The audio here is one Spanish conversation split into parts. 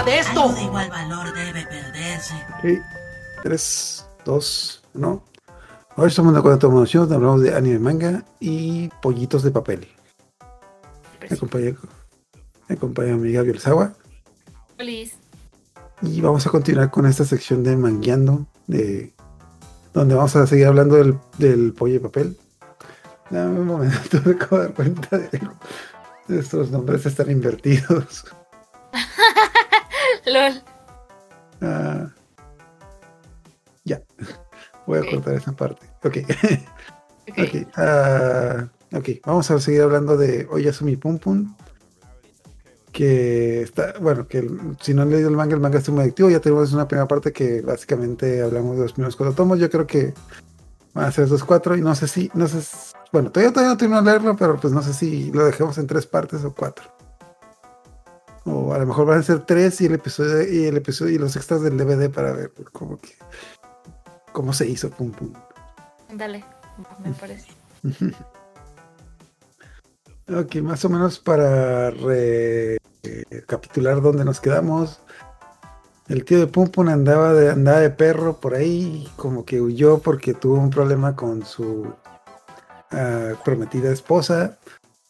nada de esto. de igual valor debe perderse. Ok, 3, 2, 1. Hoy estamos en la continuación, hablamos de anime manga y pollitos de papel. Me acompaña, me acompaña mi amiga Bielsawa. Feliz. Y vamos a continuar con esta sección de mangueando, de, donde vamos a seguir hablando del, del pollo de papel. Dame un momento, me acabo de dar cuenta de que estos nombres están invertidos. LOL. Ah, ya, voy a cortar esa parte. Ok, Ok. ah, ok, vamos a seguir hablando de Oyasumi Pum Pum. Que está, bueno, que el- si no han leído el manga, el manga está muy adictivo. Ya tenemos una primera parte que básicamente hablamos de los primeros cuatro tomos. Yo creo que van a ser esos cuatro y no sé si, no sé, s- bueno, todavía, todavía no termino de leerlo, pero pues no sé si lo dejemos en tres partes o cuatro. O a lo mejor van a ser tres y el episodio y el episodio y los extras del DVD para ver cómo que cómo se hizo Pum Pum. Dale, me parece. Ok, más o menos para recapitular dónde nos quedamos. El tío de Pum Pum andaba de, andaba de perro por ahí, como que huyó porque tuvo un problema con su ah, prometida esposa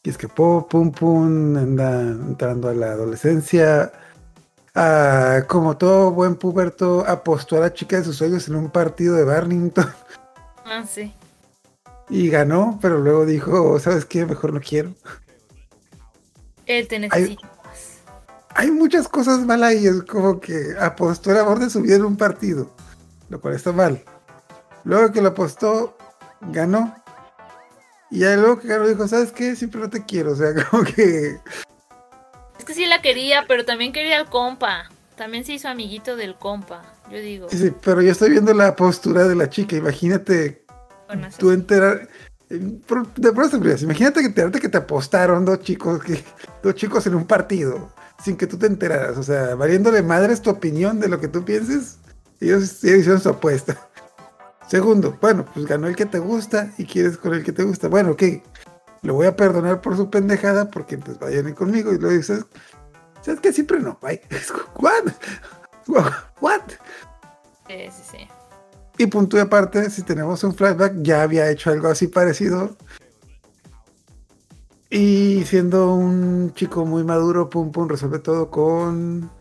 y escapó. Pum Pum anda entrando a la adolescencia. Ah, como todo buen puberto, apostó a la chica de sus sueños en un partido de Barnington Ah, sí. y ganó, pero luego dijo, ¿sabes qué? Mejor no quiero. Él te necesita más. hay muchas cosas mal ahí. Es como que apostó el amor de su vida en un partido, lo cual está mal. Luego que lo apostó, ganó. Y ya luego que ganó, dijo: ¿Sabes qué? Siempre no te quiero. O sea, como que. Es que sí la quería, pero también quería al compa. También se hizo amiguito del compa. Yo digo. sí, sí, pero yo estoy viendo la postura de la chica. Imagínate bueno, tú enterar. por- De pronto, imagínate que enterarte que te apostaron dos chicos, que, dos chicos en un partido, sin que tú te enteraras. O sea, valiéndole madres tu opinión de lo que tú pienses. Ellos, ellos hicieron su apuesta. Segundo, bueno, pues ganó el que te gusta y quieres con el que te gusta. Bueno, ok, lo voy a perdonar por su pendejada porque pues vayan conmigo y luego dices, ¿sabes qué? Siempre no, bye. ¿What? ¿What? Sí, sí, sí. Y punto y aparte, si tenemos un flashback, ya había hecho algo así parecido. Y siendo un chico muy maduro, Pum Pum resuelve todo con...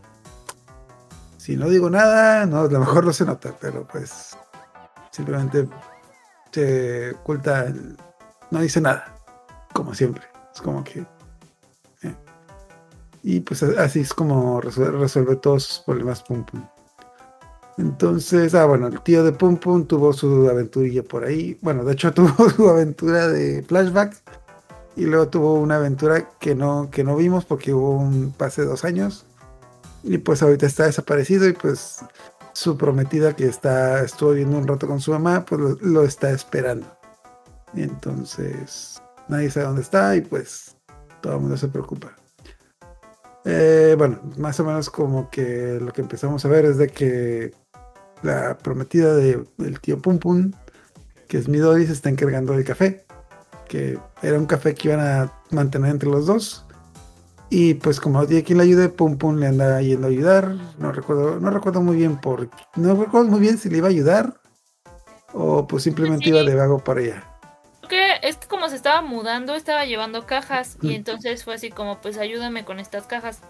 Si no digo nada, no, a lo mejor no se nota, pero pues simplemente se oculta, el- no dice nada, como siempre. Es como que... eh. Y pues así es como resuelve, todos sus problemas Pum Pum. Entonces, ah, bueno, el tío de Pum Pum tuvo su aventurilla por ahí. Bueno, de hecho tuvo su aventura de flashback. Y luego tuvo una aventura que no, que no vimos porque hubo un pase de dos años. Y pues ahorita está desaparecido y pues su prometida que está, estuvo viendo un rato con su mamá, pues lo, está esperando. Entonces nadie sabe dónde está y pues todo el mundo se preocupa. Eh, bueno, más o menos como que lo que empezamos a ver es de que la prometida de- del tío Pum Pum, que es Midori, se está encargando del café, que era un café que iban a mantener entre los dos. Y pues como tiene quien le ayude, Pum Pum le anda yendo a ayudar. No recuerdo, no recuerdo muy bien por, no recuerdo muy bien si le iba a ayudar o pues simplemente Sí. iba de vago para allá. Que es que como se estaba mudando, estaba llevando cajas. Y entonces fue así como, pues ayúdame con estas cajas.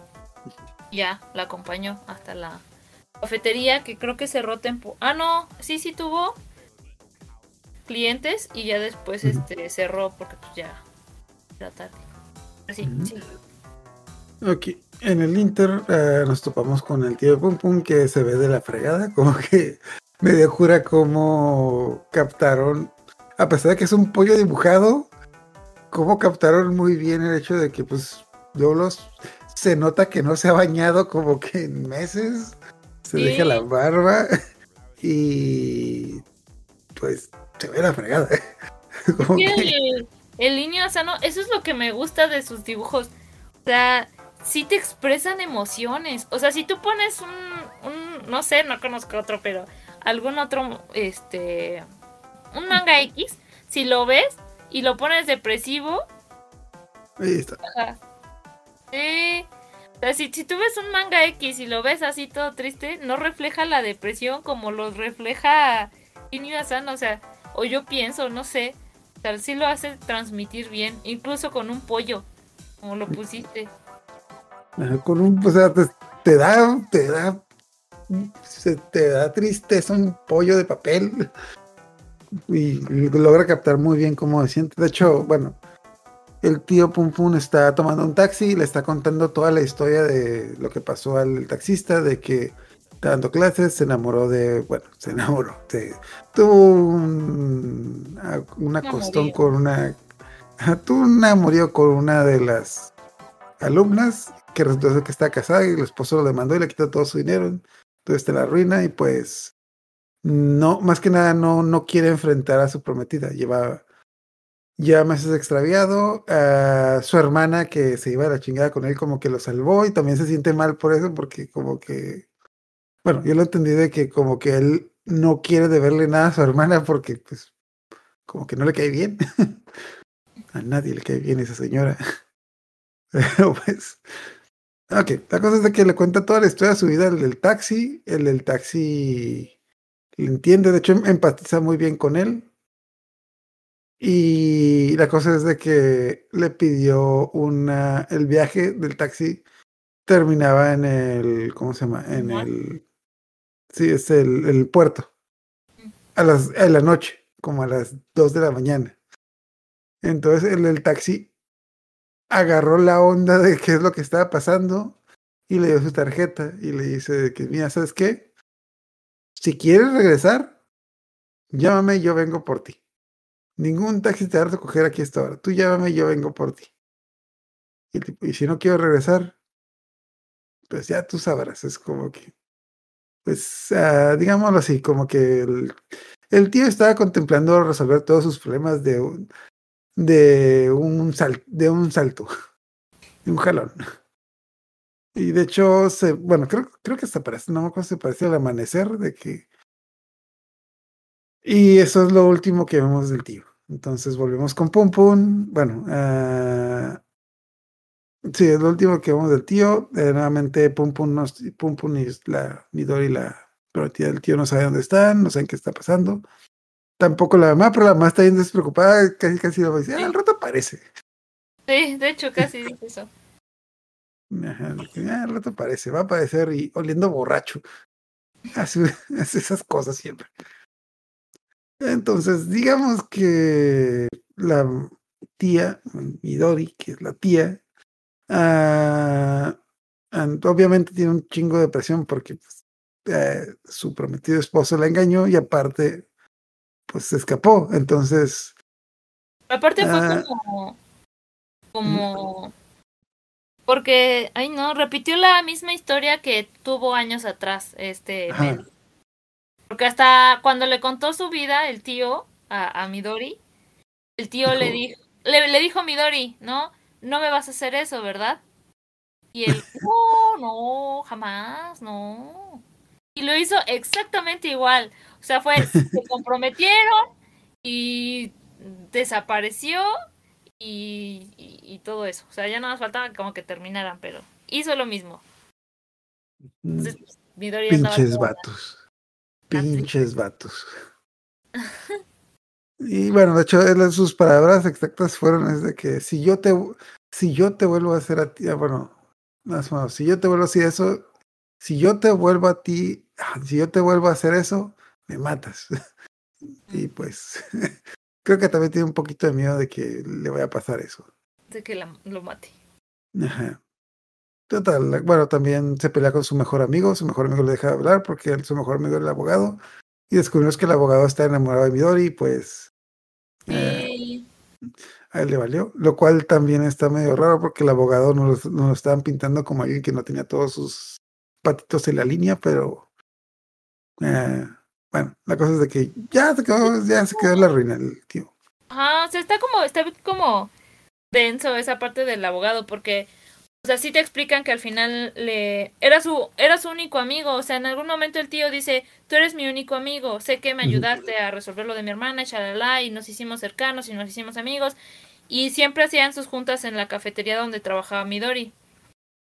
Ya, la acompañó hasta la cafetería, que creo que cerró tempo. Ah, no, sí, sí tuvo clientes y ya después este cerró porque pues ya era tarde. Pero sí, Ujú. sí. Ok, en el Inter eh, nos topamos con el tío Pum Pum que se ve de la fregada, como que medio jura cómo captaron, a pesar de que es un pollo dibujado, cómo captaron muy bien el hecho de que pues los se nota que no se ha bañado como que en meses, se Sí. deja la barba y pues se ve la fregada. Como Y que- el, el niño sano, eso es lo que me gusta de sus dibujos. O sea, sí te expresan emociones. O sea, si tú pones un, un no sé, no conozco otro, pero algún otro, este, un manga X, si lo ves y lo pones depresivo, ahí está. ajá, sí, sea, si, si tú ves un manga X y lo ves así todo triste, no refleja la depresión como lo refleja Inuyasha, o sea, o yo pienso, no sé. O sea, sí lo hace transmitir bien, incluso con un pollo, como lo pusiste. Con un, o sea, te, te da, te da, se te da tristeza un pollo de papel y logra captar muy bien cómo se siente. De hecho, bueno, el tío Pum Pum está tomando un taxi y le está contando toda la historia de lo que pasó al taxista, de que está dando clases, se enamoró de, bueno, se enamoró, de, tuvo un, a- un acostón amorío. con una, tuvo un amorío con una de las alumnas que resultó ser que está casada y el esposo lo demandó y le quitó todo su dinero, entonces está la ruina y pues no, más que nada no, no quiere enfrentar a su prometida, lleva ya meses extraviado, a su hermana que se iba a la chingada con él como que lo salvó y también se siente mal por eso porque como que, bueno, yo lo entendí de que como que él no quiere deberle nada a su hermana porque pues como que no le cae bien. a nadie le cae bien esa señora. Pero pues, ok, la cosa es de que le cuenta toda la historia de su vida, el del taxi, el del taxi le entiende, de hecho em- empatiza muy bien con él. Y la cosa es de que le pidió una, el viaje del taxi terminaba en el, ¿cómo se llama? En el, sí, es el, el puerto. A las, en la noche, como a las 2 de la mañana. Entonces el, el taxi agarró la onda de qué es lo que estaba pasando y le dio su tarjeta y le dice que, mira, ¿sabes qué? Si quieres regresar, llámame yo vengo por ti. Ningún taxi te va a recoger aquí a esta hora. Tú llámame yo vengo por ti. Y, el tipo, "Y si no quiero regresar, pues ya tú sabrás. Es como que, pues, ah, digámoslo así, como que el, el tío estaba contemplando resolver todos sus problemas de de un, sal- de un salto, de un jalón. Y de hecho, se, bueno, creo, creo que hasta parece, no me acuerdo si parece al amanecer de que. Y eso es lo último que vemos del tío. Entonces volvemos con Pum Pum. Bueno, ah, sí, es lo último que vemos del tío. Eh, nuevamente Pum Pum, no, Pum Pum y la Midori, la del tío, no sabe dónde están, no saben qué está pasando. Tampoco la mamá, pero la mamá está bien despreocupada, casi casi lo dice, "Ah, al rato aparece. Sí, de hecho casi dice eso. Ajá, "Ah, al rato aparece, va a aparecer y oliendo borracho. Hace, hace esas cosas siempre. Entonces, digamos que la tía, Midori, que es la tía, ah, obviamente tiene un chingo de presión porque pues, eh, su prometido esposo la engañó y aparte, pues se escapó. Entonces, Aparte fue Ah. como. Como. Porque, ay no, repitió la misma historia que tuvo años atrás, este. Ajá. Porque hasta cuando le contó su vida, el tío, a, a Midori, el tío le Dijo- dijo, le, le dijo a Midori, ¿no? No me vas a hacer eso, ¿verdad? Y él, no, no, jamás, no. Y lo hizo exactamente igual. O sea, fue, se comprometieron y desapareció y, y, y todo eso. O sea, ya nada más faltaba como que terminaran, pero hizo lo mismo. mm, Entonces, pues, Midori pinches vatos. Pinches vatos. Y bueno, de hecho, sus palabras exactas fueron es de que si yo te si yo te vuelvo a hacer a ti, ah, bueno, más o menos, si yo te vuelvo a hacer eso, si yo te vuelvo a ti, ah, si yo te vuelvo a hacer eso, me matas. y pues creo que también tiene un poquito de miedo de que le vaya a pasar eso. de que la- lo mate. Ajá. Total, bueno, también se pelea con su mejor amigo, su mejor amigo le deja de hablar porque él- su mejor amigo era el abogado y descubrimos que el abogado está enamorado de Midori y pues eh, a él le valió, lo cual también está medio raro porque el abogado nos, lo- nos lo estaban pintando como alguien que no tenía todos sus patitos en la línea, pero eh, bueno, la cosa es de que ya se quedó, ya se quedó en la ruina el tío. Ajá, o sea, está como, está como denso esa parte del abogado, porque, o sea, sí te explican que al final le era su, era su único amigo, o sea, en algún momento el tío dice, tú eres mi único amigo, sé que me ayudaste a resolver lo de mi hermana, y shalala, y nos hicimos cercanos y nos hicimos amigos, y siempre hacían sus juntas en la cafetería donde trabajaba Midori.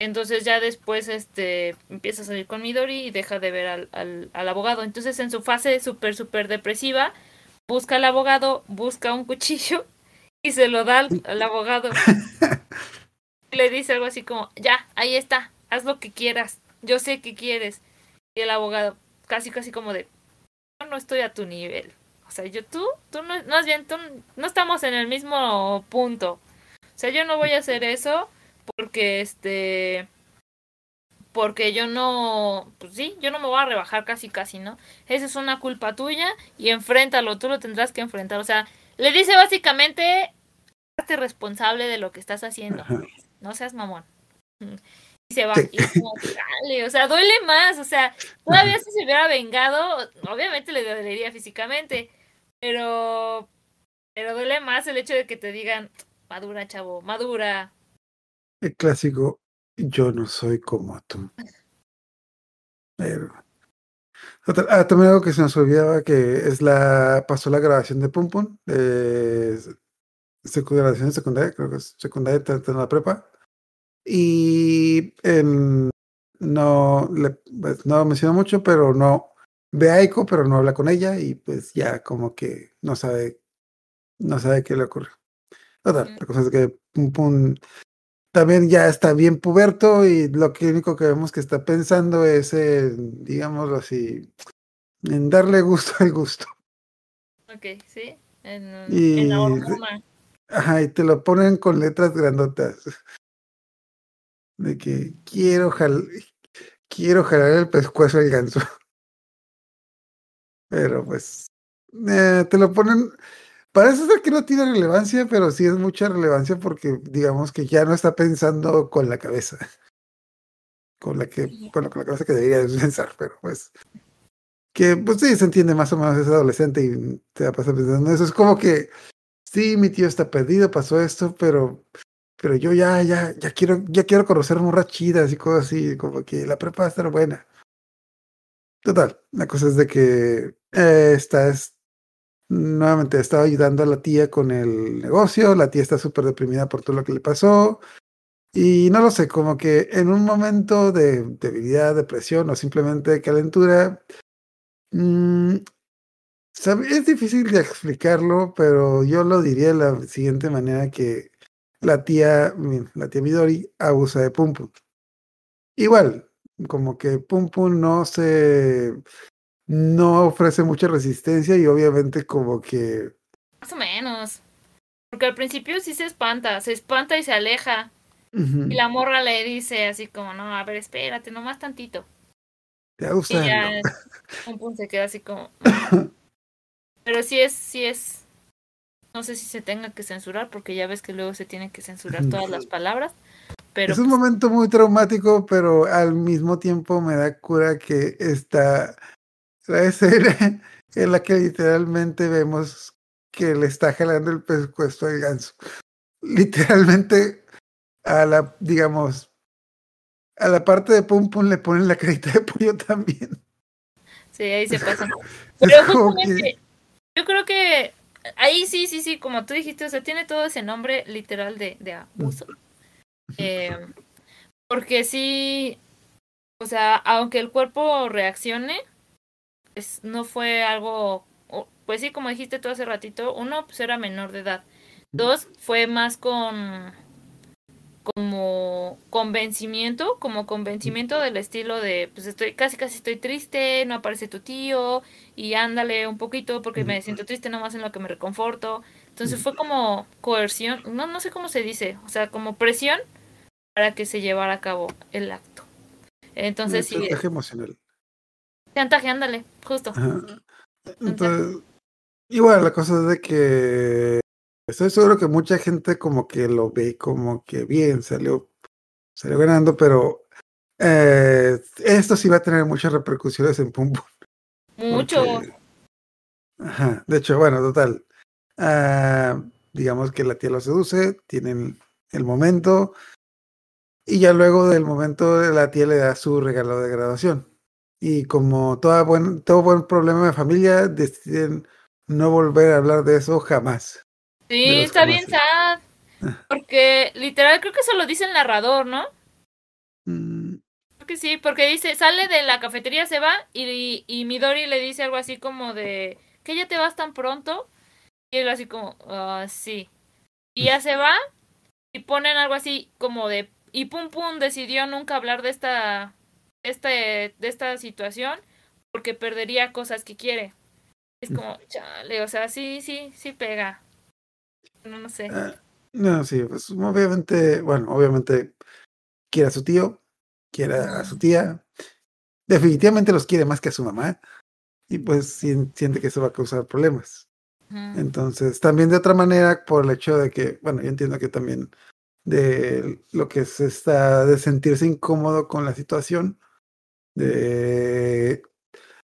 Entonces ya después este empieza a salir con Midori y deja de ver al, al, al abogado. Entonces en su fase súper, súper depresiva, busca al abogado, busca un cuchillo y se lo da al, al abogado. Le dice algo así como, ya, ahí está, haz lo que quieras, yo sé que quieres. Y el abogado, casi, casi como de, yo no estoy a tu nivel. O sea, yo, tú, tú no, más bien, tú, no estamos en el mismo punto. O sea, yo no voy a hacer eso porque, este, porque yo no, pues sí, yo no me voy a rebajar casi, casi, ¿no? Esa es una culpa tuya y enfréntalo, tú lo tendrás que enfrentar. O sea, le dice básicamente, hazte responsable de lo que estás haciendo. Ajá. No seas mamón. Y se va. Y es como, dale, o sea, duele más. O sea, todavía si se hubiera vengado, obviamente le dolería físicamente. Pero, pero duele más el hecho de que te digan, madura, chavo, madura. El clásico, yo no soy como tú. Pero... Ah, también algo que se nos olvidaba que es la pasó la grabación de Pum Pum, de grabación secundaria, creo que es secundaria en la prepa. Y em, no le pues, no menciona mucho, pero no ve a Aiko, pero no habla con ella, y pues ya como que no sabe, no sabe qué le ocurre. Total, la cosa es que Pum Pum también ya está bien puberto y lo único que vemos que está pensando es en, digámoslo así, en darle gusto al gusto. Ok, sí. En, Y- en la hormona. Ajá, y te lo ponen con letras grandotas. De que quiero jal quiero jalar el pescuezo al ganso. Pero pues eh, te lo ponen. Parece ser que no tiene relevancia, pero sí es mucha relevancia porque digamos que ya no está pensando con la cabeza. Con la que, bueno, con la cabeza que debería pensar, pero pues. Que pues sí se entiende más o menos es adolescente y te va a pasar pensando en eso. Es como que sí, mi tío está perdido, pasó esto, pero pero yo ya, ya, ya quiero, ya quiero conocer morras chidas y cosas así, como que la prepa va a estar buena. Total, la cosa es de que eh, estás nuevamente estaba ayudando a la tía con el negocio, la tía está súper deprimida por todo lo que le pasó. Y no lo sé, como que en un momento de debilidad, depresión o simplemente de calentura, mm, es difícil de explicarlo, pero yo lo diría de la siguiente manera que la tía, la tía Midori abusa de Pum Pum. Igual, como que Pum Pum no se, no ofrece mucha resistencia y obviamente como que, Más o menos. Porque al principio sí se espanta, se espanta y se aleja. Y la morra le dice así como, no, a ver, espérate, nomás tantito. te Y abusan. ya un punto se queda así como. "Mm". Pero sí es, sí es. No sé si se tenga que censurar, porque ya ves que luego se tienen que censurar todas las palabras. Pero es un pues, momento muy traumático, pero al mismo tiempo me da cura que está la escena en la que literalmente vemos que le está jalando el pescuezo al ganso. Literalmente a la, digamos, a la parte de Pum Pum le ponen la carita de pollo también. sí, ahí se pasa. Pero justamente, yo creo que ahí sí, sí, sí, como tú dijiste, o sea, tiene todo ese nombre literal de, de abuso. Eh, porque sí, o sea, aunque el cuerpo reaccione, no fue algo, pues sí, como dijiste tú hace ratito, uno pues era menor de edad. Dos, fue más con como convencimiento, como convencimiento del estilo de, pues estoy, casi casi estoy triste, no aparece tu tío, y ándale un poquito porque me siento triste nomás en lo que me reconforto. Entonces fue como coerción, no, no sé cómo se dice, o sea, como presión para que se llevara a cabo el acto. Entonces sí, emocional. Chantaje, ándale, justo. Ajá. Entonces, igual la cosa es de que estoy seguro que mucha gente como que lo ve como que bien, salió, salió ganando, pero eh, esto sí va a tener muchas repercusiones en Pum Pum. Mucho. porque- Ajá, de hecho, bueno, total. ah, digamos que la tía lo seduce, tienen el momento, y ya luego del momento la tía le da su regalo de graduación. Y como toda buen, todo buen problema de familia, deciden no volver a hablar de eso jamás. Sí, está bien sad. Porque literal creo que eso lo dice el narrador, ¿no? Creo que sí, porque dice, sale de la cafetería, se va y, y Midori le dice algo así como de, ¿que ya te vas tan pronto? Y él así como, ah, sí. Y ya se va y ponen algo así como de, y pum pum decidió nunca hablar de esta, este, de esta situación porque perdería cosas que quiere. Es como, chale, o sea, sí, sí, sí pega. No, no sé. Ah, no, sí, pues obviamente, bueno, obviamente quiere a su tío, quiere a su tía. Definitivamente los quiere más que a su mamá. Y pues siente que eso va a causar problemas. Entonces, también de otra manera, por el hecho de que, bueno, yo entiendo que también de lo que se está, de sentirse incómodo con la situación, de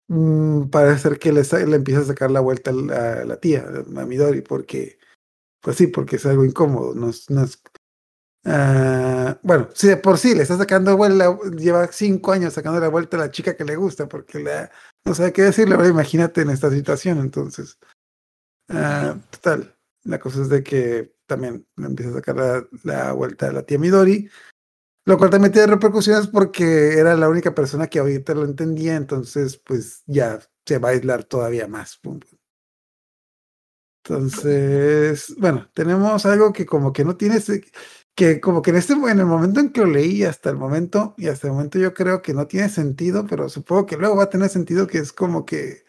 mm, parece que le, le, empieza a sacar la vuelta a la, tía, a Midori, porque, pues sí, porque es algo incómodo, no es, ah, bueno, si de por sí le está sacando vuelta, lleva cinco años sacando la vuelta a la chica que le gusta, porque le, no sabe qué decirle, ahora imagínate en esta situación, entonces, uh, total, la cosa es de que también le empieza a sacar la, la vuelta a la tía Midori, lo cual también tiene repercusiones porque era la única persona que ahorita lo entendía, entonces pues ya se va a aislar todavía más. Entonces, bueno, tenemos algo que como que no tiene, que como que en este, en el momento en que lo leí hasta el momento, y hasta el momento yo creo que no tiene sentido, pero supongo que luego va a tener sentido que es como que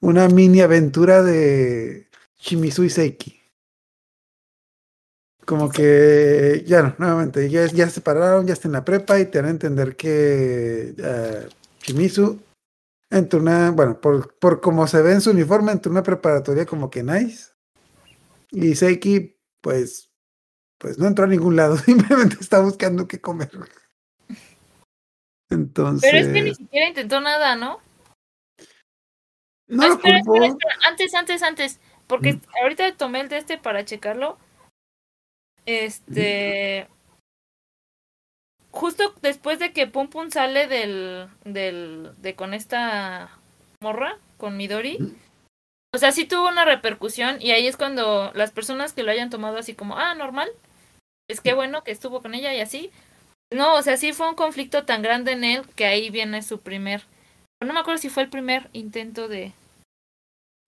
una mini aventura de Shimizu y Seiki. Como que ya no, nuevamente, ya, ya se separaron, ya está en la prepa y te van a entender que uh, Shimizu entre una, bueno, por, por como se ve en su uniforme, entre una preparatoria como que nice. Y Seiki, pues, pues no entró a ningún lado, simplemente está buscando qué comer. Entonces. Pero es que ni siquiera intentó nada, ¿no? No, no espera, espera, espera, antes, antes, antes, porque mm. ahorita tomé el de este para checarlo este. Justo después de que Pum Pum sale del. del de con esta morra, con Midori. O sea, sí tuvo una repercusión y ahí es cuando las personas que lo hayan tomado así como, ah, normal, es que bueno que estuvo con ella y así. No, o sea, sí fue un conflicto tan grande en él que ahí viene su primer, no me acuerdo si fue el primer intento de,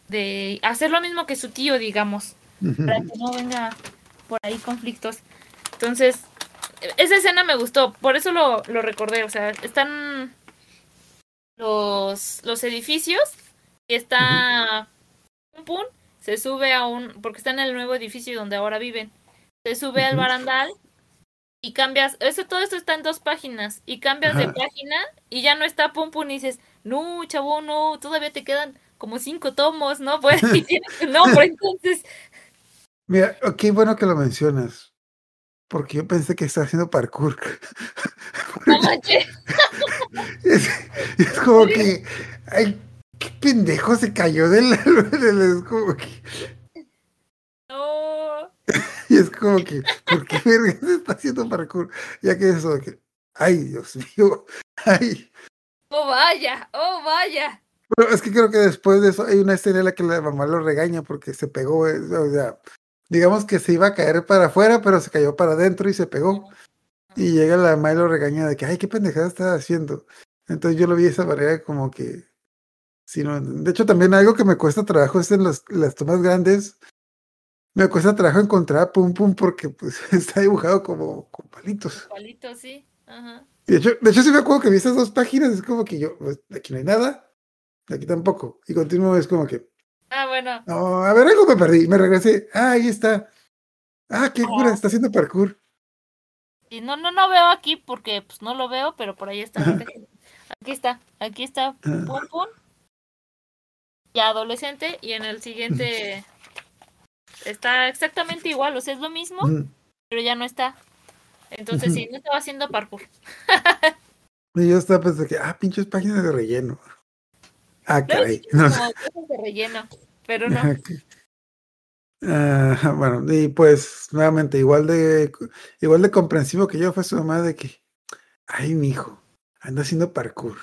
de hacer lo mismo que su tío, digamos, para que no venga por ahí conflictos. Entonces, esa escena me gustó, por eso lo, lo recordé. O sea, están los, los edificios y está Pum Pum, se sube a un, porque está en el nuevo edificio donde ahora viven, se sube al barandal y cambias, eso todo esto está en dos páginas y cambias de página y ya no está Pum Pum y dices, no, chavo, no, todavía te quedan como cinco tomos, ¿no? Pues, tu nombre, entonces Mira, qué bueno que lo mencionas. Porque yo pensé que estaba haciendo parkour. No manches. es, es, como que. Ay, qué pendejo se cayó del. del es como que. No. y es como que. ¿Por qué verga se está haciendo parkour? Ya que eso que. Ay, Dios mío. Ay. Oh, vaya. Oh, vaya. Pero es que creo que después de eso hay una escena en la que la mamá lo regaña porque se pegó. Eh, o sea, digamos que se iba a caer para afuera, pero se cayó para adentro y se pegó. Y llega la mamá y lo regaña de que, ay, qué pendejada estás haciendo. Entonces yo lo vi de esa manera como que, si no, de hecho también algo que me cuesta trabajo es en los, las tomas grandes, me cuesta trabajo encontrar pum pum porque pues está dibujado como con palitos. Palitos, sí. Ajá. De hecho, de hecho sí me acuerdo que vi esas dos páginas, es como que yo, pues, aquí no hay nada, aquí tampoco. Y continuo es como que, Ah, bueno. No, a ver, algo me perdí. Me regresé. Ah, ahí está. Ah, qué cura, está haciendo parkour. Y no, no, no veo aquí porque pues no lo veo, pero por ahí está. Aquí está, aquí está ah. Pum Pum. Ya adolescente y en el siguiente está exactamente igual, o sea, es lo mismo, pero ya no está. Entonces sí, no estaba haciendo parkour. y yo estaba pensando que, ah, pinches páginas de relleno. Ah, caray. No. de relleno, pero no. Uh, bueno, y pues nuevamente, igual de igual de comprensivo que yo fue su mamá de que, ay, mi hijo, anda haciendo parkour.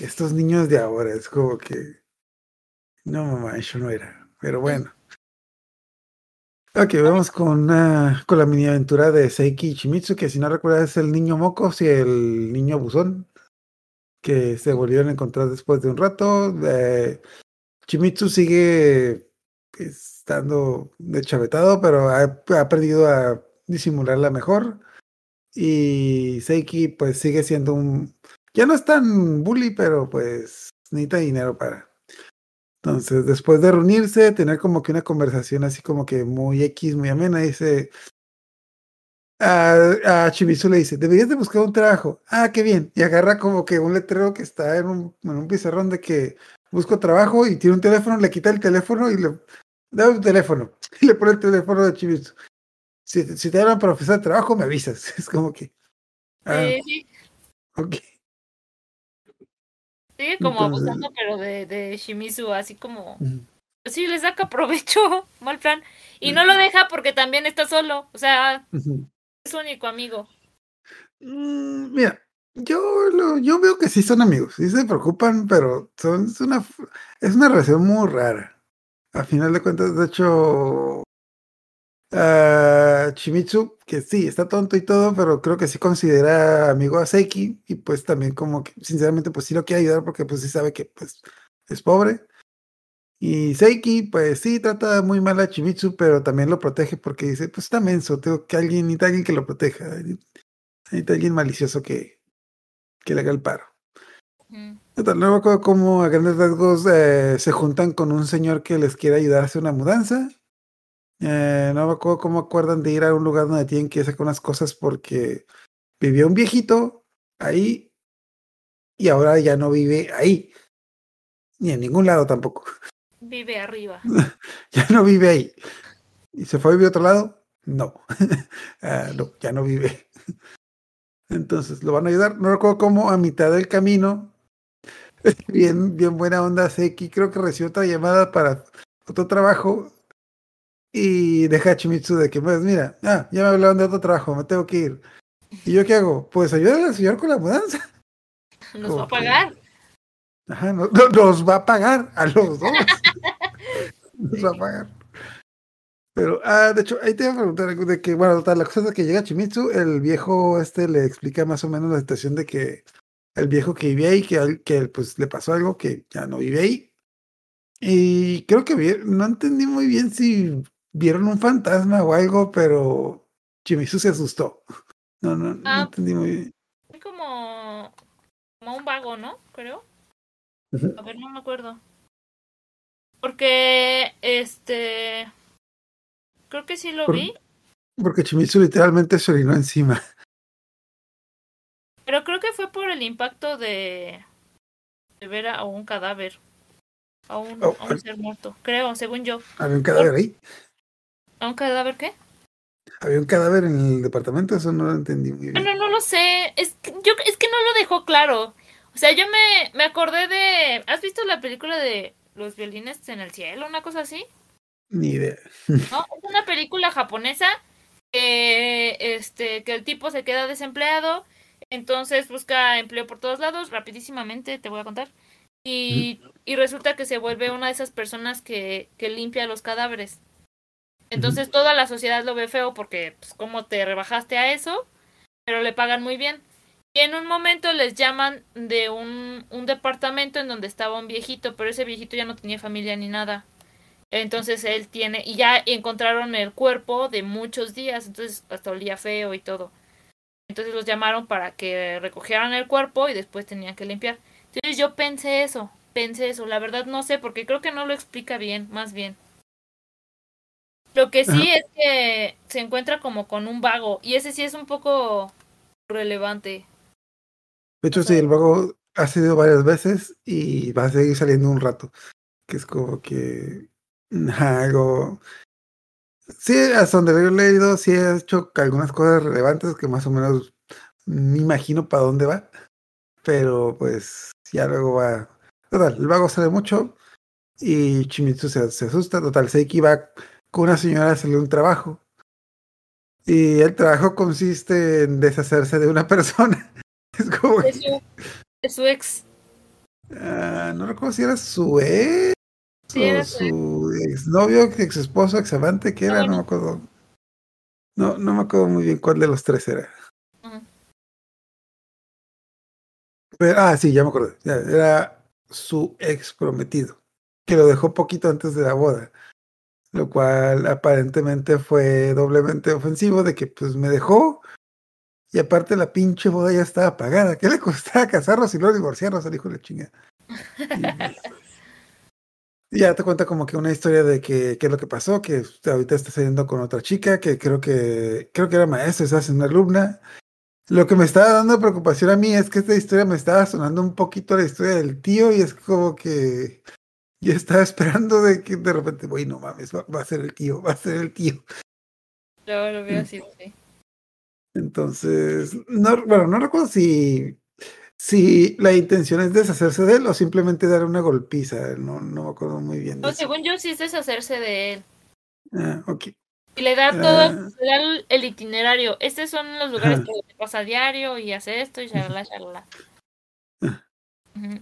Estos niños de ahora, es como que, no, mamá, eso no era, pero bueno. Ok, vamos con, con la mini aventura de Seiki Chimitsu, que si no recuerdas es el niño moco y el niño buzón. Que se volvieron a encontrar después de un rato. Eh, Chimitsu sigue pues, estando deschavetado, pero ha, ha aprendido a disimularla mejor. Y Seiki pues sigue siendo un... Ya no es tan bully, pero pues necesita dinero para... Entonces, después de reunirse, tener como que una conversación así como que muy X, muy amena, dice... A, a Chimizu le dice, deberías de buscar un trabajo. Ah, qué bien. Y agarra como que un letrero que está en un, en un pizarrón de que busco trabajo y tiene un teléfono, le quita el teléfono y le da un teléfono. Y le pone el teléfono de Chimizu si, si te hablan para ofrecer trabajo, me avisas. Es como que. Ah, Sí, sí. ok. Sigue como Entonces- abusando, pero de, de Shimizu, así como. Ujú. Sí, le saca provecho, mal plan. Y no lo deja porque también está solo. O sea. Es único amigo. Mm, Mira, yo, lo, yo veo que sí son amigos, sí se preocupan, pero son, es, una, es una relación muy rara. A final de cuentas, de hecho, ah, Chimitsu, que sí, está tonto y todo, pero creo que sí considera amigo a Seiki y pues también como que, sinceramente, pues sí lo quiere ayudar porque pues sí sabe que pues es pobre. Y Seiki, pues sí, trata muy mal a Chimitsu, pero también lo protege porque dice, pues está menso, tengo que alguien, necesita alguien que lo proteja. Necesita alguien malicioso que, que le haga el paro. Total, no me acuerdo cómo a grandes rasgos eh, se juntan con un señor que les quiere ayudar a hacer una mudanza. Eh, no me acuerdo cómo acuerdan de ir a un lugar donde tienen que sacar unas cosas porque vivía un viejito ahí y ahora ya no vive ahí. Ni en ningún lado tampoco. Vive arriba. Ya no vive ahí. ¿Y se fue a vivir a otro lado? No. Ah, no, ya no vive. Entonces, lo van a ayudar. No recuerdo cómo a mitad del camino. Bien, bien buena onda, Seki. Creo que recibió otra llamada para otro trabajo. Y deja a Chimitsu de que, pues, mira, ah, ya me hablaron de otro trabajo, me tengo que ir. ¿Y yo qué hago? Pues ayúdale al señor con la mudanza. Nos va a pagar. Ajá, no- no- nos va a pagar a los dos. nos va a pagar. Pero, ah, de hecho, ahí te iba a preguntar de que, bueno, la cosa es que llega Chimitsu, el viejo este le explica más o menos la situación de que el viejo que vivía ahí, que, que pues le pasó algo que ya no vive ahí. Y creo que no entendí muy bien si vieron un fantasma o algo, pero Chimitsu se asustó. No, no, no Ah. entendí muy bien. Como. Como un vago, ¿no? Creo. A ver, no me acuerdo. Porque. Este. Creo que sí lo Por- vi. Porque Chimitsu literalmente se orinó encima. Pero creo que fue por el impacto de. De ver a un cadáver. A un, Oh, a un ser muerto. Creo, según yo. Había un cadáver ahí. ¿A un cadáver qué? Había un cadáver en el departamento, eso no lo entendí muy bien. Bueno, no lo sé. Es que, yo, es que no lo dejó claro. O sea, yo me, me acordé de. ¿Has visto la película de Los violines en el cielo? Una cosa así. Ni idea. ¿No? Es una película japonesa que, este, que el tipo se queda desempleado. Entonces busca empleo por todos lados. Rapidísimamente te voy a contar. Y, y resulta que se vuelve una de esas personas que, que limpia los cadáveres. Entonces toda la sociedad lo ve feo porque, pues, ¿cómo te rebajaste a eso? Pero le pagan muy bien. Y en un momento les llaman de un, un departamento en donde estaba un viejito, pero ese viejito ya no tenía familia ni nada. Entonces él tiene, y ya encontraron el cuerpo de muchos días, entonces hasta olía feo y todo. Entonces los llamaron para que recogieran el cuerpo y después tenían que limpiar. Entonces yo pensé eso, pensé eso, la verdad no sé, porque creo que no lo explica bien, más bien. Lo que sí Ajá. es que se encuentra como con un vago, y ese sí es un poco relevante. De hecho, sí, el vago ha sido varias veces y va a seguir saliendo un rato. Que es como que algo. Sí, hasta donde lo he leído, sí ha hecho algunas cosas relevantes que más o menos me imagino para dónde va. Pero pues ya luego va. Total, el vago sale mucho y Chimitsu se, se asusta. Total, Seiki va con una señora a hacerle un trabajo. Y el trabajo consiste en deshacerse de una persona. Es como Es su, es su ex. Ah, no recuerdo si era su ex Sí, o era su su exnovio, ex esposo, ex amante, que era, no me acuerdo. No, no me acuerdo muy bien cuál de los tres era. Pero- ah, sí, ya me ya, era su ex prometido, que lo dejó poquito antes de la boda. Lo cual aparentemente fue doblemente ofensivo de que pues me dejó y aparte la pinche boda ya estaba pagada. ¿Qué le costaba casarnos y luego divorciarnos al hijo de la chinga? Y ya te cuenta como que una historia de que qué es lo que pasó, que ahorita está saliendo con otra chica, que creo que creo que era maestra, es una alumna. Lo que me estaba dando preocupación a mí es que esta historia me estaba sonando un poquito a la historia del tío y es como que yo estaba esperando de que de repente, güey, no mames, va, va a ser el tío, va a ser el tío. Yo lo veo así, sí. Entonces, no, bueno, no recuerdo si, si la intención es deshacerse de él o simplemente dar una golpiza. No, no me acuerdo muy bien. de No, eso. según yo, sí es deshacerse de él. Ah, ok. Y le da todo, Ah. le da el, itinerario. Estos son los lugares que te pasa a diario y hace esto y shalala, shalala. Ah. Ujú.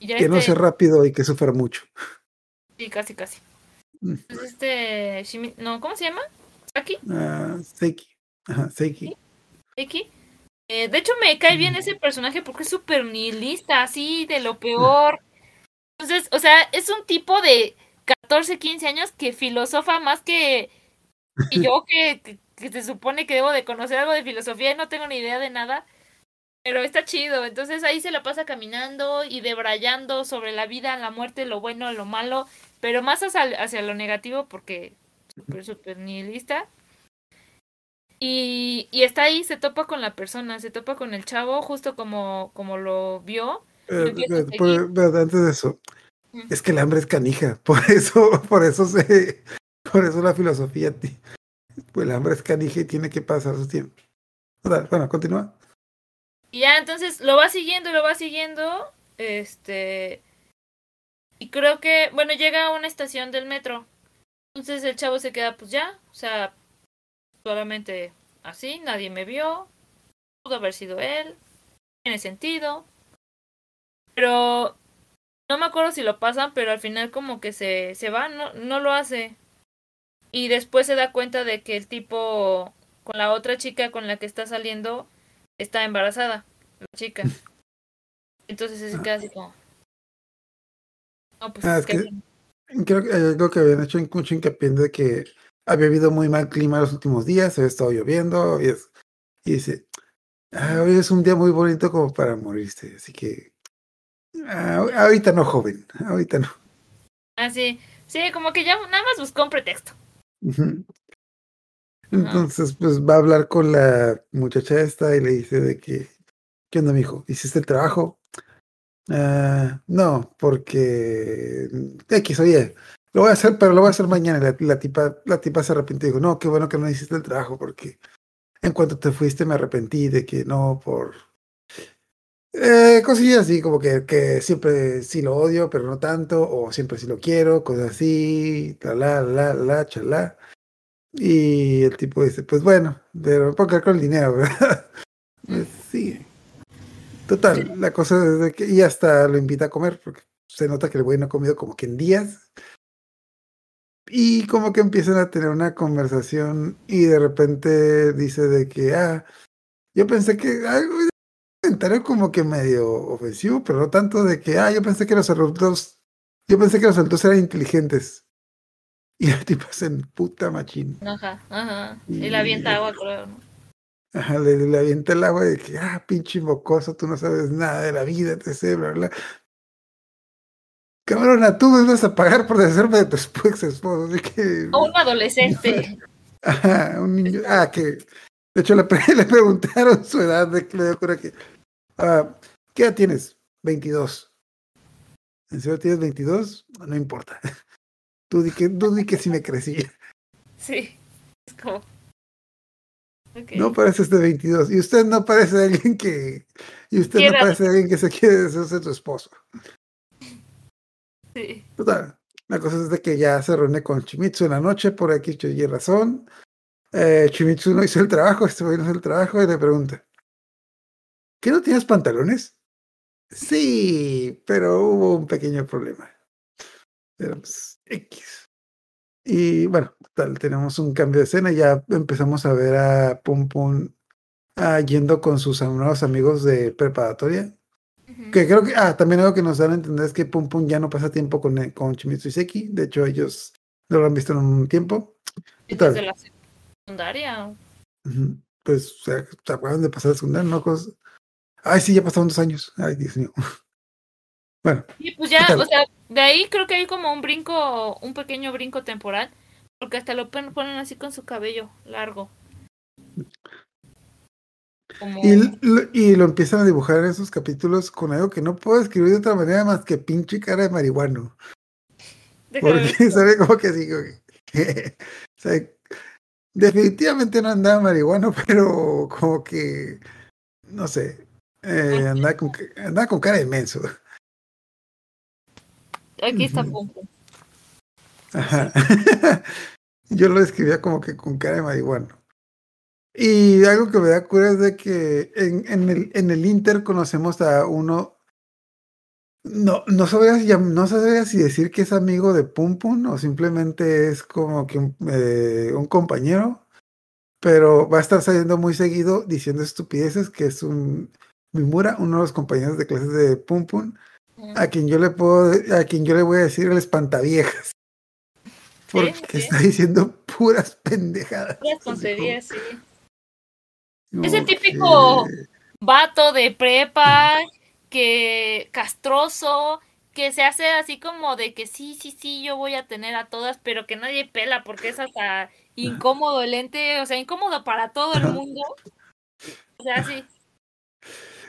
Y ya Que no este- sea rápido y que sufra mucho. Sí, casi, casi. Mm. Entonces este, Shimi- no, ¿cómo se llama? Saki, Ah, Seiki. Ajá, Seiki. Saki. Eh, de hecho me cae bien ese personaje porque es súper nihilista, así de lo peor. Entonces, o sea, es un tipo de 14, 15 años que filosofa más que, yo que, que, que se supone que debo de conocer algo de filosofía y no tengo ni idea de nada. Pero está chido, entonces ahí se la pasa caminando y debrayando sobre la vida, la muerte, lo bueno, lo malo, pero más hacia, hacia lo negativo porque súper, súper nihilista. Y, y está ahí, se topa con la persona, se topa con el chavo, justo como, como lo vio. Eh, eh, por- antes de eso, es que el hambre es canija. Por eso, por eso se, por eso la filosofía, pues el hambre es canija y tiene que pasar su tiempo. Bueno, continúa. Y ya entonces lo va siguiendo, lo va siguiendo. Este. Y creo que, bueno, llega a una estación del metro. Entonces el chavo se queda, pues ya, o sea, solamente así, nadie me vio. Pudo haber sido él. Tiene sentido. Pero no me acuerdo si lo pasan, pero al final como que se, se va, no, no lo hace. Y después se da cuenta de que el tipo con la otra chica con la que está saliendo está embarazada, la chica. Entonces se queda así como. No, pues Ah, es es que- Creo que hay algo que habían hecho en mucho hincapié en de que había habido muy mal clima los últimos días, había estado lloviendo y, es- y dice, "Ah, hoy es un día muy bonito como para morirse, así que ah, ahorita no, joven, ahorita no. Ah, sí. Sí, como que ya nada más buscó un pretexto. Ujú. Entonces, pues va a hablar con la muchacha esta y le dice de que, ¿qué onda, mijo? ¿Hiciste el trabajo? "Ah, no, porque X, oye, lo voy a hacer, pero lo voy a hacer mañana. La, la tipa, la tipa se arrepintió y dijo, no, qué bueno que no hiciste el trabajo, porque en cuanto te fuiste me arrepentí de que no, por eh, cosillas así, como que, que siempre sí lo odio, pero no tanto, o siempre sí lo quiero, cosas así, la, la, la, la, chalá. Y el tipo dice, pues bueno, pero puedo quedar con el dinero, ¿verdad? Pues sí. Total, la cosa es de que, y hasta lo invita a comer, porque se nota que el güey no ha comido como que en días. Y como que empiezan a tener una conversación y de repente dice de que, ah, yo pensé que, ah, un comentario como que medio ofensivo, pero no tanto de que, ah, yo pensé que los adultos, yo pensé que los adultos eran inteligentes. Y el tipo se puta machín. Ajá, ajá. Y le avienta agua, creo, ¿no? Ajá, le, le avienta el agua de que, ah, pinche mocoso, tú no sabes nada de la vida, etc. Bla, bla. Cabrona, tú me vas a pagar por deshacerme de tu ex esposo, así que. O un adolescente. Ajá, un niño. Ah, que. De hecho, le, le preguntaron su edad, de que le dio cura que. ah, ¿Qué edad tienes? 22. ¿En serio tienes 22? No importa. Tú di que, tú di que sí me crecí. Sí. Es como. No pareces de 22. Y usted no parece alguien que. Y usted no parece alguien que se quiere deshacerse de tu esposo. Sí. Total. La cosa es de que ya se reúne con Chimitsu en la noche por aquí y razón. Eh, Chimitsu no hizo el trabajo, este no hizo el trabajo y le pregunta: ¿Qué no tienes pantalones? Sí, pero hubo un pequeño problema. Pues, X. Y bueno, total, tenemos un cambio de escena ya empezamos a ver a Pum Pum ah, yendo con sus nuevos amigos de preparatoria. Que creo que, ah, también algo que nos dan a entender es que Pum Pum ya no pasa tiempo con, eh, con Shimizu y Seki. De hecho, ellos no lo han visto en un tiempo. ¿Qué tal? Desde la secundaria. Pues, o sea, ¿se acuerdan de pasar a secundaria? No, cosas. Ay, sí, ya pasaron dos años. Ay, Dios mío. Bueno, Y pues ya, o sea, de ahí creo que hay como un brinco, un pequeño brinco temporal, porque hasta lo pon- ponen así con su cabello largo. Como... y, lo- y lo empiezan a dibujar en esos capítulos con algo que no puedo escribir de otra manera más que pinche cara de marihuano. Déjame. Porque sabe como que digo que, o sea, definitivamente no andaba marihuano, pero como que no sé, eh, andaba, con, andaba con cara de menso. Aquí está. Ajá. Yo lo describía como que con cara de marihuano. Y algo que me da cura es de que en, en el, en el Inter conocemos a uno. No, no sabría, si no sabría si decir que es amigo de Pum Pum o simplemente es como que un, eh, un compañero, pero va a estar saliendo muy seguido diciendo estupideces, que es un Mimura, uno de los compañeros de clases de Pum Pum, a quien yo le puedo, a quien yo le voy a decir el espantaviejas. Porque sí. está diciendo puras pendejadas. Puras tonterías, sí. Ese como típico- Vato de prepa, que castroso, que se hace así como de que sí, sí, sí, yo voy a tener a todas, pero que nadie pela porque es hasta incómodo el ente, o sea, incómodo para todo el mundo. O sea, sí.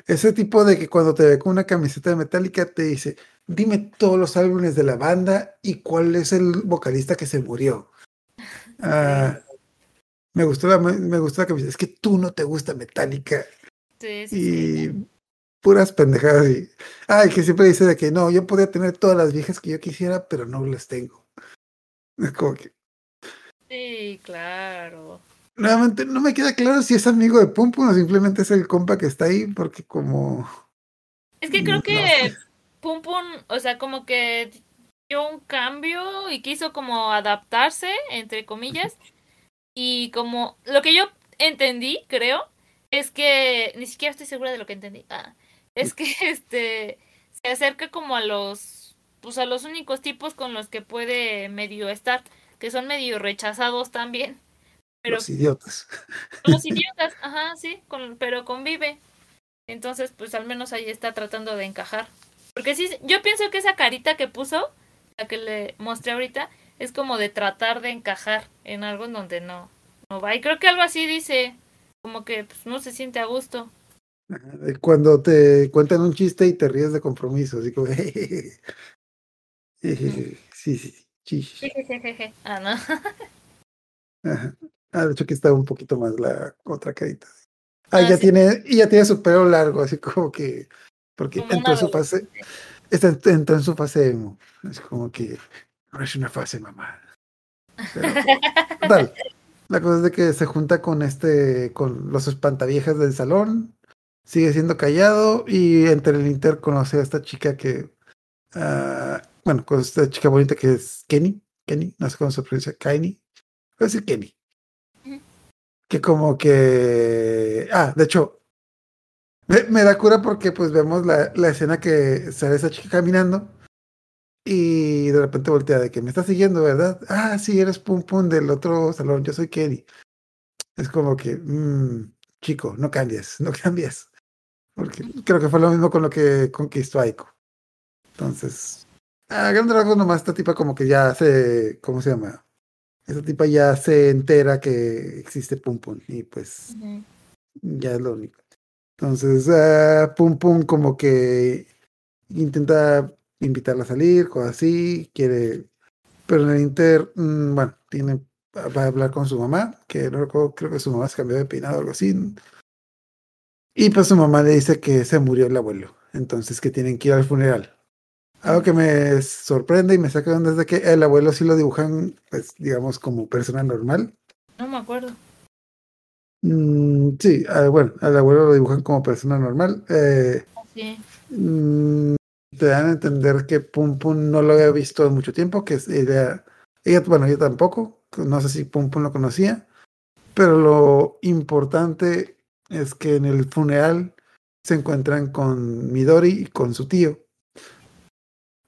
Ese tipo de que cuando te ve con una camiseta de Metallica te dice, dime todos los álbumes de la banda y cuál es el vocalista que se murió. Ah, me gustó la me gustó la camiseta. Es que tú no te gusta Metallica Sí, sí, sí. y puras pendejadas y ay que siempre dice de que no, yo podría tener todas las viejas que yo quisiera, pero no las tengo. Es como que Sí, claro. nuevamente no me queda claro si es amigo de Pum Pum o simplemente es el compa que está ahí porque como Es que creo No que. Pum Pum, o sea, como que dio un cambio y quiso como adaptarse, entre comillas. Y como lo que yo entendí, creo, es que ni siquiera estoy segura de lo que entendí. Ah, es que este se acerca como a los pues a los únicos tipos con los que puede medio estar, que son medio rechazados también. Pero los idiotas. los idiotas, ajá, sí, con, pero convive. Entonces, pues al menos ahí está tratando de encajar. Porque sí, yo pienso que esa carita que puso, la que le mostré ahorita, es como de tratar de encajar en algo en donde no, no va. Y creo que algo así dice, como que pues, no se siente a gusto. Cuando te cuentan un chiste y te ríes de compromiso, así como sí, sí, sí. Ah, no. Ajá. Ah, de hecho aquí está un poquito más la otra carita. Ah, Ah, ya sí. tiene, y ya tiene su pelo largo, así como que, porque entró en su fase, está, entró en su fase emo. Es como que no es una fase, mamá. Pero, la cosa es de que se junta con este, con los espantaviejas del salón, sigue siendo callado y entre el inter conoce a esta chica que, ah, bueno, con esta chica bonita que es Kenny, Kenny, no sé cómo se pronuncia, Kenny, voy a decir Kenny. Que como que, ah, de hecho, me, me da cura porque pues vemos la, la escena que sale esa chica caminando y de repente voltea de que me está siguiendo, ¿verdad? Ah, sí, eres Pum Pum del otro salón, yo soy Kenny. Es como que, mm, chico, no cambies, no cambies. Porque creo que fue lo mismo con lo que conquistó Aiko. Entonces, a grandes rasgos nomás esta tipa como que ya se, ¿cómo se llama? Esta tipa ya se entera que existe Pum Pum y pues ya es lo único. Entonces, ah, Pum Pum como que intenta invitarla a salir, cosas así, quiere, pero en el Inter, mm, bueno, tiene, va a hablar con su mamá, que no recuerdo, creo que su mamá se cambió de peinado o algo así. Y pues su mamá le dice que se murió el abuelo, entonces que tienen que ir al funeral. Algo que me sorprende y me saca de onda es de que el abuelo sí lo dibujan, pues digamos, como persona normal. No me acuerdo. Mm, sí, ah, bueno, al abuelo lo dibujan como persona normal. Eh, Sí. mm, te dan a entender que Pum Pum no lo había visto en mucho tiempo, que ella, ella, bueno, yo tampoco, no sé si Pum Pum lo conocía, pero lo importante es que en el funeral se encuentran con Midori y con su tío.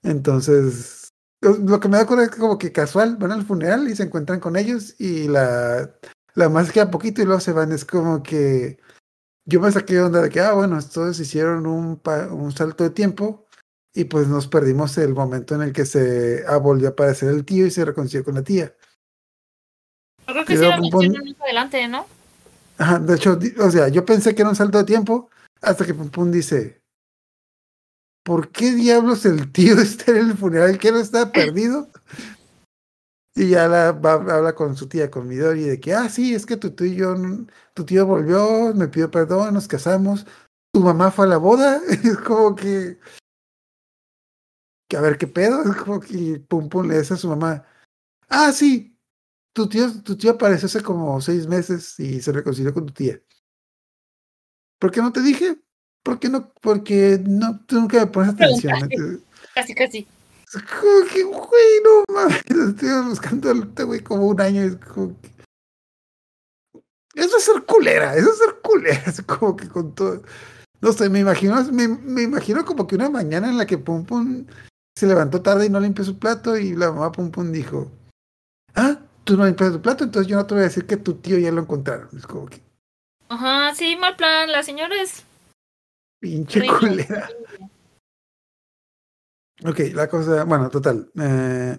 Entonces, lo, que me da cuenta es que como que casual, van al funeral y se encuentran con ellos y la, la más queda poquito y luego se van. Es como que yo me saqué onda de que, ah, bueno, estos hicieron un, un salto de tiempo y pues nos perdimos el momento en el que se ah, volvió a aparecer el tío y se reconcilió con la tía. Yo creo que sí lo pum. mencionan más adelante, ¿no? Ajá, de hecho, o sea, yo pensé que era un salto de tiempo hasta que Pum Pum dice, ¿por qué diablos el tío está en el funeral? ¿Que no está perdido? Y ya la, va, habla con su tía, con Midori, de que, ah, sí, es que tu tío, y yo tu tío volvió, me pidió perdón, nos casamos, tu mamá fue a la boda, es como que, que a ver qué pedo, es como que Pum Pum le dice a su mamá, ah, sí, tu tío, tu tío apareció hace como seis meses y se reconcilió con tu tía. ¿Por qué no te dije? ¿Por qué no? Porque no, tú nunca me pones atención. Casi, casi. como que, güey, no mames, estoy buscando a este güey como un año. Es como que... Eso es ser culera, eso es ser culera. Es como que con todo. No sé, me imagino, me, me imagino como que una mañana en la que Pum Pum se levantó tarde y no limpió su plato y la mamá Pum Pum dijo, ah, tú no limpias tu plato, entonces yo no te voy a decir que tu tío ya lo encontraron. Es como que Ajá, sí, mal plan. La señora es pinche culera. Ok, la cosa, bueno, total. eh,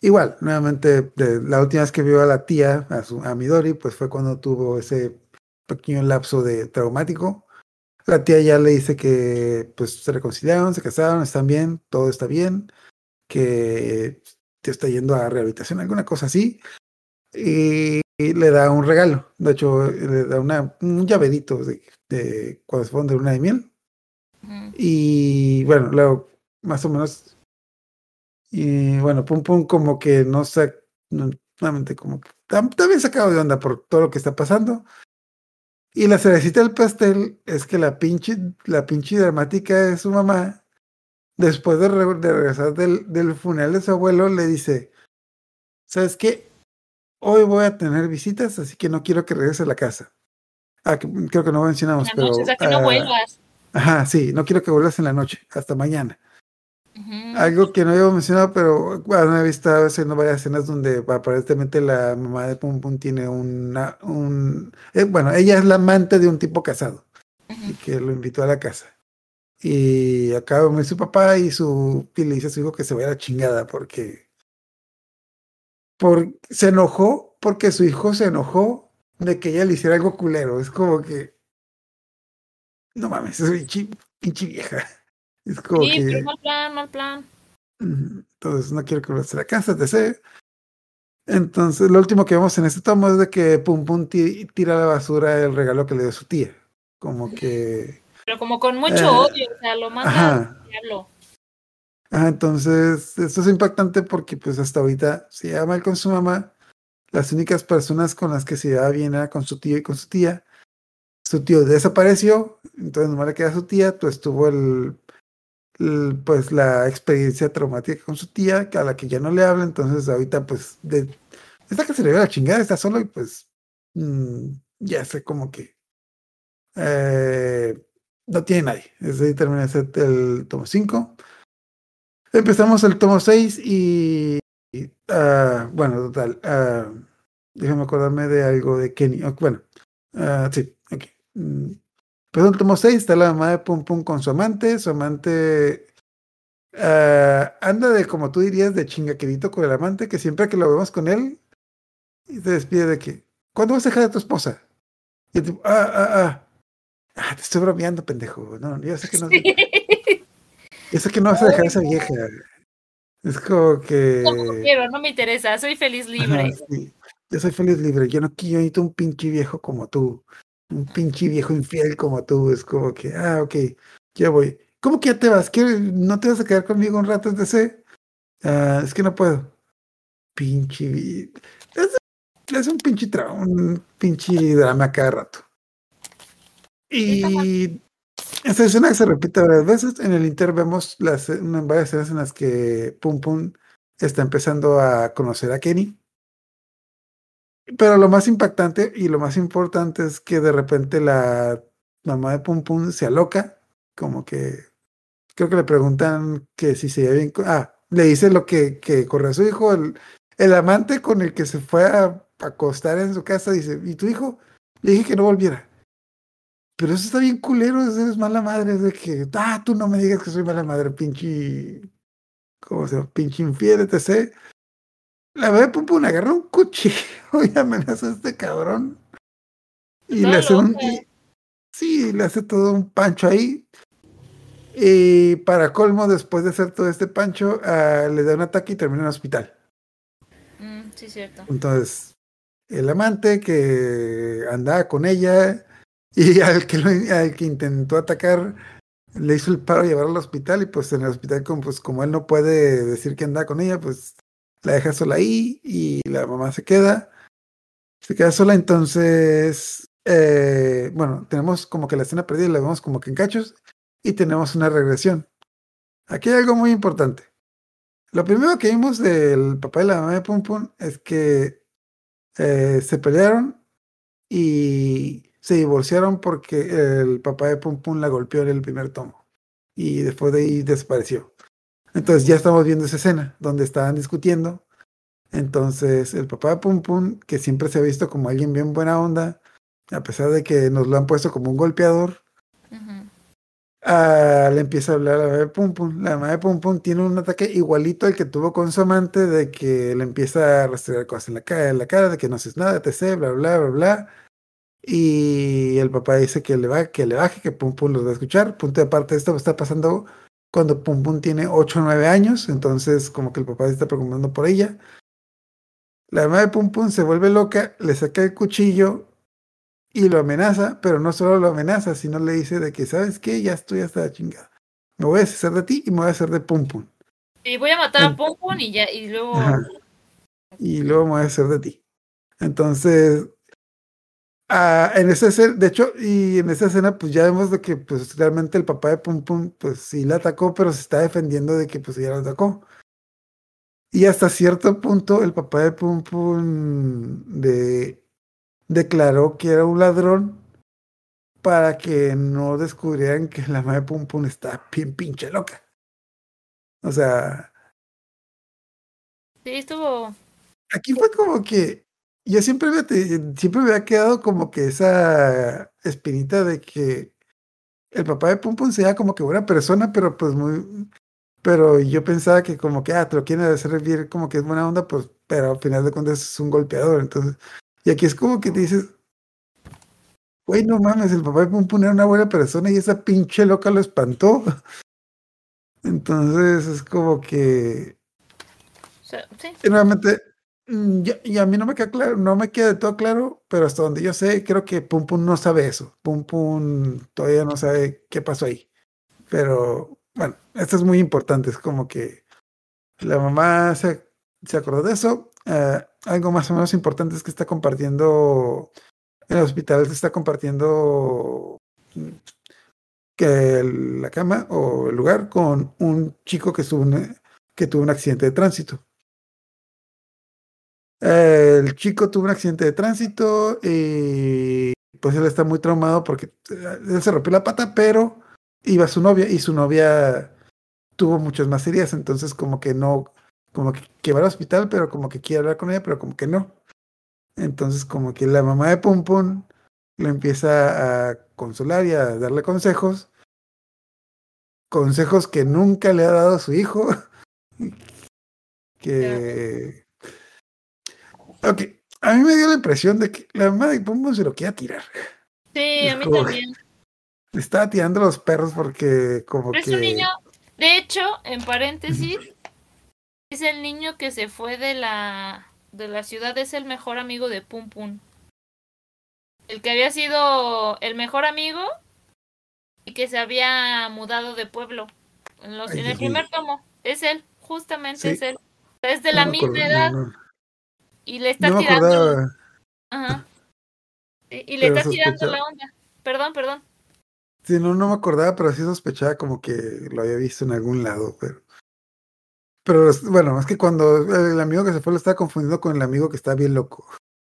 igual, nuevamente, de- la última vez que vio a la tía, a, su, a Midori, pues fue cuando tuvo ese pequeño lapso de traumático. La tía ya le dice que pues se reconciliaron, se casaron, están bien, todo está bien, que te está yendo a rehabilitación, alguna cosa así. Y, y le da un regalo. De hecho, le da una, un llaverito de, de cuando se fueron de luna de miel. Y bueno, luego, más o menos. Y bueno, Pum Pum como que no no- nuevamente como que tam- también sacado de onda por todo lo que está pasando. Y la cerecita del pastel es que la pinche, la pinche dramática de su mamá, después de, re- de regresar del, del funeral de su abuelo, le dice, ¿sabes qué? Hoy voy a tener visitas, así que no quiero que regrese a la casa. Ah, que- creo que no mencionamos, En la pero... noche, o sea, que no ah, vuelvas. Ajá, sí, no quiero que vuelvas en la noche, hasta mañana. Algo que no había mencionado, pero bueno, he visto haciendo varias escenas donde aparentemente la mamá de Pum Pum tiene una, un... eh, bueno, ella es la amante de un tipo casado y que lo invitó a la casa. Y acaba de morir su papá y, su, y le dice a su hijo que se vaya a la chingada porque, por, se enojó porque su hijo se enojó de que ella le hiciera algo culero. Es como que... No mames, es pinche, pinche vieja. Es como Sí, que... pero mal plan, mal plan. Entonces no quiero que vuelvas a la casa, etc. Entonces, lo último que vemos en este tomo es de que Pum Pum ti- tira a la basura el regalo que le dio su tía. Como que. Pero como con mucho Eh, odio, o sea, lo manda diablo. Ajá, entonces, esto es impactante porque, pues, hasta ahorita se lleva mal con su mamá. Las únicas personas con las que se llevaba bien era con su tío y con su tía. Su tío desapareció, entonces nomás le queda su tía, pues tuvo el, pues la experiencia traumática con su tía, a la que ya no le habla, entonces ahorita pues de, está que se le ve la chingada, está solo y pues mm, ya sé como que eh, no tiene nadie. Ahí termina ese- el tomo 5. Empezamos el tomo 6 y, ah, bueno, total. ah, déjame acordarme de algo de Kenny. bueno, ah, sí, ok. Mm, Empezó el tomo 6, está la mamá de Pum Pum con su amante. Su amante ah, anda de, como tú dirías, de chingaquerito con el amante, que siempre que lo vemos con él, y se despide de que, ¿cuándo vas a dejar a tu esposa? Y el tipo, ah, ah, ah. Ah, te estoy bromeando, pendejo. No, yo sé que no, yo sé que no vas a dejar a esa vieja. Es como que. No quiero, no me interesa, soy feliz libre. Ajá, sí. Yo soy feliz libre. Yo no quiero necesito un pinche viejo como tú. Un pinche viejo infiel como tú. Es como que, ah, ok, ya voy. ¿Cómo que ya te vas? ¿Qué- ¿No te vas a quedar conmigo un rato de Ah, es que no puedo. Pinche. Es, es un pinche tra- un pinche drama cada rato. Y esta escena se repite varias veces. En el Inter vemos las, varias escenas en las que Pum Pum está empezando a conocer a Kenny. Pero lo más impactante y lo más importante es que de repente la mamá de Pum Pum se aloca, como que creo que le preguntan que si se lleva bien. Ah, le dice lo que, que corre a su hijo, el, el amante con el que se fue a acostar en su casa, dice, ¿y tu hijo? Le dije que no volviera. Pero eso está bien culero, eso es mala madre, es de que, ah, tú no me digas que soy mala madre, pinche, ¿cómo se llama? Pinche infiel, etc. La bebé Pum Pum agarra un cuchillo y amenaza a este cabrón. Y le hace un, loca. y- sí, le hace todo un pancho ahí. Y para colmo, después de hacer todo este pancho, ah, le da un ataque y termina en el hospital. Mm, sí, cierto. Entonces, el amante que andaba con ella y al que, lo- al que intentó atacar le hizo el paro de llevar al hospital y pues en el hospital como, pues, como él no puede decir que andaba con ella, pues la deja sola ahí y la mamá se queda. Se queda sola, entonces, eh, bueno, tenemos como que la escena perdida, la vemos como que en cachos y tenemos una regresión. Aquí hay algo muy importante. Lo primero que vimos del papá y la mamá de Pum Pum es que eh, se pelearon y se divorciaron porque el papá de Pum Pum la golpeó en el primer tomo y después de ahí desapareció. Entonces ya estamos viendo esa escena donde estaban discutiendo. Entonces el papá de Pum Pum, que siempre se ha visto como alguien bien buena onda, a pesar de que nos lo han puesto como un golpeador. Ah, le empieza a hablar a la mamá de Pum Pum. La mamá de Pum Pum tiene un ataque igualito al que tuvo con su amante, de que le empieza a rastrear cosas en la cara, en la cara, de que no haces nada, etc., bla, bla, bla, bla. Y el papá dice que le, va, que le baje, que Pum Pum los va a escuchar. Punto de aparte, esto está pasando cuando Pum Pum tiene 8 o 9 años, entonces como que el papá se está preocupando por ella. La mamá de Pum Pum se vuelve loca, le saca el cuchillo y lo amenaza, pero no solo lo amenaza, sino le dice de que, ¿sabes qué? Ya estoy hasta la chingada. Me voy a deshacer de ti y me voy a hacer de Pum Pum. Y voy a matar a Pum Pum y ya, y luego. Ajá. Y luego me voy a hacer de ti. Entonces, ah, en esa escena, de hecho, y en esa escena, pues ya vemos de que pues realmente el papá de Pum Pum, pues sí la atacó, pero se está defendiendo de que pues ella la atacó. Y hasta cierto punto, el papá de Pum Pum de, declaró que era un ladrón para que no descubrieran que la madre Pum Pum está bien pinche loca. O sea, Sí, estuvo. aquí fue como que yo siempre me, siempre me había quedado como que esa espinita de que el papá de Pum Pum sea como que buena persona, pero pues muy, pero yo pensaba que como que, ah, te lo quieren hacer bien como que es buena onda, pues, pero al final de cuentas es un golpeador, entonces, y aquí es como que te dices, güey, no mames, el papá de Pum Pum era una buena persona y esa pinche loca lo espantó. Entonces es como que sí. y nuevamente, mm, y a mí no me queda claro, no me queda de todo claro, pero hasta donde yo sé, creo que Pum Pum no sabe eso. Pum Pum todavía no sabe qué pasó ahí. Pero bueno, esto es muy importante. Es como que la mamá se, se acordó de eso. Eh, algo más o menos importante es que está compartiendo, en el hospital se está compartiendo mm, que la cama o el lugar con un chico que tuvo un accidente de tránsito. Eh, el chico tuvo un accidente de tránsito y pues él está muy traumado porque eh, él se rompió la pata, pero iba su novia y su novia tuvo muchas más heridas, entonces como que no, como que, que va al hospital, pero como que quiere hablar con ella, pero como que no. Entonces como que la mamá de Pum Pum lo empieza a consolar y a darle consejos, consejos que nunca le ha dado a su hijo, que... Ok, a mí me dio la impresión de que la mamá de Pum Pum se lo quería tirar. Sí, a mí también. Le estaba tirando los perros porque como Pero es un niño. De hecho, en paréntesis, es el niño que se fue de la de la ciudad, es el mejor amigo de Pum Pum. El que había sido el mejor amigo y que se había mudado de pueblo. En, los, Ay, en el primer tomo. Es él, justamente Sí. es él. Es de no la misma edad no, no, y le está no tirando. acordaba. Ajá. Y, y le está tirando la onda. Perdón, perdón. Sí, no, no me acordaba, pero sí sospechaba como que lo había visto en algún lado, pero. Pero bueno, es que cuando el amigo que se fue lo estaba confundiendo con el amigo que está bien loco.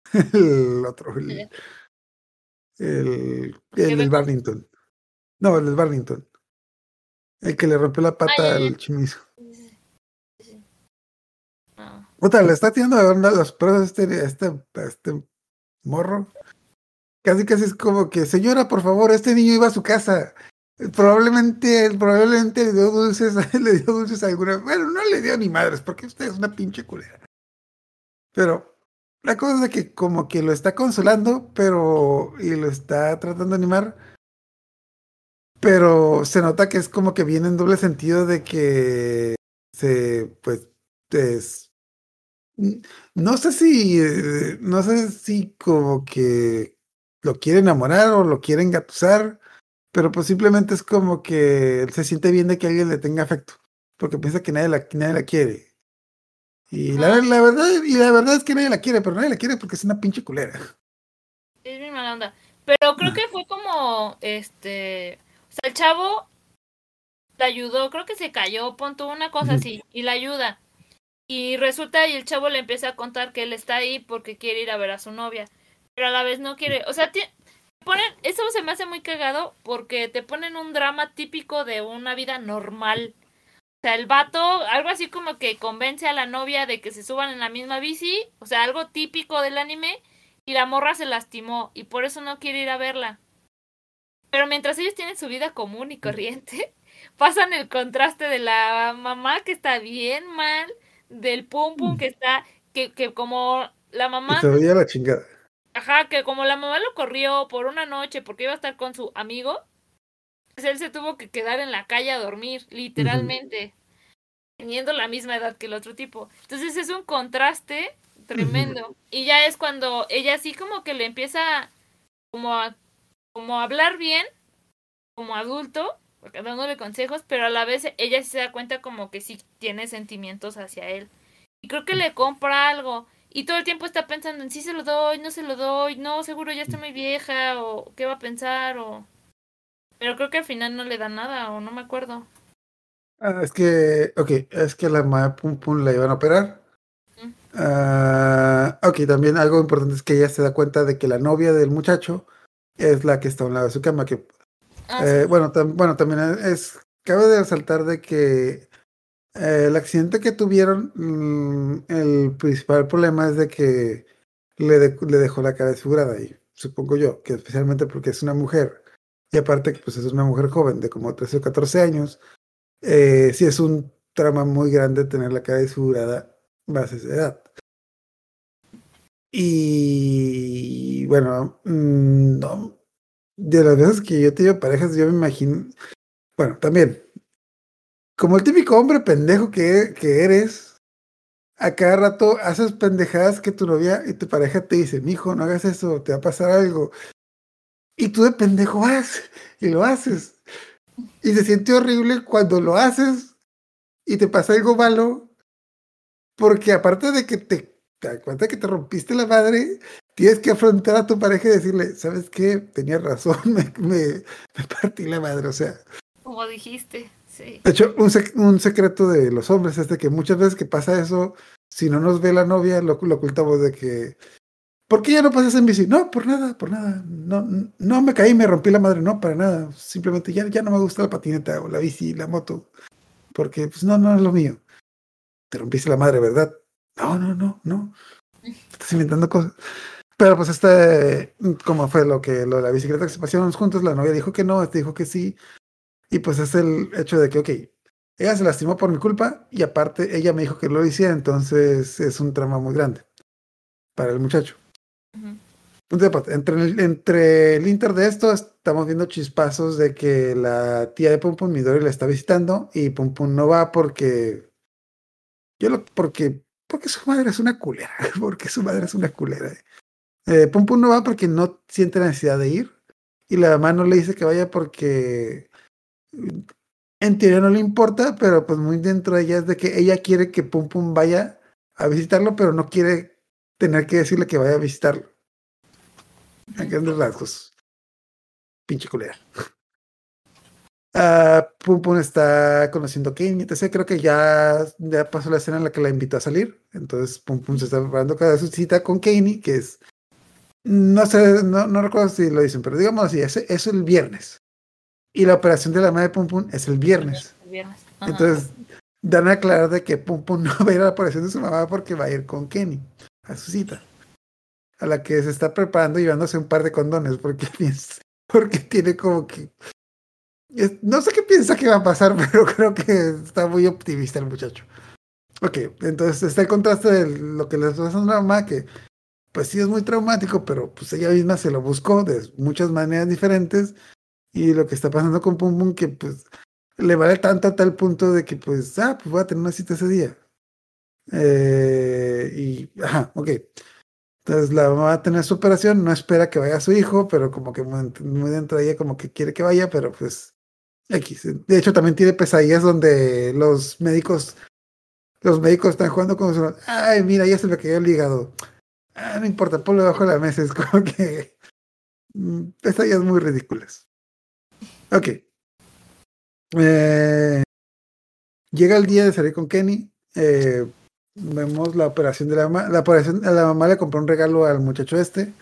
el otro. el- El, ¿Qué el Barlington. No, el Barlington. El que le rompió la pata al chimizo. Puta, le está tirando de onda perros a este, este, este morro. Casi casi es como que, señora, por favor, este niño iba a su casa. Probablemente, probablemente le dio dulces, le dio dulces a alguna. Bueno, no le dio ni madres, porque usted es una pinche culera. Pero la cosa es que como que lo está consolando, pero. y lo está tratando de animar. Pero se nota que es como que viene en doble sentido de que se, pues, es no sé si, eh, no sé si como que lo quiere enamorar o lo quiere engatusar, pero pues simplemente es como que él se siente bien de que alguien le tenga afecto, porque piensa que nadie la, nadie la quiere. Y la, verdad, y la verdad es que nadie la quiere, pero nadie la quiere porque es una pinche culera. Es bien mala onda. Pero creo que fue como, este, o sea, el chavo la ayudó, creo que se cayó, punto, una cosa así, y la ayuda. Y resulta, y el chavo le empieza a contar que él está ahí porque quiere ir a ver a su novia, pero a la vez no quiere, o sea, tie- ponen, eso se me hace muy cagado porque te ponen un drama típico de una vida normal. O sea, el vato, algo así como que convence a la novia de que se suban en la misma bici, o sea, algo típico del anime, y la morra se lastimó y por eso no quiere ir a verla. Pero mientras ellos tienen su vida común y corriente, pasan el contraste de la mamá que está bien mal, del pum pum que está, que, que como la mamá se veía la chingada. Ajá, que como la mamá lo corrió por una noche porque iba a estar con su amigo, pues él se tuvo que quedar en la calle a dormir, literalmente, teniendo la misma edad que el otro tipo. Entonces es un contraste tremendo. Y ya es cuando ella así como que le empieza como a, como a hablar bien, como adulto, porque dándole consejos, pero a la vez ella sí se da cuenta como que sí tiene sentimientos hacia él. Y creo que le compra algo. Y todo el tiempo está pensando en si se lo doy, no se lo doy, no, seguro ya está muy vieja, o qué va a pensar, o... Pero creo que al final no le da nada, o no me acuerdo. Ah, es que, ok, es que la mamá Pum Pum la iban a operar. Mm. Ah, ok, también algo importante es que ella se da cuenta de que la novia del muchacho es la que está a un lado de su cama, que Ah, Eh, sí. bueno, tam- bueno, también es, cabe de resaltar de que eh, el accidente que tuvieron, mm, el principal problema es de que le, de- le dejó la cara desfigurada y supongo yo que especialmente porque es una mujer y aparte que pues es una mujer joven de como 13 o 14 años, eh, sí es un trama muy grande tener la cara desfigurada a esa edad. Y bueno, mm, no, de las veces que yo he tenido parejas, yo me imagino, bueno, también, como el típico hombre pendejo que, que eres, a cada rato haces pendejadas que tu novia y tu pareja te dice, mijo, no hagas eso, te va a pasar algo. Y tú de pendejo vas y lo haces. Y se siente horrible cuando lo haces y te pasa algo malo, porque aparte de que te, te das que te rompiste la madre, tienes que afrontar a tu pareja y decirle, ¿sabes qué? Tenías razón, me, me, me partí la madre. O sea, Como dijiste, sí. de hecho, un, sec- un secreto de los hombres es de que muchas veces que pasa eso, si no nos ve la novia, lo, lo ocultamos de que, ¿por qué ya no pasas en bici? No, por nada, por nada. No, no me caí, me rompí la madre, no, para nada. Simplemente ya, ya no me gusta la patineta o la bici, la moto, porque pues no, no es lo mío. Te rompiste la madre, ¿verdad? No, no, no, no. Estás inventando cosas. Pero pues este, como fue lo que lo de la bicicleta que se pasaron juntos, la novia dijo que no, este dijo que sí. Y pues es el hecho de que, ok, ella se lastimó por mi culpa y aparte ella me dijo que lo hiciera, entonces es un trama muy grande para el muchacho. Entre el, entre el inter de esto estamos viendo chispazos de que la tía de Pum Pum Midori la está visitando y Pum Pum no va porque yo lo porque porque su madre es una culera, porque su madre es una culera. Eh, Pum Pum no va porque no siente la necesidad de ir y la mamá no le dice que vaya porque mm, en teoría no le importa, pero pues muy dentro de ella es de que ella quiere que Pum Pum vaya a visitarlo, pero no quiere tener que decirle que vaya a visitarlo. A grandes rasgos. Pinche culera. Ah, Pum Pum está conociendo a Kane, etc. Creo que ya, ya pasó la escena en la que la invitó a salir. Entonces Pum Pum se está preparando cada su cita con Kane, que es No sé, no, no recuerdo si lo dicen, pero digamos así, es, es el viernes. Y la operación de la madre Pum Pum es el viernes. El viernes. Ajá. Entonces, dan a aclarar de que Pum Pum no va a ir a la operación de su mamá porque va a ir con Kenny a su cita. A la que se está preparando llevándose un par de condones porque piensa, porque tiene como que. no sé qué piensa que va a pasar, pero creo que está muy optimista el muchacho. Ok, entonces está el contraste de lo que le está pasando a la mamá, que pues sí es muy traumático, pero pues ella misma se lo buscó de muchas maneras diferentes. Y lo que está pasando con Pum Pum, que pues le vale tanto a tal punto de que pues, ah, pues voy a tener una cita ese día. Eh, y, ajá, ok. Entonces la mamá va a tener su operación, no espera que vaya su hijo, pero como que muy, dentro de ella como que quiere que vaya, pero pues X. De hecho también tiene pesadillas donde los médicos, los médicos están jugando con su, ay, mira, ya se me cayó el hígado. Ah, no importa, ponlo debajo de la mesa, es como que mm, pesadillas muy ridículas. Ok. Eh, llega el día de salir con Kenny. eh, vemos la operación de la mamá. La operación, a la mamá le compró un regalo al muchacho este.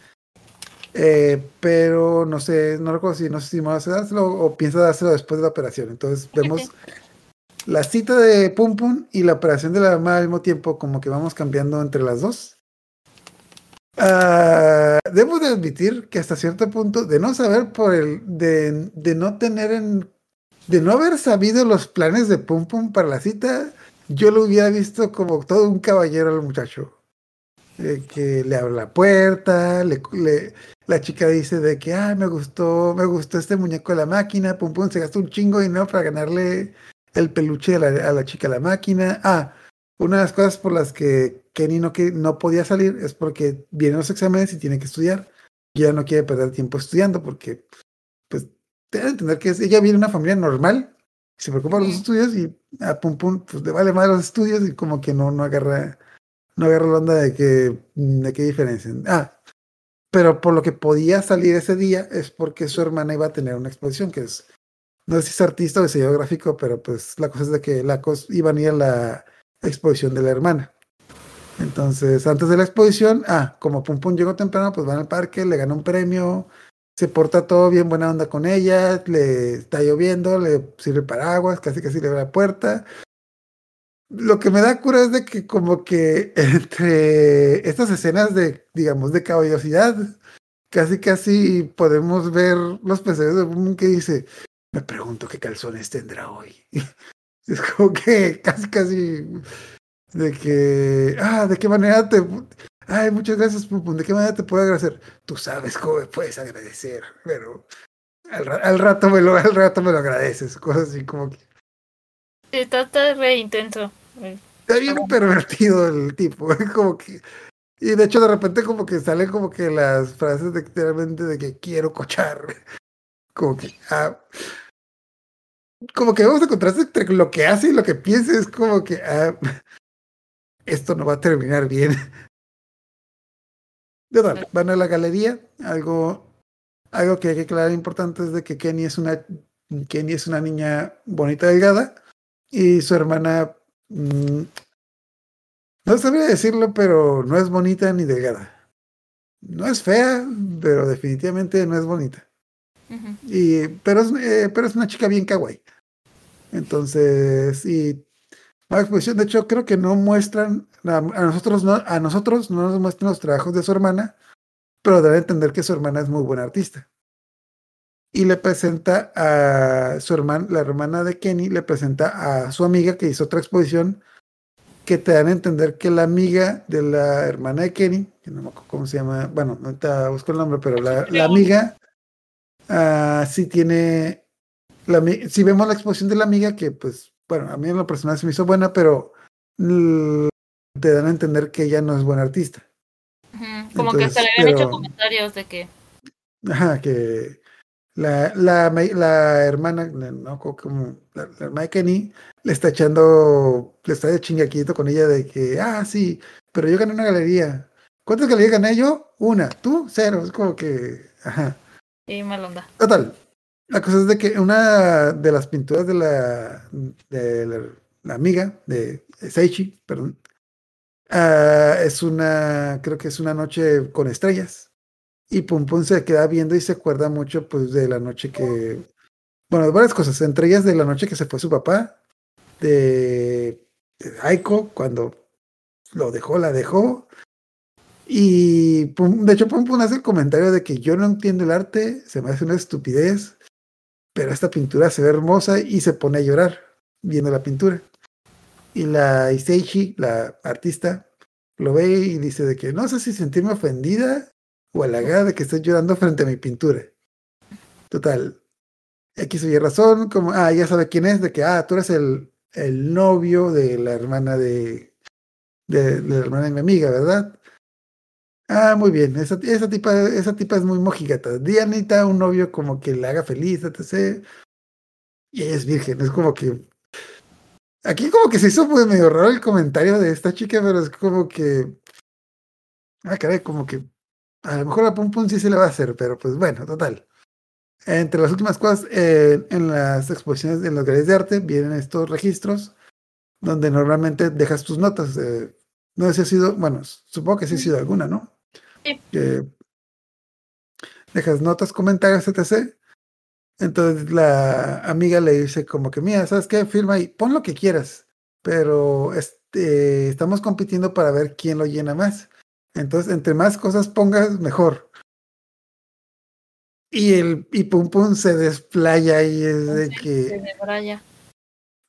eh, pero no sé, no recuerdo si no sé si va a dárselo o piensa dárselo después de la operación. Entonces vemos la cita de Pum Pum y la operación de la mamá al mismo tiempo, como que vamos cambiando entre las dos. Ah, debo de admitir que hasta cierto punto, de no saber por el, de, no tener en, de no haber sabido los planes de Pum Pum para la cita, yo lo hubiera visto como todo un caballero al muchacho. Que le abre la puerta, le, la chica dice de que, ay, me gustó, me gustó este muñeco de la máquina, Pum Pum se gastó un chingo de dinero para ganarle el peluche a la chica de la máquina. Ah, una de las cosas por las que Kenny no, que, no podía salir es porque vienen los exámenes y tiene que estudiar. Y ella no quiere perder tiempo estudiando porque, pues, que entender que es- ella viene de una familia normal, se preocupa por los estudios y a Pum Pum, pues le vale más los estudios y como que no, no agarra, no agarra la onda de que, de qué diferencia. Ah, pero por lo que podía salir ese día es porque su hermana iba a tener una exposición que es, no sé si es artista o diseñador gráfico, pero pues la cosa es de que la cos iban a ir a la exposición de la hermana. Entonces, antes de la exposición, ah, como Pum Pum llegó temprano, pues van al parque, le gana un premio, se porta todo bien, buena onda con ella, le está lloviendo, le sirve paraguas, casi casi le abre la puerta. Lo que me da cura es de que como que entre estas escenas de, digamos, de caballosidad, casi casi podemos ver los pensamientos de Pum Pum que dice, me pregunto qué calzones tendrá hoy. Es como que casi casi de que, ah, ¿de qué manera te... Ay, muchas gracias, Pum Pum, ¿de qué manera te puedo agradecer? Tú sabes cómo me puedes agradecer, pero al, ra- al rato me lo, al rato me lo agradeces, cosas así como que... Está, está re intenso. Eh, Está bien pervertido el tipo, como que... Y de hecho de repente como que salen como que las frases de literalmente de que quiero cochar. Como que, ah, como que vamos a contraste entre lo que hace y lo que piensa, es como que, ah, esto no va a terminar bien. Total, van a la galería, algo, algo que hay que aclarar importante es de que Kenny es una, Kenny es una niña bonita delgada y su hermana mm, no sabría decirlo, pero no es bonita ni delgada. No es fea, pero definitivamente no es bonita. Y, pero, es, eh, pero es una chica bien kawaii. Entonces, y la exposición, de hecho, creo que no muestran, a, nosotros no, a nosotros no nos muestran los trabajos de su hermana, pero debe entender que su hermana es muy buena artista. Y le presenta a su hermana, la hermana de Kenny, le presenta a su amiga que hizo otra exposición que te dan a entender que la amiga de la hermana de Kenny, que no me acuerdo cómo se llama, bueno, ahorita busco el nombre, pero la, la amiga ah, sí tiene, la, si vemos la exposición de la amiga, que pues, bueno, a mí en lo personal se me hizo buena, pero te dan a entender que ella no es buena artista. Como que hasta Entonces, le habían hecho comentarios de que. Ajá, que la, la, hermana, no, no, co- como la, la hermana de Kenny, le está echando, le está de chingaquito con ella de que, ah, sí, pero yo gané una galería. ¿Cuántas galerías gané yo? Una. ¿Tú? Cero. Es como que, ajá. Y mal onda. Total. La cosa es de que una de las pinturas de la, de la, amiga de Seichi, perdón, ah, es una, creo que es una noche con estrellas. Y Pum Pum se queda viendo y se acuerda mucho pues de la noche que... Bueno, varias cosas, entre ellas de la noche que se fue su papá, de, de Aiko, cuando lo dejó, la dejó. Y de hecho Pum Pum hace el comentario de que yo no entiendo el arte, se me hace una estupidez, pero esta pintura se ve hermosa y se pone a llorar viendo la pintura. Y la Iseichi, la artista, lo ve y dice de que no sé si sentirme ofendida o halagada de que estoy llorando frente a mi pintura. Total. X o Y razón, como, ah, ya sabe quién es, de que, ah, tú eres el, el novio de la hermana de, de, de la hermana de mi amiga, ¿verdad? Ah, muy bien, esa, esa, tipa, esa tipa es muy mojigata. Dianita, un novio como que le haga feliz, etc. Y es virgen, es como que... Aquí como que se hizo pues medio raro el comentario de esta chica, pero es como que... Ah, caray, como que... A lo mejor a Pum Pum sí se le va a hacer, pero pues bueno, total. Entre las últimas cosas, eh, en las exposiciones, en las galerías de arte, vienen estos registros donde normalmente dejas tus notas. eh, no sé si ha sido, bueno, supongo que sí ha sido alguna, ¿no? Sí. Que dejas notas, comentarios, etc. Entonces la amiga le dice como que, mira, ¿sabes qué? Firma y pon lo que quieras, pero este, estamos compitiendo para ver quién lo llena más. Entonces, entre más cosas pongas, mejor. Y el y Pum Pum se desplaya y es de que, De Braya.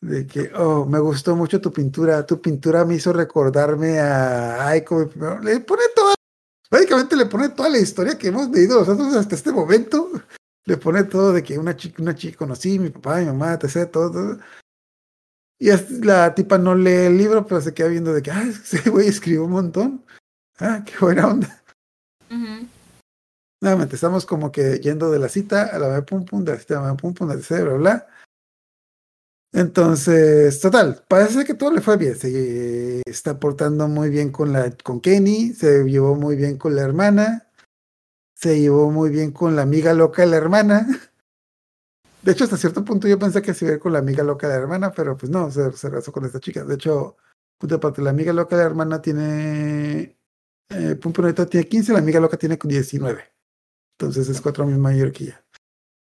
de que, oh, me gustó mucho tu pintura. Tu pintura me hizo recordarme a Aiko. mi primero". Le pone toda, básicamente le pone toda la historia que hemos leído nosotros hasta este momento. Le pone todo de que una chica, una chica conocí, mi papá, mi mamá, etc. Todo, todo. Y la tipa no lee el libro, pero se queda viendo de que, ah, ese güey escribió un montón. Ah, qué buena onda. Ujú. Nuevamente, estamos como que yendo de la cita a la pum pum, de la cita a la pum pum, de la cita, bla, bla. Entonces, total, parece que todo le fue bien. Se está portando muy bien con la con Kenny, se llevó muy bien con la hermana, se llevó muy bien con la amiga loca de la hermana. De hecho, hasta cierto punto yo pensé que se iba a ir con la amiga loca de la hermana, pero pues no, se, se casó con esta chica. De hecho, aparte, la amiga loca de la hermana tiene. Eh, tiene 15, la amiga loca tiene 19. Entonces es cuatro años mayor que ella.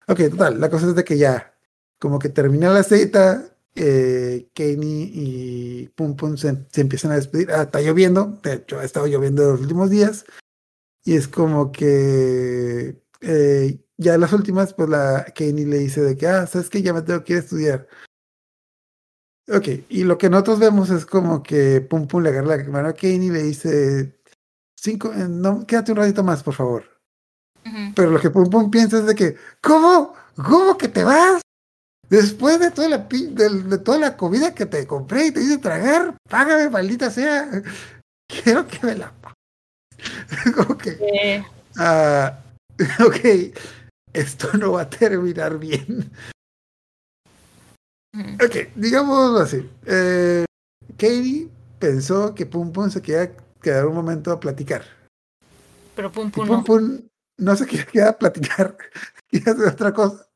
Ok, total, la cosa es de que ya, como que termina la cita, eh, Kenny y Pum Pum se, se empiezan a despedir. Ah, está lloviendo, de hecho ha estado lloviendo los últimos días. Y es como que eh, ya las últimas, pues la Kenny le dice de que, ah, sabes que ya me tengo que ir a estudiar. Ok, y lo que nosotros vemos es como que Pum Pum le agarra la mano a Kenny y le dice, cinco, eh, no, quédate un ratito más, por favor. Pero lo que Pum Pum piensa es de que, ¿cómo? ¿Cómo que te vas? Después de toda la, de, de toda la comida que te compré y te hice tragar, págame, maldita sea. Quiero que me la... Como que, Eh, ah, ok, esto no va a terminar bien. ujú. Ok, digámoslo así. Eh, Katie pensó que Pum Pum se quería quedar un momento a platicar. Pero pum Y pum Pum no. Pum no se quería quedar a platicar, quería hacer otra cosa.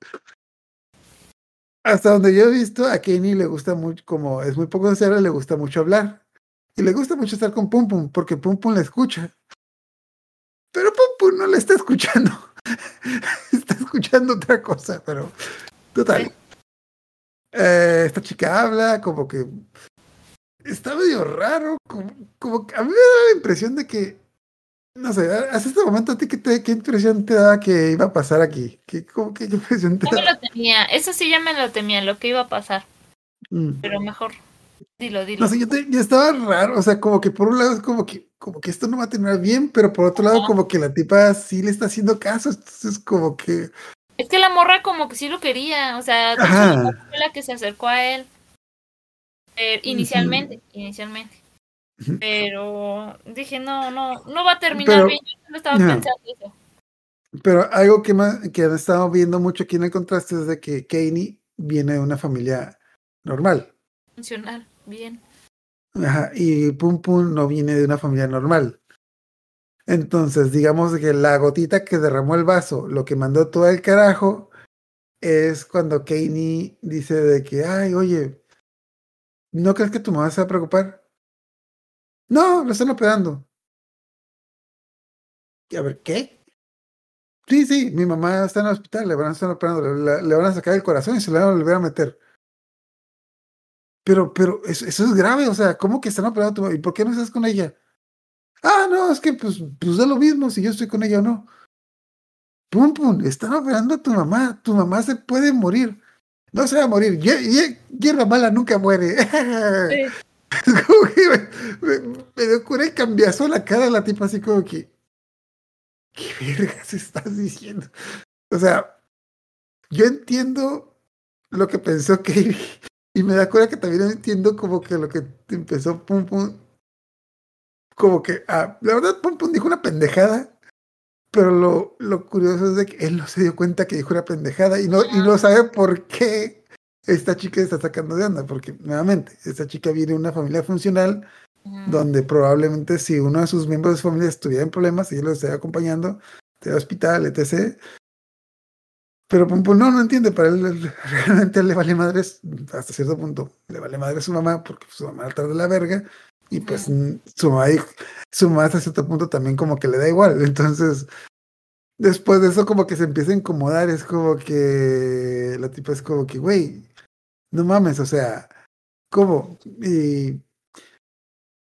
Hasta donde yo he visto, a Kenny le gusta mucho, como es muy poco sincero, le gusta mucho hablar. Y le gusta mucho estar con Pum Pum, porque Pum Pum le escucha. Pero Pum Pum no le está escuchando. está escuchando otra cosa, pero total. Eh, esta chica habla como que está medio raro, como, como que a mí me da la impresión de que no sé, hasta este momento, ¿a ti qué, te- qué impresión te da que iba a pasar aquí? ¿Qué, cómo- qué- impresión te Ya me lo temía. Eso sí ya me lo temía, lo que iba a pasar. Mm. Pero mejor. Dilo, dilo. No sé, yo, te- yo estaba raro, o sea, como que por un lado es como que, como que esto no va a terminar bien, pero por otro lado como que la tipa sí le está haciendo caso, entonces como que... Es que la morra como que sí lo quería. O sea, fue la que se acercó a él. Eh, inicialmente, inicialmente. Pero dije, no, no, no va a terminar Pero- bien. Yo solo estaba pensando eso. Pero algo que, más, que han estado viendo mucho aquí en el contraste es de que Kanye viene de una familia normal. Funcional, bien. Ajá, y Pum Pum no viene de una familia normal. Entonces, digamos que la gotita que derramó el vaso, lo que mandó todo el carajo, es cuando Kanye dice de que, ay, oye, ¿no crees que tu mamá se va a preocupar? No, lo están operando. Y a ver, ¿qué? sí, sí, mi mamá está en el hospital, le van a estar operando, le, le van a sacar el corazón y se le van a volver a meter. Pero, pero eso, eso es grave, o sea, ¿cómo que están operando a tu mamá? ¿Y por qué no estás con ella? Ah, no, es que pues, pues es lo mismo si yo estoy con ella o no. Pum, pum, están operando a tu mamá, tu mamá se puede morir. No se va a morir, Hier- hier- hierba mala nunca muere. Sí. Es como que me, me, me dio cura y cambiazo la cara de la tipa así como que, ¿qué vergas estás diciendo? O sea, yo entiendo lo que pensó Katie y me da cura que también entiendo como que lo que empezó Pum Pum, como que, ah, la verdad Pum Pum dijo una pendejada, pero lo, lo curioso es de que él no se dio cuenta que dijo una pendejada y no, y no sabe por qué esta chica está sacando de onda, porque nuevamente, esta chica viene de una familia funcional donde probablemente si uno de sus miembros de su familia estuviera en problemas, ella lo estaría acompañando, de hospital, etc. Pero Pum Pum no, no entiende, para él realmente le vale madres, hasta cierto punto, le vale madre a su mamá, porque su mamá atrás de la verga, y pues mm, su mamá, su mamá hasta cierto punto también como que le da igual, entonces después de eso como que se empieza a incomodar, es como que la tipa es como que, güey, no mames, o sea, ¿cómo? Y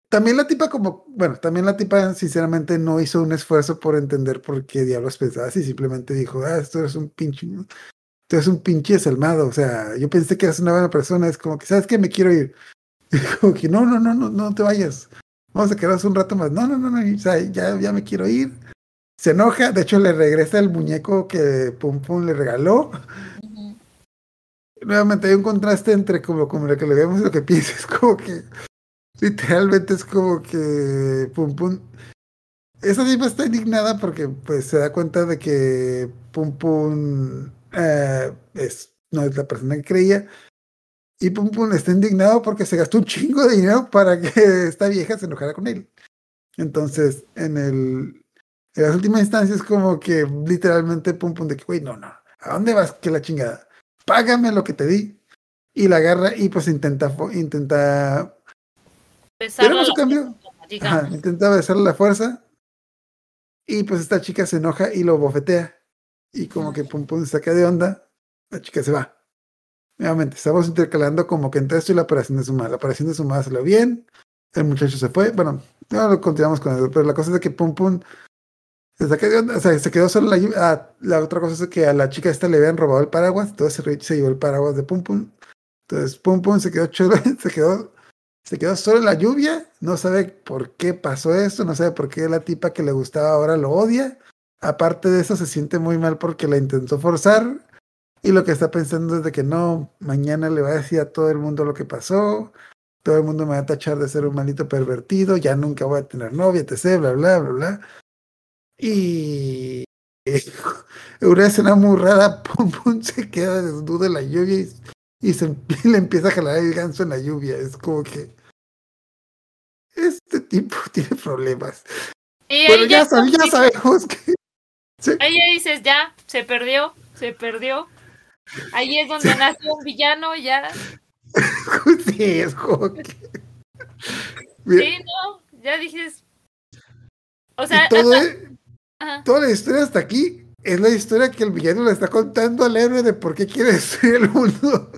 también la tipa como, bueno, también la tipa sinceramente no hizo un esfuerzo por entender por qué diablos pensaba así, simplemente dijo, ah, esto es un pinche, tú eres un pinche desalmado, o sea, yo pensé que eras una buena persona, es como que, ¿sabes qué? Me quiero ir. Como que, no, no, no, no, no te vayas, vamos a quedarnos un rato más, no, no, no, no, ya, ya me quiero ir. Se enoja, de hecho le regresa el muñeco que Pum Pum le regaló. Nuevamente hay un contraste entre como, como lo que le vemos y lo que piensa, es como que literalmente es como que Pum Pum. Esa tipa está indignada porque pues se da cuenta de que Pum Pum eh, es, no es la persona que creía. Y Pum Pum está indignado porque se gastó un chingo de dinero para que esta vieja se enojara con él. Entonces, en el en las últimas instancias, como que literalmente Pum Pum de que, güey, no, no, ¿a dónde vas? Que la chingada. Págame lo que te di. Y la agarra y pues intenta, intenta cambio. boca, digamos. Ajá, intenta besarle la fuerza. Y pues esta chica se enoja y lo bofetea. Y como que Pum Pum se saca de onda. La chica se va. Nuevamente, estamos intercalando como que entre esto y la operación de su madre. La operación de su madre salió bien. El muchacho se fue. Bueno, no lo continuamos con eso. Pero la cosa es de que Pum Pum se onda. O sea, se quedó solo la. Ah, la otra cosa es que a la chica esta le habían robado el paraguas. Entonces se, se llevó el paraguas de Pum Pum. Entonces Pum Pum se quedó chulo, se quedó se quedó solo en la lluvia, no sabe por qué pasó esto, no sabe por qué la tipa que le gustaba ahora lo odia. Aparte de eso, se siente muy mal porque la intentó forzar. Y lo que está pensando es de que no, mañana le va a decir a todo el mundo lo que pasó. Todo el mundo me va a tachar de ser un maldito pervertido, ya nunca voy a tener novia, etc., bla, bla, bla, bla. Y una escena muy rara, Pum Pum se queda desnudo en la lluvia y, y se le empieza a jalar el ganso en la lluvia. Es como que este tipo tiene problemas. Y Pero ahí ya, ya, sab- ya sabemos que ahí ya dices, ya, se perdió, se perdió. Ahí es donde nació un villano, ya. sí, es como que... Sí, no, ya dices. O sea, hasta- es- ajá. toda la historia hasta aquí es la historia que el villano le está contando al héroe de por qué quiere destruir el mundo.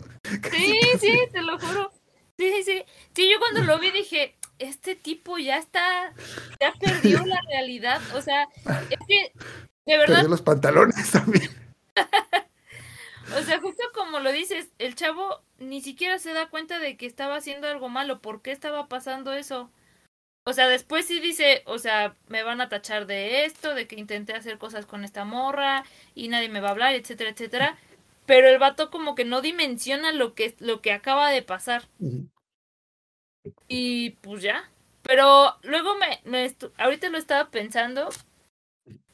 Sí, sí, te lo juro. Sí, sí, sí. Sí, yo cuando lo vi dije, este tipo ya está, ya perdió la realidad. O sea, es que, de verdad, Perdió los pantalones también. o sea, justo como lo dices, el chavo ni siquiera se da cuenta de que estaba haciendo algo malo. ¿Por qué estaba pasando eso? O sea, después sí dice, o sea, me van a tachar de esto, de que intenté hacer cosas con esta morra y nadie me va a hablar, etcétera, etcétera. Pero el vato como que no dimensiona lo que, lo que acaba de pasar. Y pues ya. Pero luego me, me ahorita lo estaba pensando.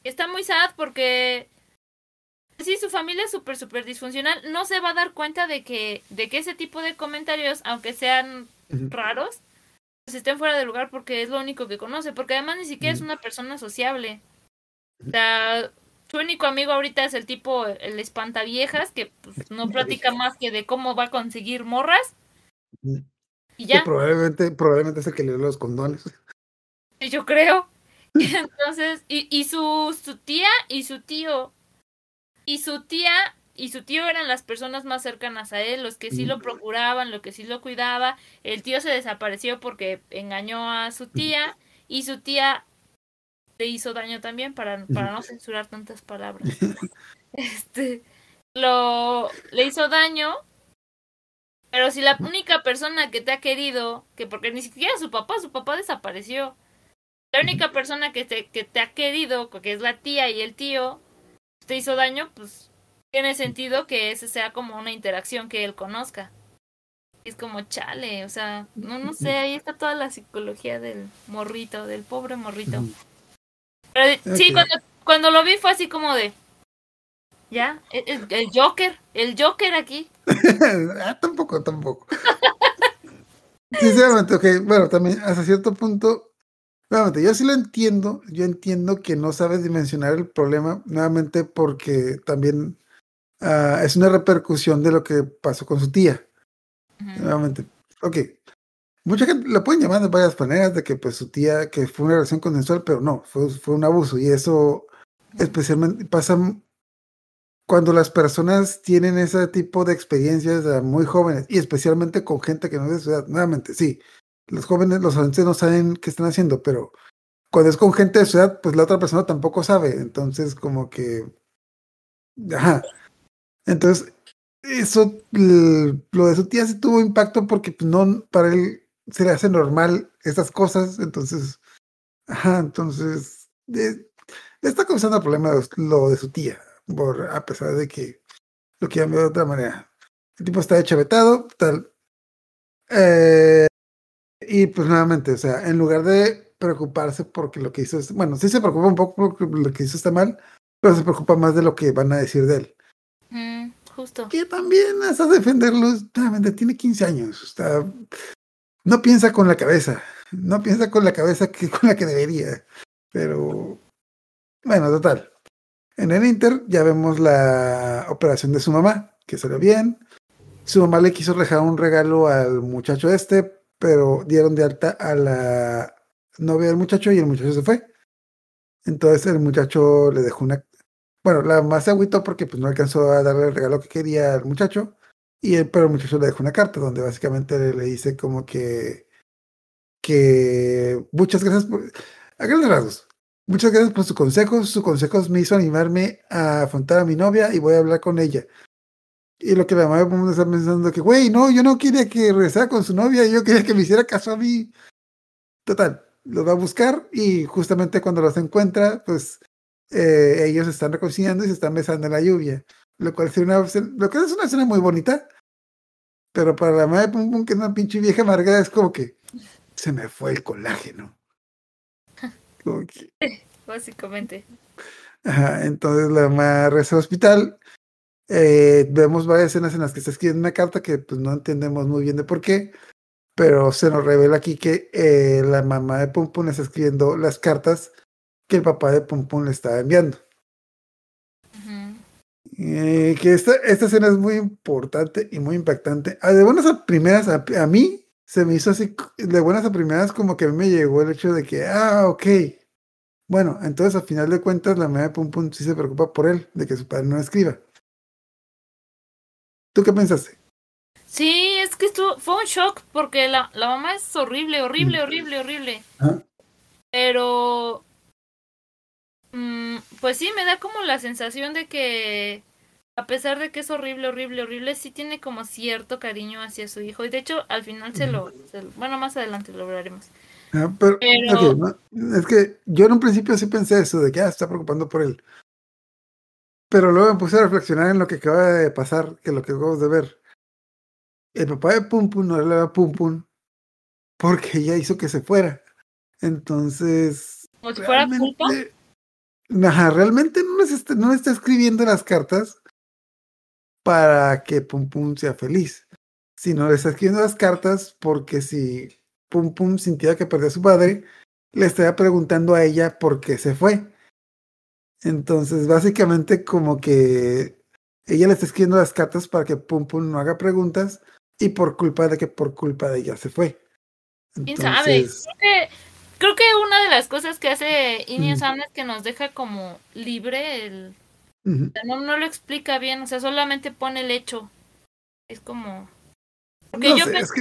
Está muy sad porque sí, su familia es súper, súper disfuncional. No se va a dar cuenta de que, de que ese tipo de comentarios, aunque sean raros, pues estén fuera de lugar porque es lo único que conoce. Porque además ni siquiera es una persona sociable. O sea, su único amigo ahorita es el tipo, el espantaviejas, que pues, no platica más que de cómo va a conseguir morras. Y Que ya. probablemente, probablemente es el que le dio los condones. Yo creo. Entonces, y, y su, su tía y su tío y su tía y su tío eran las personas más cercanas a él, los que sí lo procuraban, los que sí lo cuidaba. El tío se desapareció porque engañó a su tía y su tía le hizo daño también para, para no censurar tantas palabras. Este lo le hizo daño, pero si la única persona que te ha querido, que porque ni siquiera su papá, su papá desapareció. La única persona que te, que te ha querido, que es la tía y el tío, te hizo daño, pues tiene sentido que ese sea como una interacción que él conozca. Es como chale, o sea, no, no sé, ahí está toda la psicología del morrito, del pobre morrito. Pero sí, cuando, cuando lo vi fue así como de, ya, el, el Joker, el Joker aquí. ah, tampoco, tampoco. Sinceramente, ok, bueno, también hasta cierto punto, nuevamente, yo sí lo entiendo, yo entiendo que no sabes dimensionar el problema, nuevamente porque también uh, es una repercusión de lo que pasó con su tía. Uh -huh. Nuevamente, ok. Mucha gente lo pueden llamar de varias maneras, de que pues su tía, que fue una relación consensual, pero no, fue, fue un abuso y eso especialmente pasa cuando las personas tienen ese tipo de experiencias muy jóvenes y especialmente con gente que no es de su edad. Nuevamente, sí, los jóvenes, los adolescentes no saben qué están haciendo, pero cuando es con gente de su edad, pues la otra persona tampoco sabe. Entonces, como que. Ajá. Entonces, eso, lo de su tía sí tuvo impacto porque pues, no, para él se le hace normal estas cosas. Entonces, ajá, entonces, está causando problemas lo de su tía a pesar de que lo quieran ver de otra manera. El tipo está chavetado, tal. Eh, y pues nuevamente, o sea, en lugar de preocuparse porque lo que hizo es, bueno, sí se preocupa un poco porque lo que hizo está mal, pero se preocupa más de lo que van a decir de él. Que también hasta defenderlo, nuevamente tiene 15 años, está, no piensa con la cabeza, no piensa con la cabeza que con la que debería, pero bueno, total. En el Inter ya vemos la operación de su mamá, que salió bien. Su mamá le quiso dejar un regalo al muchacho este, pero dieron de alta a la novia del muchacho y el muchacho se fue. Entonces el muchacho le dejó una... Bueno, la mamá se agüitó porque pues, no alcanzó a darle el regalo que quería al muchacho, y él, pero el muchacho le dejó una carta donde básicamente le, dice como que... que muchas gracias por... A grandes rasgos, Muchas gracias por sus consejos. Sus consejos me hizo animarme a afrontar a mi novia y voy a hablar con ella. Y lo que la mamá está pensando que, güey, no, yo no quería que regresara con su novia, yo quería que me hiciera caso a mí. Total, los va a buscar y justamente cuando los encuentra, pues eh, ellos están reconciliando y se están besando en la lluvia. Lo cual, es una, lo cual es una escena muy bonita. Pero para la mamá de Pum Pum, que es una pinche vieja amargada, es como que se me fue el colágeno. Básicamente. Ajá, entonces la mamá regresa al hospital. Eh, vemos varias escenas en las que se escribe una carta que pues no entendemos muy bien de por qué, pero se nos revela aquí que eh, la mamá de Pum Pum está escribiendo las cartas que el papá de Pum Pum le estaba enviando. Uh -huh. eh, que esta, esta escena es muy importante y muy impactante. Ah, de buenas a primeras, a, a mí se me hizo así, de buenas a primeras, como que a mí me llegó el hecho de que, ah, ok. Bueno, entonces a final de cuentas, la mamá de Pum Pum sí se preocupa por él, de que su padre no escriba. ¿Tú qué pensaste? Sí, es que esto fue un shock, porque la, la mamá es horrible, horrible, horrible, horrible. ¿Ah? Pero. Mmm, pues sí, me da como la sensación de que a pesar de que es horrible, horrible, horrible, sí tiene como cierto cariño hacia su hijo. Y de hecho, al final se lo. Se lo bueno, más adelante lo hablaremos. Ah, pero, pero... Okay, no, es que yo en un principio sí pensé eso, de que ah, está preocupando por él. Pero luego me puse a reflexionar en lo que acaba de pasar, que lo que acabamos de ver. El papá de Pum Pum no le daba Pum Pum porque ella hizo que se fuera. Entonces. ¿Como si fuera culpa? Ajá, realmente no les está, no está escribiendo las cartas para que Pum Pum sea feliz, sino le está escribiendo las cartas porque si Pum Pum sintiera que perdió a su padre, le estaría preguntando a ella por qué se fue. Entonces, básicamente, como que ella le está escribiendo las cartas para que Pum Pum no haga preguntas y por culpa de que por culpa de ella se fue. ¿Quién sabe? Creo que, creo que una de las cosas que hace Ineos mm. es que nos deja como libre el. O sea, no, no lo explica bien, o sea, solamente pone el hecho. Es como... Porque No yo, sé, pe- es que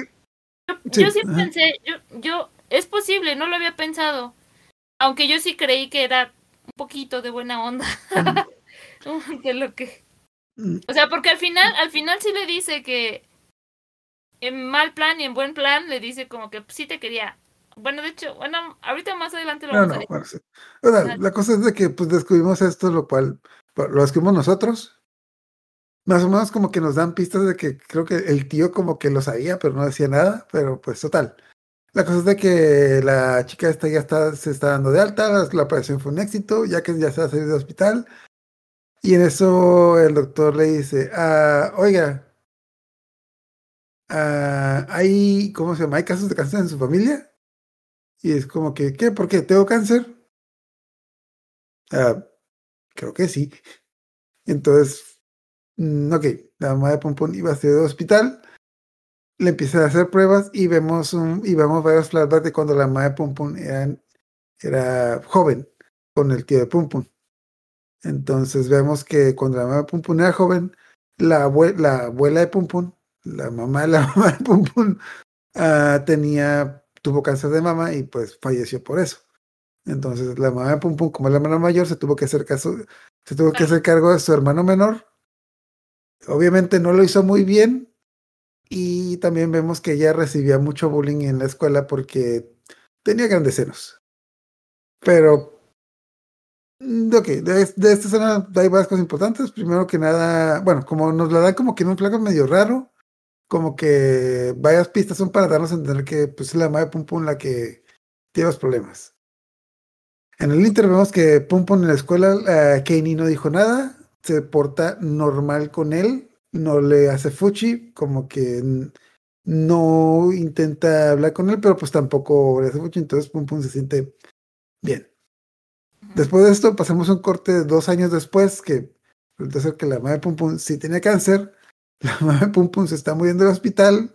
yo, sí, yo sí ajá. pensé, yo, yo, es posible, no lo había pensado. Aunque yo sí creí que era un poquito de buena onda. de lo que... O sea, porque al final, al final sí le dice que en mal plan y en buen plan le dice como que sí te quería. Bueno, de hecho, bueno, ahorita más adelante lo no, vamos a bueno, sí. Sea, la cosa es de que pues descubrimos esto, lo cual lo descubrimos nosotros. Más o menos como que nos dan pistas de que creo que el tío como que lo sabía, pero no decía nada, pero pues total. La cosa es de que la chica esta ya está, se está dando de alta, la, la operación fue un éxito, ya que ya se va a salir del hospital. Y en eso el doctor le dice, ah, oiga, ah, hay, ¿cómo se llama? ¿Hay casos de cáncer en su familia? Y es como que, ¿qué? ¿Por qué? ¿Tengo cáncer? Ah, creo que sí. Entonces, mm, ok, la mamá de Pompón iba a ser del hospital, le empiezan a hacer pruebas y vemos un, y vemos varios flashbacks de cuando la mamá de Pompón era, era joven con el tío de Pompón. Entonces vemos que cuando la mamá de Pompón era joven, la abuela de Pompón, la mamá de la mamá de Pompón, ah, tenía, tuvo cáncer de mama y pues falleció por eso. Entonces la mamá de Pum Pum, como es la hermana mayor, se tuvo que hacer caso, se tuvo que hacer cargo de su hermano menor. Obviamente no lo hizo muy bien. Y también vemos que ella recibía mucho bullying en la escuela porque tenía grandes senos. Pero, mm, ok, de, de esta escena hay varias cosas importantes. Primero que nada, bueno, como nos la dan como que en un flaco medio raro, como que varias pistas son para darnos a entender que pues, es la mamá de Pum Pum la que tiene los problemas. En el Inter vemos que Pum Pum en la escuela, uh, Kenny no dijo nada, se porta normal con él, no le hace fuchi, como que no intenta hablar con él, pero pues tampoco le hace fuchi, entonces Pum Pum se siente bien. Después de esto pasamos un corte de dos años después, que resulta ser que la mamá de Pum Pum sí tenía cáncer, la mamá de Pum Pum se está muriendo en el hospital,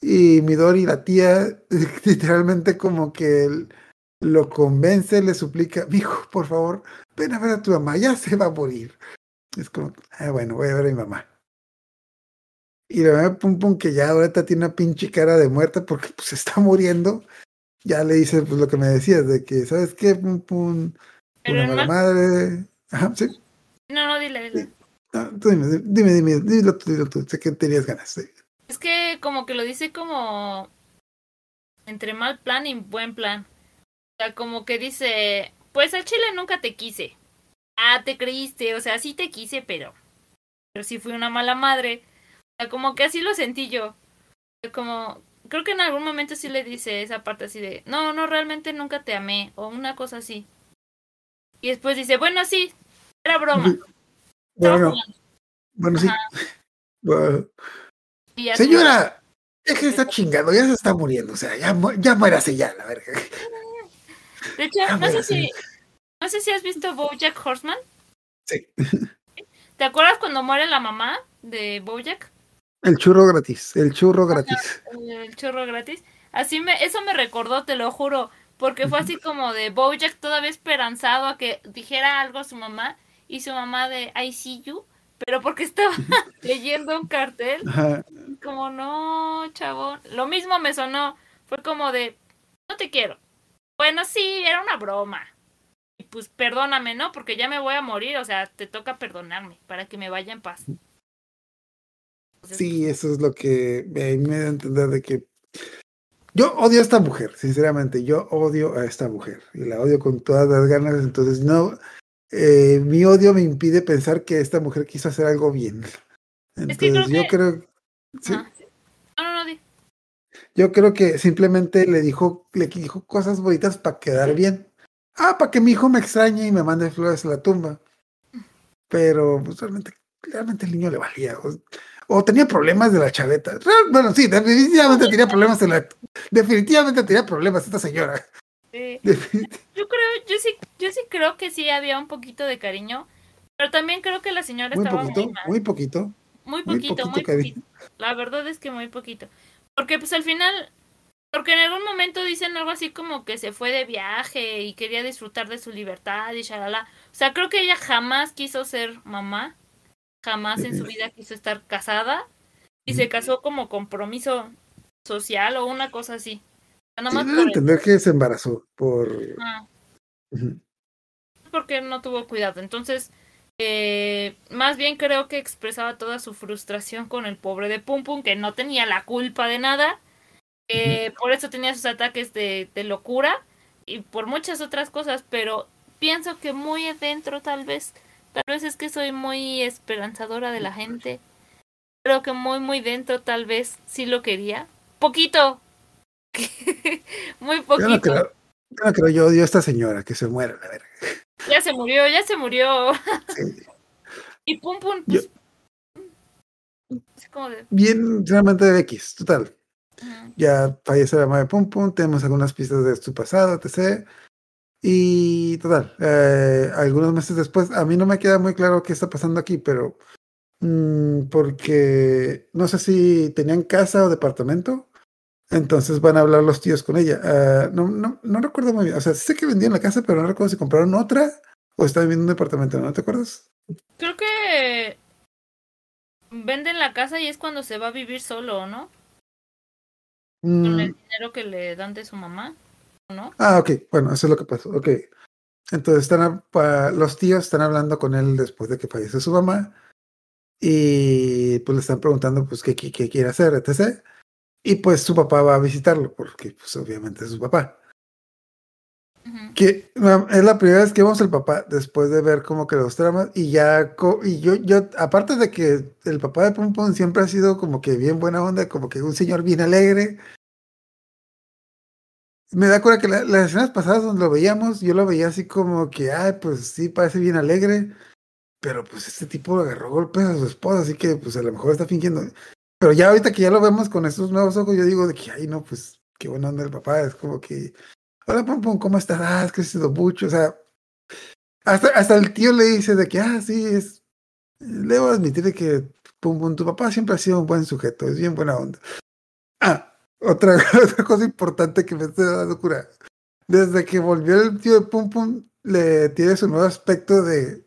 y Midori, la tía, literalmente como que... lo convence, le suplica, hijo, por favor, ven a ver a tu mamá, ya se va a morir. Es como, ah, bueno, voy a ver a mi mamá. Y la mamá Pum Pum, que ya ahorita tiene una pinche cara de muerta porque pues se está muriendo, ya le dice pues lo que me decías, de que, ¿sabes qué, Pum Pum? Pero Una mala madre. Ajá, sí. No, no, dile, dile. No, tú dime, dime, dime, dilo tú, dilo tú, sé que tenías ganas. Es que como que lo dice como entre mal plan y buen plan. O sea, como que dice, pues al chile nunca te quise. Ah, te creíste, o sea, sí te quise, pero pero sí fui una mala madre. O sea, como que así lo sentí yo. Como creo que en algún momento sí le dice esa parte así de, "No, no, realmente nunca te amé" o una cosa así. Y después dice, "Bueno, sí, era broma." Bueno, Estaba no, jugando". bueno, sí. Bueno, señora, es que está chingando, ya se está muriendo, o sea, ya, ya muérase ya, la verga. De hecho, no sé si no sé si has visto BoJack Horseman. Sí. ¿Te acuerdas cuando muere la mamá de Bojack? El churro gratis, el churro gratis. El churro gratis. Así me, eso me recordó, te lo juro. Porque fue así como de Bojack todavía esperanzado a que dijera algo a su mamá. Y su mamá de I see you. Pero porque estaba leyendo un cartel. Ajá. Como no, chavo. Lo mismo me sonó. Fue como de no te quiero. Bueno, sí, era una broma. Y pues perdóname, ¿no? Porque ya me voy a morir. O sea, te toca perdonarme para que me vaya en paz. Entonces, Sí, eso es lo que me, me da a entender de que yo odio a esta mujer, sinceramente, yo odio a esta mujer y la odio con todas las ganas, entonces no, eh, mi odio me impide pensar que esta mujer quiso hacer algo bien. Es que Entonces creo yo que- creo, sí. No, no, no, di. yo creo que simplemente le dijo, le dijo cosas bonitas para quedar bien. Ah, para que mi hijo me extrañe y me mande flores a la tumba. Pero pues, realmente, realmente el niño le valía. O, o tenía problemas de la chaveta. Real- bueno, sí, definitivamente tenía problemas de la. Definitivamente tenía problemas esta señora. Sí. Yo creo, yo sí, yo sí creo que sí había un poquito de cariño, pero también creo que la señora Muy estaba poquito, muy mal. muy poquito. Muy muy poquito, muy poquito. La verdad es que muy poquito. Porque pues al final Porque en algún momento dicen algo así como que se fue de viaje y quería disfrutar de su libertad y shalala. O sea, creo que ella jamás quiso ser mamá. Jamás en su vida quiso estar casada. Y se casó como compromiso social o una cosa así. Nada más por- entender que se embarazó por... Ah. Porque no tuvo cuidado. Entonces, eh, más bien creo que expresaba toda su frustración con el pobre de Pum Pum, que no tenía la culpa de nada. Eh, Por eso tenía sus ataques de, de locura y por muchas otras cosas, pero pienso que muy adentro tal vez, tal vez es que soy muy esperanzadora de la gente. Creo que muy, muy dentro tal vez sí lo quería. Poquito. muy Yo no poquito. creo, yo no creo, yo odio a esta señora, que se muera, la verga. Ya se murió, ya se murió. Sí. Y Pum Pum, Yo- pues. como de. Bien, realmente de X, total. Ya fallece la madre Pum Pum, tenemos algunas pistas de su pasado, etc. Y total, eh, algunos meses después, a mí no me queda muy claro qué está pasando aquí, pero mm, porque no sé si tenían casa o departamento, entonces van a hablar los tíos con ella. Ah, no, no, no recuerdo muy bien, o sea, sé que vendían la casa, pero no recuerdo si compraron otra o estaban viendo un departamento, ¿no te acuerdas? Creo que. Venden la casa y es cuando se va a vivir solo, ¿no? Con Mm, el dinero que le dan de su mamá, ¿no? Ah, ok, bueno, eso es lo que pasó, ok. Entonces están a- pa- los tíos están hablando con él después de que fallece su mamá y pues le están preguntando pues qué, qué, qué quiere hacer, etc. Y pues su papá va a visitarlo porque pues obviamente es su papá. Que es la primera vez que vemos al papá después de ver como que los tramas y ya, y yo, yo, aparte de que el papá de Pum Pum siempre ha sido como que bien buena onda, como que un señor bien alegre. Me da cuenta que la- las escenas pasadas donde lo veíamos, yo lo veía así como que, ay, pues sí, parece bien alegre, pero pues este tipo agarró golpes a su esposa, así que pues a lo mejor está fingiendo. Pero ya ahorita que ya lo vemos con estos nuevos ojos, yo digo de que, ay, no, pues qué buena onda el papá, es como que, hola, Pum Pum, ¿cómo estás? Ah, es que mucho, o sea, hasta, hasta el tío le dice de que, ah, sí, es, debo admitir que, Pum Pum, tu papá siempre ha sido un buen sujeto, es bien buena onda. Ah, otra, otra cosa importante que me estoy dando cura. Desde que volvió el tío de Pum Pum, le tiene su nuevo aspecto de,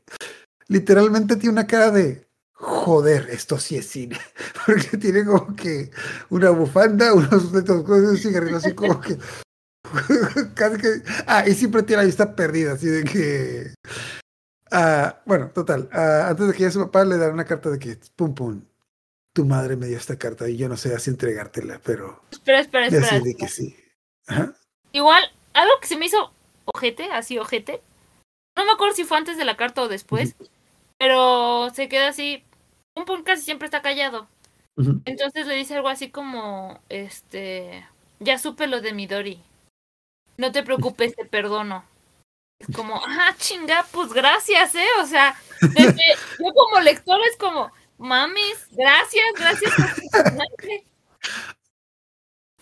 literalmente tiene una cara de, joder, esto sí es cine. Porque tiene como que una bufanda, unos y un cigarrillo así como que casi que ah y siempre tiene la vista perdida así de que ah bueno total ah, antes de que ya su papá le da una carta de que pum pum tu madre me dio esta carta y yo no sé así entregártela pero Espera, espera, espera. que sí Ajá. Igual, algo que se me hizo ojete, así ojete. No me acuerdo si fue antes de la carta o después. Pero se queda así. Un pum casi siempre está callado. Entonces le dice algo así como, este, ya supe lo de Midori. No te preocupes, te perdono. Es como, ah, chinga, pues gracias, ¿eh? O sea, desde, yo como lector es como, mames, gracias, gracias por.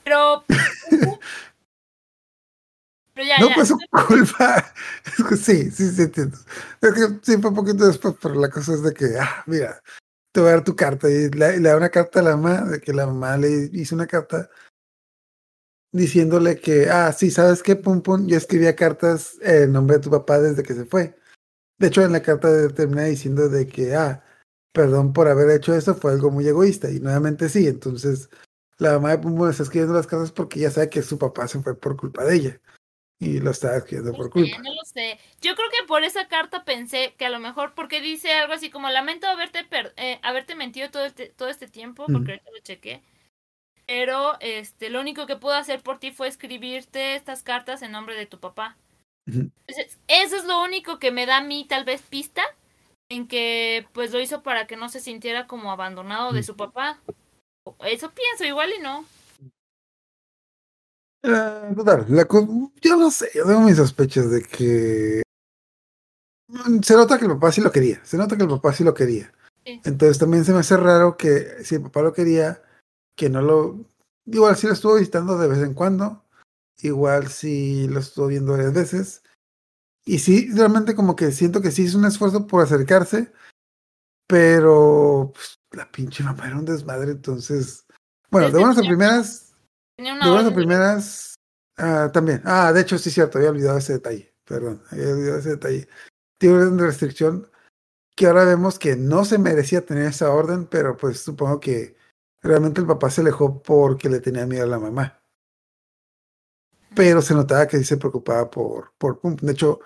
Pero, pero ya, no fue su culpa sí sí sí entiendo es que sí fue un poquito después pero la cosa es de que ah mira te voy a dar tu carta. Y le, da una carta a la mamá de que la mamá le hizo una carta diciéndole que ah sí sabes qué pum pum yo escribía cartas en nombre de tu papá desde que se fue de hecho en la carta termina diciendo de que ah perdón por haber hecho eso fue algo muy egoísta y nuevamente sí entonces la mamá de pum pum está escribiendo las cartas porque ya sabe que su papá se fue por culpa de ella y lo estaba No por culpa no lo sé. Yo creo que por esa carta pensé que a lo mejor porque dice algo así como lamento haberte per- eh, haberte mentido todo este, todo este tiempo, porque ahorita lo chequé. Pero este lo único que pude hacer por ti fue escribirte estas cartas en nombre de tu papá. Entonces, eso es lo único que me da a mí tal vez pista en que pues lo hizo para que no se sintiera como abandonado de su papá. Eso pienso, igual y no. Eh, total, la co- yo no sé, yo tengo mis sospechas de que se nota que el papá sí lo quería, se nota que el papá sí lo quería. Sí. Entonces también se me hace raro que si el papá lo quería, que no lo, igual sí lo estuvo visitando de vez en cuando, igual sí lo estuvo viendo varias veces, y sí, realmente como que siento que sí hizo un esfuerzo por acercarse, pero pues, la pinche mamá era un desmadre, entonces, bueno, de buenas a primeras, Tenía De buenas a primeras, ah, también. Ah, de hecho, sí, cierto, había olvidado ese detalle. Perdón, había olvidado ese detalle. Tiene orden de restricción que ahora vemos que no se merecía tener esa orden, pero pues supongo que realmente el papá se alejó porque le tenía miedo a la mamá. Pero se notaba que sí se preocupaba por, por. De hecho,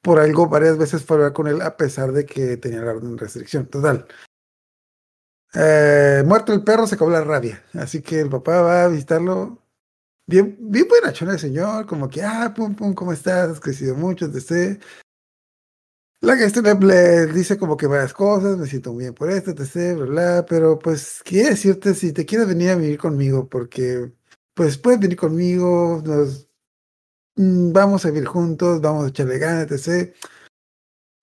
por algo varias veces fue a hablar con él a pesar de que tenía la orden de restricción. Total. Eh, muerto el perro, se acabó la rabia. Así que el papá va a visitarlo. Bien, bien buenachón el señor, como que, ah, pum, pum, ¿cómo estás? Has crecido mucho, te sé. La que este le, dice como que varias cosas, me siento muy bien por esto, te sé, bla, bla, pero pues quiere decirte si te quieres venir a vivir conmigo, porque pues puedes venir conmigo, nos mm, vamos a vivir juntos, vamos a echarle ganas, etc.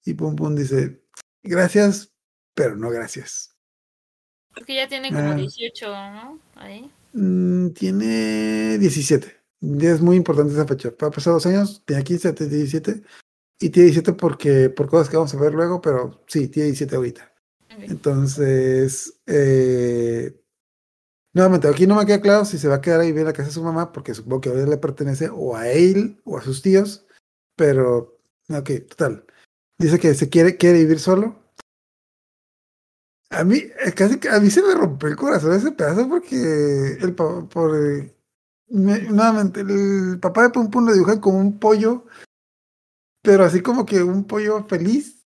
Y pum pum dice, gracias, pero no gracias. Porque ya tiene como Ah. 18, ¿no? Ahí. Mm, tiene 17. Ya es muy importante esa fecha. Ha pasado dos años, tiene 15, tiene 17. Y tiene 17 porque, por cosas que vamos a ver luego, pero sí, tiene 17 ahorita. Entonces, eh, nuevamente, aquí no me queda claro si se va a quedar ahí bien en la casa de su mamá, porque supongo que ahora le pertenece o a él o a sus tíos, pero, ok, total. Dice que se quiere, quiere vivir solo. A mí, eh, casi que a mí se me rompió el corazón ese pedazo porque el por, eh, me- nuevamente, el papá de Pum Pum lo dibujan como un pollo, pero así como que un pollo feliz,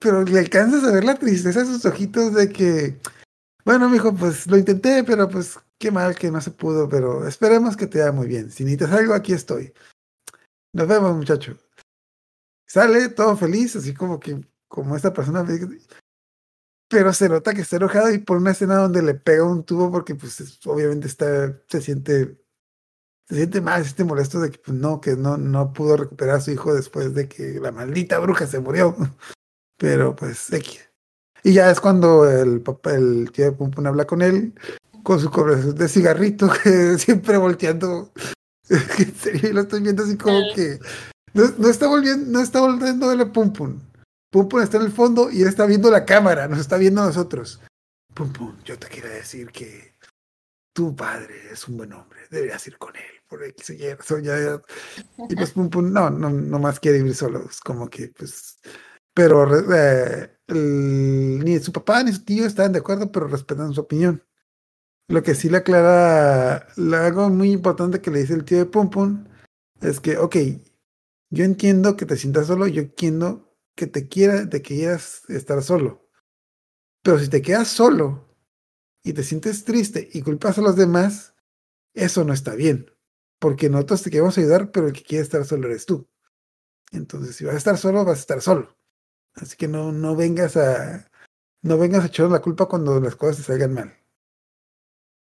pero le alcanzas a ver la tristeza en sus ojitos de que, bueno, mijo, pues lo intenté, pero pues qué mal que no se pudo, pero esperemos que te vaya muy bien. Si necesitas algo, aquí estoy. Nos vemos, muchacho. Sale todo feliz, así como que, como esta persona, pero se nota que está enojado y por una escena donde le pega un tubo porque pues es- obviamente está, se siente, se siente mal, se siente molesto de que pues, no, que no, no pudo recuperar a su hijo después de que la maldita bruja se murió. Pero pues X. Y ya es cuando el papá, el tío de Pum Pum habla con él, con su conversación de cigarrito, que siempre volteando. en serio, lo estoy viendo así como que no, no está volviendo, no está volviendo verle a Pum Pum. Está en el fondo y él está viendo la cámara, nos está viendo a nosotros. Pum Pum, yo te quiero decir que tu padre es un buen hombre, deberías ir con él, por X Y. Y pues Pum Pum, no, no, no más quiere vivir solo, es como que pues pero eh, ni su papá ni su tío estaban de acuerdo, pero respetan su opinión. Lo que sí le aclara, algo muy importante que le dice el tío de Pum Pum es que, ok, yo entiendo que te sientas solo, yo entiendo que te quiera, te quieras estar solo, pero si te quedas solo y te sientes triste y culpas a los demás, eso no está bien, porque nosotros te queremos ayudar, pero el que quiere estar solo eres tú. Entonces, si vas a estar solo, vas a estar solo. Así que no, no vengas a no vengas a echarnos la culpa cuando las cosas te salgan mal.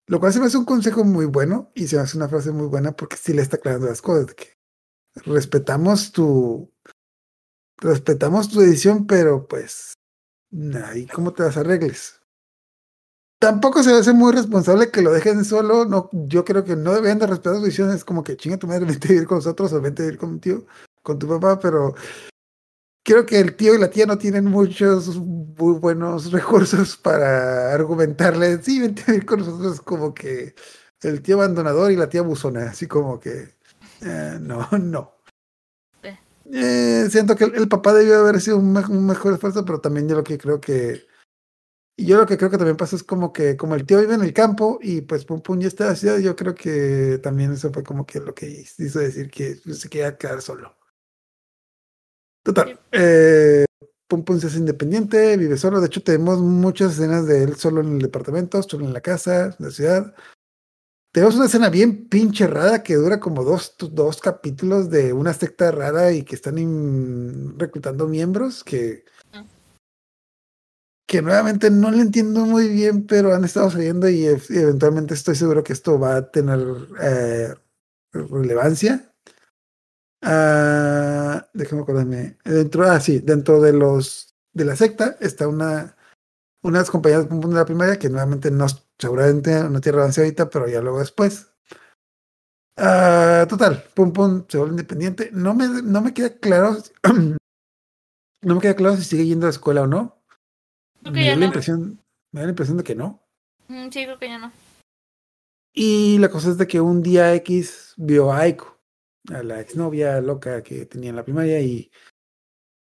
Lo cual se me hace un consejo muy bueno y se me hace una frase muy buena porque sí le está aclarando las cosas. Que respetamos tu respetamos tu decisión, pero pues ahí cómo te las arregles. Tampoco se hace muy responsable que lo dejen solo. No, yo creo que no deberían de respetar su decisión. Es como que chinga tu madre, vente a vivir con nosotros o vente a vivir con tío, con tu papá, pero creo que el tío y la tía no tienen muchos muy buenos recursos para argumentarle, sí, vente a vivir con nosotros, como que el tío abandonador y la tía buzona, así como que, eh, no, no. Eh. Siento que el, el papá debió haber sido un, me- un mejor esfuerzo, pero también yo lo que creo que, yo lo que creo que también pasa es como que, como el tío vive en el campo y pues Pum Pum ya está en la ciudad, yo creo que también eso fue como que lo que hizo decir que se quería quedar solo. Total. Eh, Pum Pum se hace independiente, vive solo. De hecho, tenemos muchas escenas de él solo en el departamento, solo en la casa, en la ciudad. Tenemos una escena bien pinche rara que dura como dos, dos capítulos de una secta rara y que están reclutando miembros que, que nuevamente no le entiendo muy bien, pero han estado saliendo y, eventualmente estoy seguro que esto va a tener eh, relevancia. Ah, déjame acordarme. Dentro, ah, sí, dentro de los de la secta está una compañeras de Pum Pum de la primaria que nuevamente no seguramente no tiene relevancia ahorita, pero ya luego después. Ah, total, Pum Pum se vuelve independiente. No me, no me queda claro, no me queda claro si sigue yendo a la escuela o no. Creo que Me ya da la no. impresión, me da la impresión de que no. Mm, Sí, creo que ya no. Y la cosa es de que un día X vio a Aiko, a la exnovia loca que tenía en la primaria, y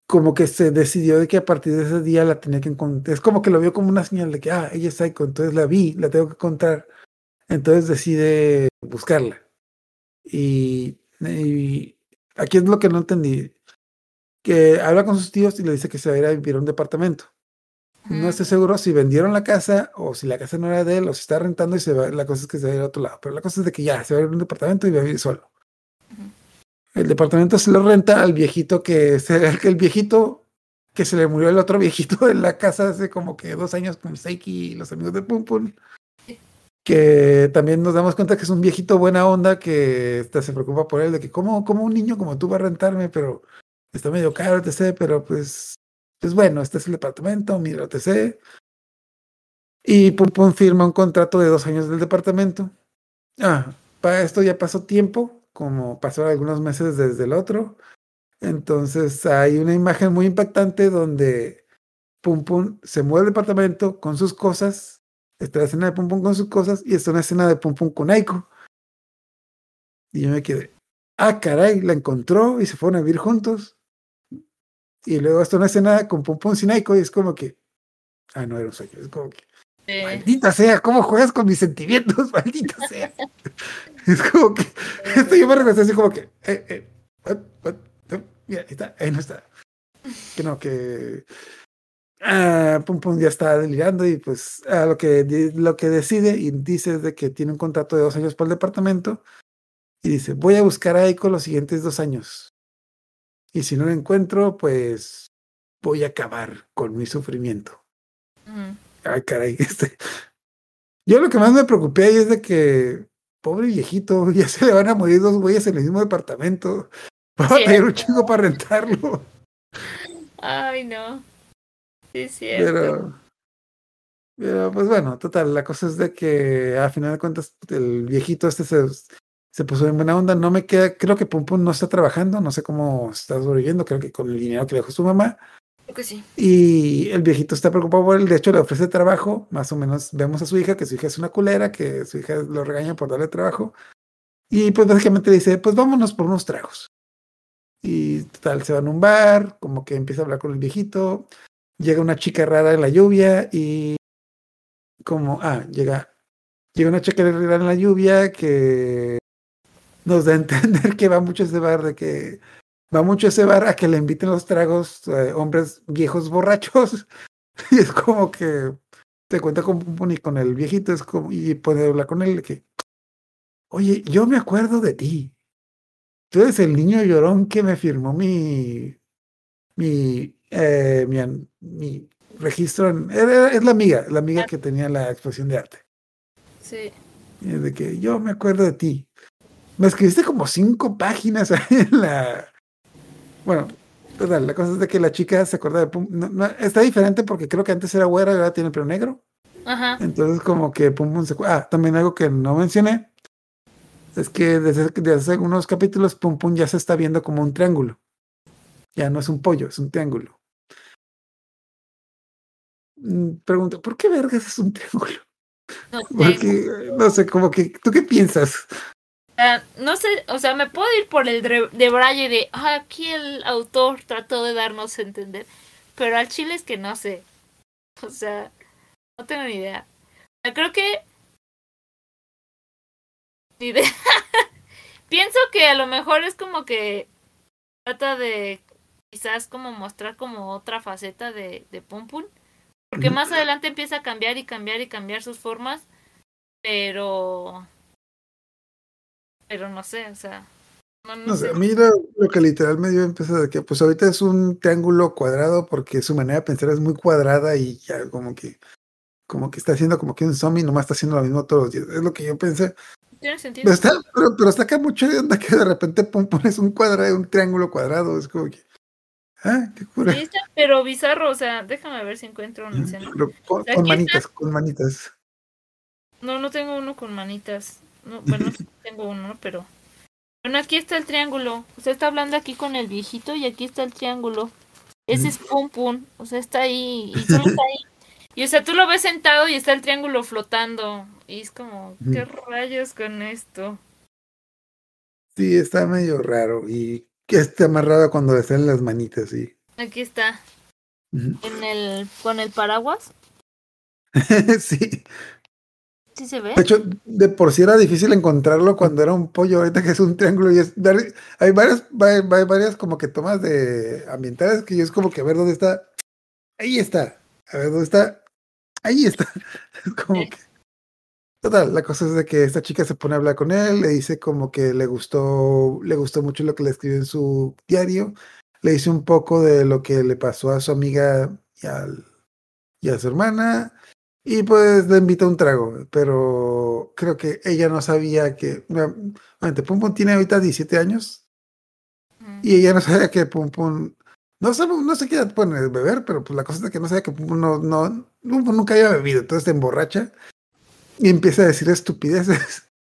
como que se decidió de que a partir de ese día la tenía que encontrar. Es como que lo vio como una señal de que, ah, ella es Aiko, entonces la vi, la tengo que encontrar. Entonces decide buscarla. Y, y aquí es lo que no entendí. Que habla con sus tíos y le dice que se va a ir a vivir a un departamento. No estoy seguro si vendieron la casa o si la casa no era de él o si está rentando y se va. La cosa es que se va a ir a otro lado. Pero la cosa es de que ya se va a ir a un departamento y va a vivir solo. Ujú. El departamento se lo renta al viejito que se, el, viejito que se le murió el otro viejito en la casa hace como que dos años con Seiki y los amigos de Pum Pum. Que también nos damos cuenta que es un viejito buena onda que se preocupa por él, de que como, como un niño como tú va a rentarme, pero está medio caro, etc. Pero pues, pues bueno, este es el departamento, mira, etc. Y Pum Pum firma un contrato de dos años del departamento. Ah, para esto ya pasó tiempo, como pasó algunos meses desde el otro. Entonces hay una imagen muy impactante donde Pum Pum se mueve al departamento con sus cosas. Está la escena de Pum Pum con sus cosas y está una escena de Pum Pum con Aiko. Y yo me quedé, ah, caray, la encontró y se fueron a vivir juntos. Y luego está una escena con Pum Pum sin Aiko y es como que, ah, no era un sueño, es como que, Sí. Maldita sea, ¿cómo juegas con mis sentimientos? Maldita sea. es como que, esto yo me regresé así como que, eh, eh, what, what, no, mira, ahí está, ahí no está. Que no, que, ah, Pum Pum ya está delirando y pues ah, lo, que, lo que decide y dice es de que tiene un contrato de dos años para el departamento y dice, voy a buscar a Eiko los siguientes dos años. Y si no lo encuentro, pues voy a acabar con mi sufrimiento. Ay, caray, este. Yo lo que más me preocupé ahí es de que, pobre viejito, ya se le van a morir dos güeyes en el mismo departamento. Va a tener un chingo para rentarlo. Ay, no. Sí, es cierto. Pero, pero, pues bueno, total, la cosa es de que a final de cuentas el viejito este se, se puso en buena onda. No me queda, creo que Pum Pum no está trabajando, no sé cómo está sobreviviendo, creo que con el dinero que le dejó su mamá. Y el viejito está preocupado por él, de hecho le ofrece trabajo, más o menos vemos a su hija, que su hija es una culera, que su hija lo regaña por darle trabajo. Y pues básicamente dice, pues vámonos por unos tragos. Y total, se van a un bar, como que empieza a hablar con el viejito, llega una chica rara en la lluvia y como, ah, llega, llega una chica rara en la lluvia que nos da a entender que va mucho ese bar, de que va mucho a ese bar a que le inviten los tragos eh, hombres viejos borrachos. y es como que te cuenta con con el viejito, es como, y puede hablar con él que, oye, yo me acuerdo de ti. Tú eres el niño llorón que me firmó mi, mi, eh, mi, registro. En, era- es la amiga, la amiga que tenía la exposición de arte. Sí. Y es de que yo me acuerdo de ti. Me escribiste como cinco páginas ahí en la. Bueno, total, la cosa es de que la chica se acuerda de Pum. no, no, está diferente porque creo que antes era güera y ahora tiene el pelo negro. Ajá. Entonces, como que Pum Pum se. Ah, también algo que no mencioné. Es que desde, desde hace algunos capítulos Pum Pum ya se está viendo como un triángulo. Ya no es un pollo, es un triángulo. Mm, Pregunto, ¿por qué vergas es un triángulo? No, sé. Porque, no sé, como que, ¿tú qué piensas? No sé, o sea, me puedo ir por el de Braille de ah, aquí el autor trató de darnos a entender, pero al chile es que no sé. O sea, no tengo ni idea. O sea, creo que ni idea. Pienso que a lo mejor es como que trata de quizás como mostrar como otra faceta de, de Pum Pum. Porque más adelante empieza a cambiar y cambiar y cambiar sus formas. Pero. Pero no sé, o sea. No, no No sé, a mí lo, lo que literal me dio empezó de que pues ahorita es un triángulo cuadrado porque su manera de pensar es muy cuadrada y ya como que como que está haciendo como que un zombie nomás está haciendo lo mismo todos los días. Es lo que yo pensé. Tiene sentido. Pero está, pero, pero está acá mucho de onda que de repente pum, pones un cuadrado, un triángulo cuadrado. Es como que. Ah, qué cura. Sí, está, pero bizarro, o sea, déjame ver si encuentro una escena. Con, Aquí con está. manitas, con manitas. No, no tengo uno con manitas. No, bueno, tengo uno, pero. Bueno, aquí está el triángulo. O sea, está hablando aquí con el viejito y aquí está el triángulo. Ese es Pum Pum. O sea, está ahí y solo está ahí. Y o sea, tú lo ves sentado y está el triángulo flotando. Y es como. ¿qué rayos con esto? Sí, está medio raro. Y que está amarrado cuando le salen las manitas, sí. Aquí está, en el, con el paraguas. sí. De hecho, de por sí era difícil encontrarlo cuando era un pollo, ahorita que es un triángulo y es hay varias, va- va- varias como que tomas de ambientales que yo es como que a ver dónde está. Ahí está. A ver dónde está. Ahí está. Es como que. Total, la cosa es de que esta chica se pone a hablar con él, le dice como que le gustó, le gustó mucho lo que le escribió en su diario, le dice un poco de lo que le pasó a su amiga y, al- y a su hermana, y pues le invita a un trago, pero creo que ella no sabía que, obviamente, Pum Pum tiene ahorita 17 años, y ella no sabía que Pum Pum, no sabe, no sé qué edad pone beber, pero pues la cosa es que no sabía que Pum Pum no, no, nunca había bebido, entonces se emborracha y empieza a decir estupideces.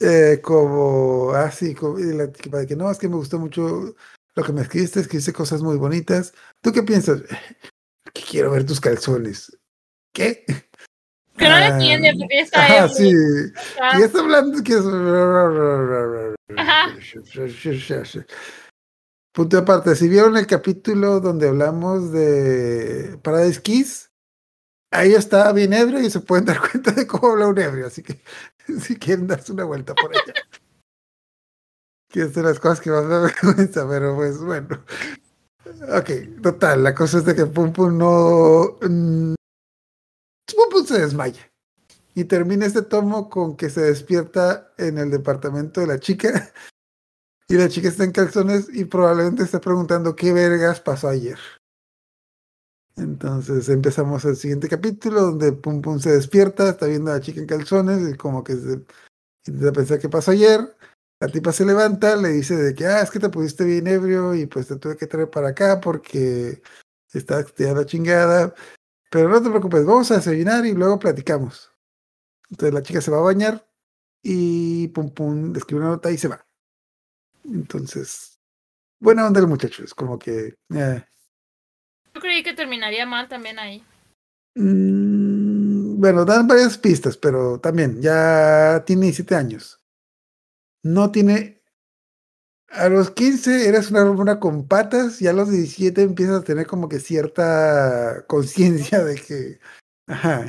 Eh, como así, como, y la de que no, es que me gustó mucho lo que me escribiste, escribiste cosas muy bonitas. ¿Tú qué piensas? Que quiero ver tus calzones. ¿Qué? Que no Ah, entiende porque está Ajá, ebrio. sí. Ajá. Y está hablando que es... Punto aparte, si vieron el capítulo donde hablamos de Paradise Kiss, ahí está bien ebrio y se pueden dar cuenta de cómo habla un ebrio, así que si quieren darse una vuelta por allá. que es de las cosas que más me da vergüenza, pero pues bueno. Ok, total, la cosa es de que Pum Pum no... Pum Pum se desmaya. Y termina este tomo con que se despierta en el departamento de la chica. Y la chica está en calzones y probablemente está preguntando qué vergas pasó ayer. Entonces empezamos el siguiente capítulo donde Pum Pum se despierta, está viendo a la chica en calzones y como que se intenta pensar qué pasó ayer. La tipa se levanta, le dice de que, ah, es que te pusiste bien ebrio y pues te tuve que traer para acá porque estás da la chingada. Pero no te preocupes, vamos a desayunar y luego platicamos. Entonces la chica se va a bañar y Pum Pum le escribe una nota y se va. Entonces, buena onda el muchacho, es como que... eh, Yo creí que terminaría mal también ahí. mm, bueno, dan varias pistas, pero también ya tiene 17 años. No tiene... A los 15 eras una hormona con patas y a los 17 empiezas a tener como que cierta conciencia de que... Ajá.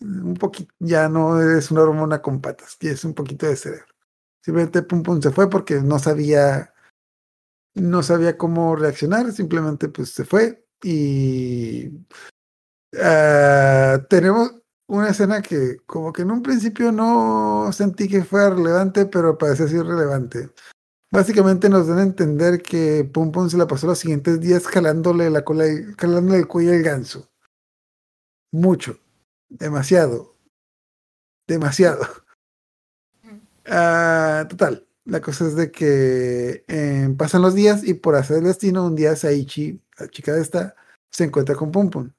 Un poquito, ya no eres una hormona con patas, que es un poquito de cerebro. Simplemente Pum Pum se fue porque no sabía, no sabía cómo reaccionar, simplemente pues se fue y ah, tenemos una escena que como que en un principio no sentí que fuera relevante, pero parece ser relevante. Básicamente nos dan a entender que Pum Pum se la pasó los siguientes días jalándole la cola, jalándole el cuello al ganso. Mucho, demasiado, demasiado. Ah, total, la cosa es de que eh, pasan los días y por hacer el destino, un día Saichi, la chica de esta, se encuentra con Pum Pum.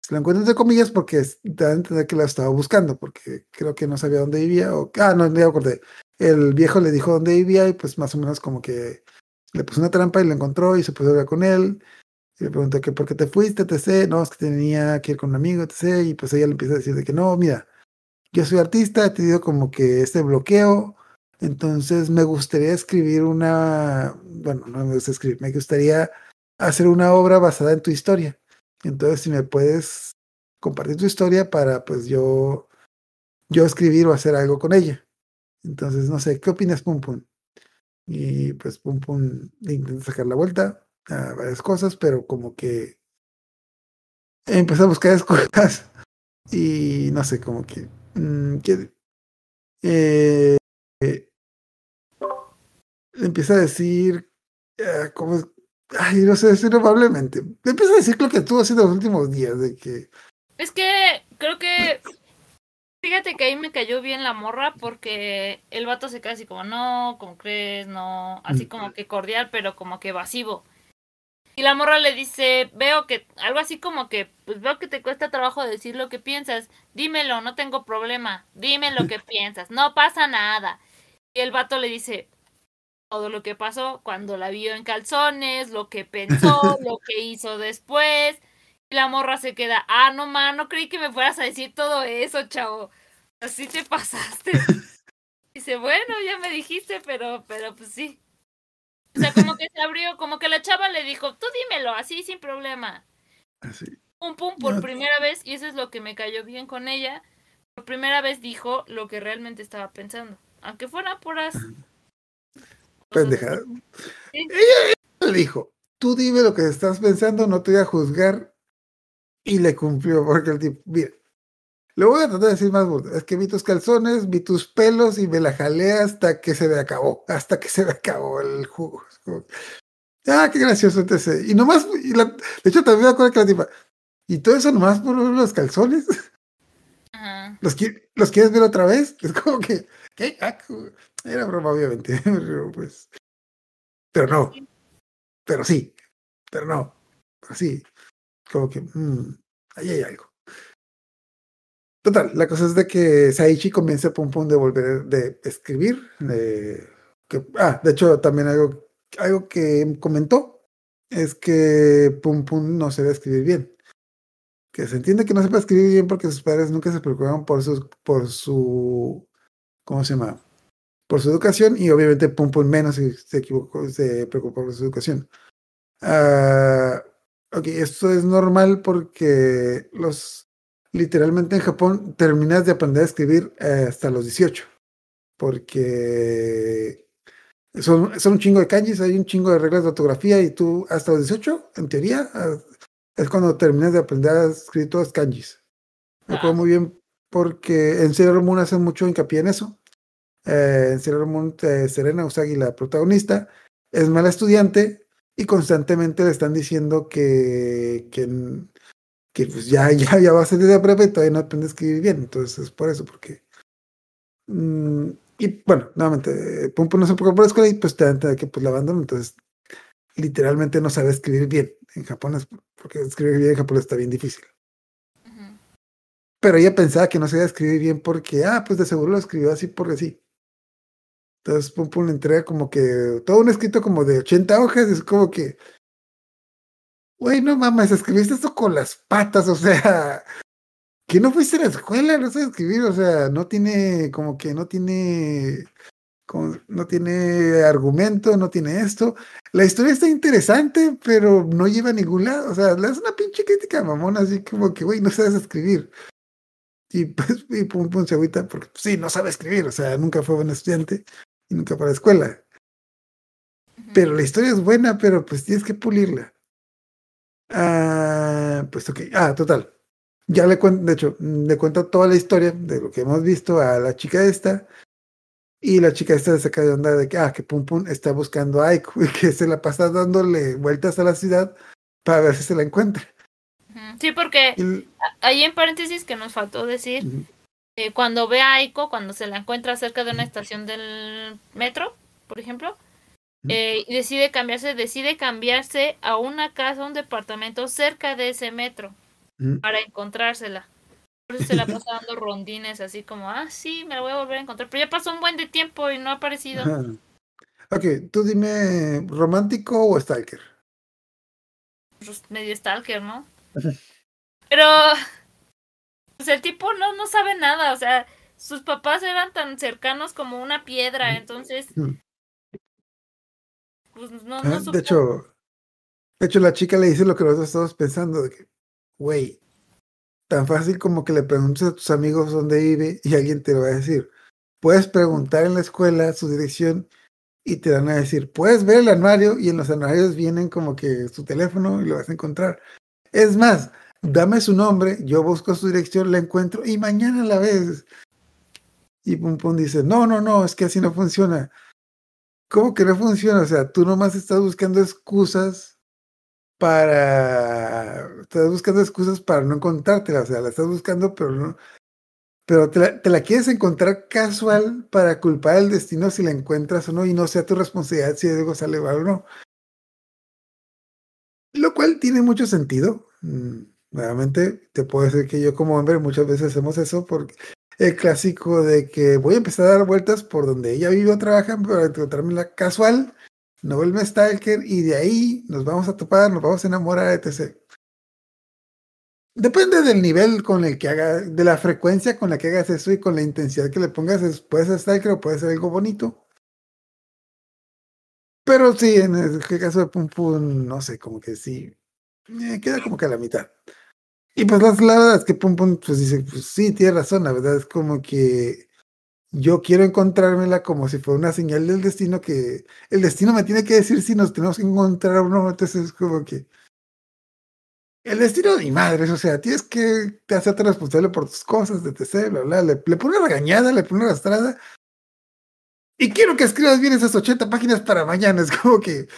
Se la encuentra entre comillas porque es- da a entender que la estaba buscando, porque creo que no sabía dónde vivía. O, ah, no, ya me acordé. El viejo le dijo dónde vivía y pues más o menos como que le puso una trampa y lo encontró y se puso a hablar con él. Y le preguntó que por qué te fuiste, etc. No, es que tenía que ir con un amigo, etc. Y pues ella le empieza a decir de que no, mira, yo soy artista, he tenido como que este bloqueo, entonces me gustaría escribir una, bueno, no me gusta escribir, me gustaría hacer una obra basada en tu historia. Entonces, si me puedes compartir tu historia para, pues yo, yo escribir o hacer algo con ella. Entonces, no sé, ¿qué opinas, Pum Pum? Y pues Pum Pum intenta sacar la vuelta a varias cosas, pero como que empezó a buscar excusas y no sé, como que, mm, que eh, eh, empieza a decir, ah, como, ay, no sé, decir probablemente, le empieza a decir lo que estuvo haciendo los últimos días, de que, Es que creo que. Fíjate que ahí me cayó bien la morra porque el vato se queda así como, no, como crees, no, así Mm. como que cordial, pero como que evasivo. Y la morra le dice, veo que, algo así como que, pues veo que te cuesta trabajo decir lo que piensas, dímelo, no tengo problema, dime lo que piensas, no pasa nada. Y el vato le dice todo lo que pasó cuando la vio en calzones, lo que pensó, lo que hizo después. Y la morra se queda, ah, no, ma, no creí que me fueras a decir todo eso, chavo. Así te pasaste. Dice, bueno, ya me dijiste, pero, pero pues sí. O sea, como que se abrió, como que la chava le dijo, tú dímelo, así sin problema. Así. Pum, pum, por No. primera vez, y eso es lo que me cayó bien con ella. Por primera vez dijo lo que realmente estaba pensando. Aunque fuera puras. Pendejada. Sí. Ella le dijo, tú dime lo que estás pensando, no te voy a juzgar. Y le cumplió, porque el tipo, mira, le voy a tratar de decir más burdo. Es que vi tus calzones, vi tus pelos y me la jalé hasta que se me acabó, hasta que se me acabó el jugo. Ah, qué gracioso ese. Y nomás, y la- de hecho también me acuerdo que la tipa, y todo eso nomás por los calzones, Ajá. ¿los, qui- ¿los quieres ver otra vez? Es como que, ¿qué? Ah, Era broma, obviamente, pero pues, pero no, pero sí, pero no, pero sí, como que, mm, ahí hay algo. Total, la cosa es de que Saichi comienza pum pum de volver de escribir. de- que, ah, de hecho, también algo, algo que comentó es que pum pum no se ve escribir bien. Que se entiende que no sepa escribir bien porque sus padres nunca se preocuparon por su, por su, ¿cómo se llama? Por su educación y obviamente pum pum menos si se equivocó, se preocupó por su educación. Ah, ok, esto es normal porque los literalmente en Japón terminas de aprender a escribir eh, hasta los 18. Porque son, son un chingo de kanjis, hay un chingo de reglas de ortografía y tú hasta los 18, en teoría, es cuando terminas de aprender a escribir todos los kanjis. Me acuerdo Ah. muy bien porque en Sailor Moon hace mucho hincapié en eso. Eh, en Sailor Moon, eh, Serena Usagi, la protagonista, es mala estudiante y constantemente le están diciendo que, que, que pues ya, ya, ya va a salir de la prepa y todavía no aprende a escribir bien. Entonces es por eso, porque. mm, y bueno, nuevamente, eh, Pum Pum no se preocupa por la escuela y pues te dan que pues la abandonan. Entonces, literalmente no sabe escribir bien en japonés, porque escribir bien en japonés está bien difícil. Pero ella pensaba que no sabía escribir bien porque, ah, pues de seguro lo escribió así porque sí. Entonces, Pum Pum le entrega como que todo un escrito como de 80 hojas, es como que, güey, no mames, escribiste esto con las patas, o sea, que no fuiste a la escuela, no sabes escribir, o sea, no tiene, como que no tiene, no tiene argumento, no tiene esto. La historia está interesante, pero no lleva a ningún lado, o sea, le das una pinche crítica mamona, así como que, güey, no sabes escribir. Y pues, pum, pum, se agüita, porque pues, sí, no sabe escribir, o sea, nunca fue buen estudiante y nunca para la escuela. Pero la historia es buena, pero pues tienes que pulirla. Ah, pues ok. Ah, total. Ya le cuento, de hecho, le cuento toda la historia de lo que hemos visto a la chica esta. Y la chica esta se saca de onda de que, ah, que Pum Pum está buscando a Aiko y que se la pasa dándole vueltas a la ciudad para ver si se la encuentra. Sí, porque ahí en paréntesis que nos faltó decir. Eh, cuando ve a Aiko, cuando se la encuentra cerca de una estación del metro, por ejemplo, eh, y decide cambiarse, decide cambiarse a una casa, un departamento cerca de ese metro para encontrársela. Por eso se la pasa dando rondines así como, ah, sí, me la voy a volver a encontrar. Pero ya pasó un buen de tiempo y no ha aparecido. Ajá. Ok, tú dime, ¿romántico o stalker? Pues, medio stalker, ¿no? Pero pues el tipo no, no sabe nada, o sea, sus papás eran tan cercanos como una piedra, entonces Ujú. pues no, Ah, no supo. De hecho, de hecho, la chica le dice lo que nosotros estamos pensando, de que, güey, tan fácil como que le preguntes a tus amigos dónde vive y alguien te lo va a decir. Puedes preguntar en la escuela su dirección y te van a decir, puedes ver el anuario y en los anuarios vienen como que su teléfono y lo vas a encontrar. Es más, dame su nombre, yo busco su dirección, la encuentro y mañana la ves. Y Pum Pum dice, no, no, no, es que así no funciona. ¿Cómo que no funciona? O sea, tú nomás estás buscando excusas para. Estás buscando excusas para no encontrártela. O sea, la estás buscando, pero no. Pero te la, quieres encontrar casual para culpar al destino si la encuentras o no, y no sea tu responsabilidad si algo sale mal o no. Lo cual tiene mucho sentido. Mm, Nuevamente, te puedo decir que yo como hombre muchas veces hacemos eso porque el clásico de que voy a empezar a dar vueltas por donde ella vive o trabaja para encontrármela casual, no vuelve stalker y de ahí nos vamos a topar, nos vamos a enamorar, etc. Depende del nivel con el que haga, de la frecuencia con la que hagas eso y con la intensidad que le pongas. Puede ser stalker o puede ser algo bonito. Pero sí, en el caso de Pum Pum, no sé, como que sí. eh, queda como que a la mitad. Y pues la, la verdad es que Pum Pum, pues dice, pues sí, tiene razón, la verdad es como que yo quiero encontrármela como si fuera una señal del destino que el destino me tiene que decir si nos tenemos que encontrar o no, entonces es como que el destino ni madres, o sea, tienes que te hacerte responsable por tus cosas, etc, bla, bla, le, le pone regañada, le pone arrastrada, y quiero que escribas bien esas 80 páginas para mañana, es como que,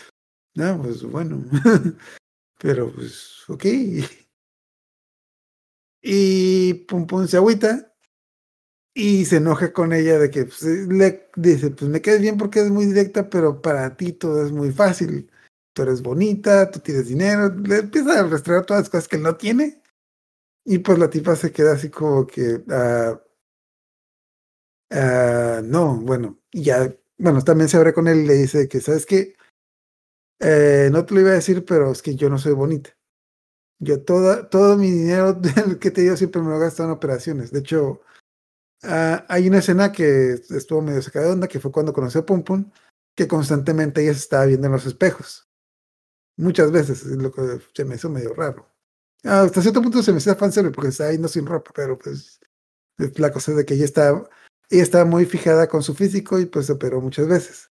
no, pues bueno, pero pues, ok. Y Pum Pum se agüita y se enoja con ella de que pues, le dice, pues me quedes bien porque es muy directa, pero para ti todo es muy fácil. Tú eres bonita, tú tienes dinero, le empieza a restregar todas las cosas que él no tiene. Y pues la tipa se queda así como que, ah, no, bueno, y ya, bueno, también se abre con él y le dice que, ¿sabes qué? Eh, no te lo iba a decir, pero es que yo no soy bonita. Yo toda, todo mi dinero que te dio siempre me lo he gastado en operaciones. De hecho, ah, hay una escena que estuvo medio sacada de onda, que fue cuando conocí a Pum Pum, que constantemente ella se estaba viendo en los espejos. Muchas veces, es lo que se me hizo medio raro. Ah, hasta cierto punto se me hacía fanservice porque estaba yendo sin ropa, pero pues es la cosa de que ella estaba, ella estaba muy fijada con su físico y pues se operó muchas veces.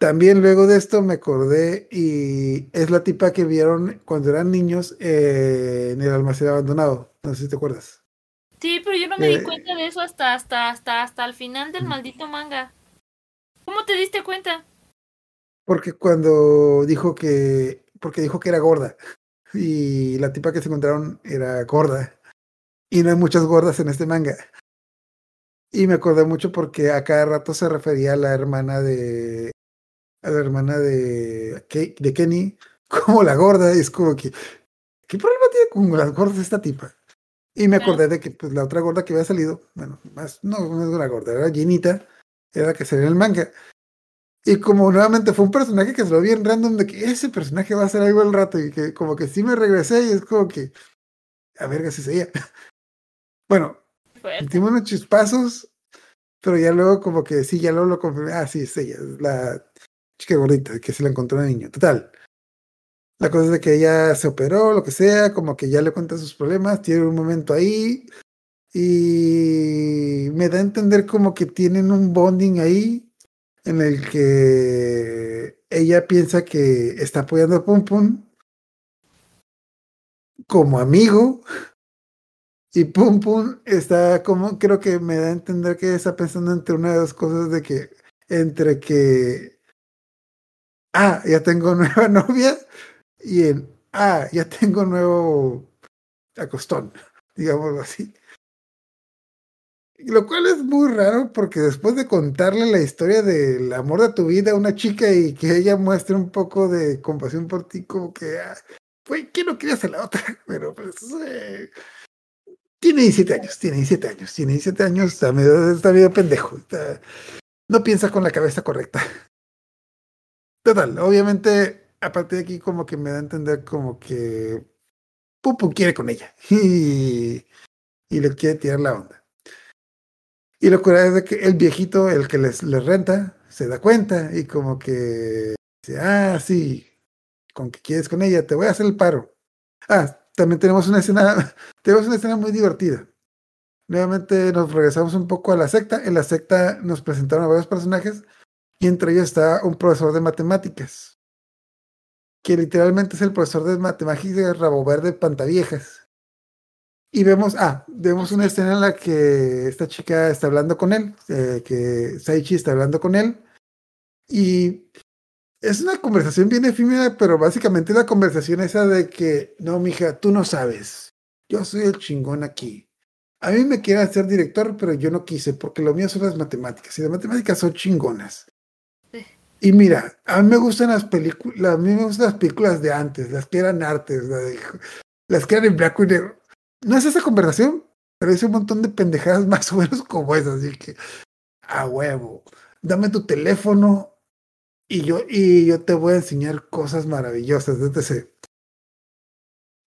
También luego de esto me acordé y es la tipa que vieron cuando eran niños eh, en el almacén abandonado. No sé si te acuerdas. Sí, pero yo no me di Eh, cuenta de eso hasta, hasta, hasta, hasta el final del maldito manga. ¿Cómo te diste cuenta? Porque cuando dijo que, porque dijo que era gorda y la tipa que se encontraron era gorda y no hay muchas gordas en este manga. Y me acordé mucho porque a cada rato se refería a la hermana de, a la hermana de, de Kenny como la gorda y es como que, ¿qué problema tiene con las gordas esta tipa? Y me acordé de que pues, la otra gorda que había salido, bueno, más, no, no es una gorda, era Ginita, era la que salía en el manga. Y como nuevamente fue un personaje que se lo vi en random de que ese personaje va a hacer algo al rato y que como que sí me regresé y es como que, a ver, si es ella. Bueno, sentimos unos chispazos, pero ya luego como que sí, ya luego lo confirmé, ah, sí, es ella, es la chica gordita que se la encontró en el niño. Total. La cosa es de que ella se operó, lo que sea, como que ya le cuenta sus problemas, tiene un momento ahí y me da a entender como que tienen un bonding ahí en el que ella piensa que está apoyando a Pum Pum como amigo y Pum Pum está como, creo que me da a entender que está pensando entre una de dos cosas de que, entre que, ah, ya tengo nueva novia y en, ah, ya tengo nuevo acostón, digámoslo así. Lo cual es muy raro porque después de contarle la historia del amor de tu vida a una chica y que ella muestre un poco de compasión por ti, como que, ah, güey, ¿quién no querías a la otra? Pero pues, tiene 17 años, tiene 17 años, tiene 17 años, está medio, está medio pendejo, no piensa con la cabeza correcta. Total, obviamente, aparte de aquí, como que me da a entender como que Pupu quiere con ella y, y le quiere tirar la onda. Y lo curioso es que el viejito, el que les, les renta, se da cuenta y como que dice, ah, sí, con que quieres con ella, te voy a hacer el paro. Ah, también tenemos una escena, tenemos una escena muy divertida. Nuevamente nos regresamos un poco a la secta. En la secta nos presentaron a varios personajes y entre ellos está un profesor de matemáticas, que literalmente es el profesor de matemáticas de Rabo Verde Pantaviejas. Y vemos, ah, vemos una escena en la que esta chica está hablando con él, eh, que Saichi está hablando con él, y es una conversación bien efímera, pero básicamente la conversación esa de que, no, mija, tú no sabes, yo soy el chingón aquí. A mí me quieren hacer director, pero yo no quise, porque lo mío son las matemáticas, y las matemáticas son chingonas. Y mira, a mí me gustan las películas, a mí me gustan las películas de antes, las que eran artes, la las que eran en blanco y negro. No es esa conversación, pero es un montón de pendejadas más o menos como esas, así que, a huevo, dame tu teléfono y yo, y yo te voy a enseñar cosas maravillosas, etc.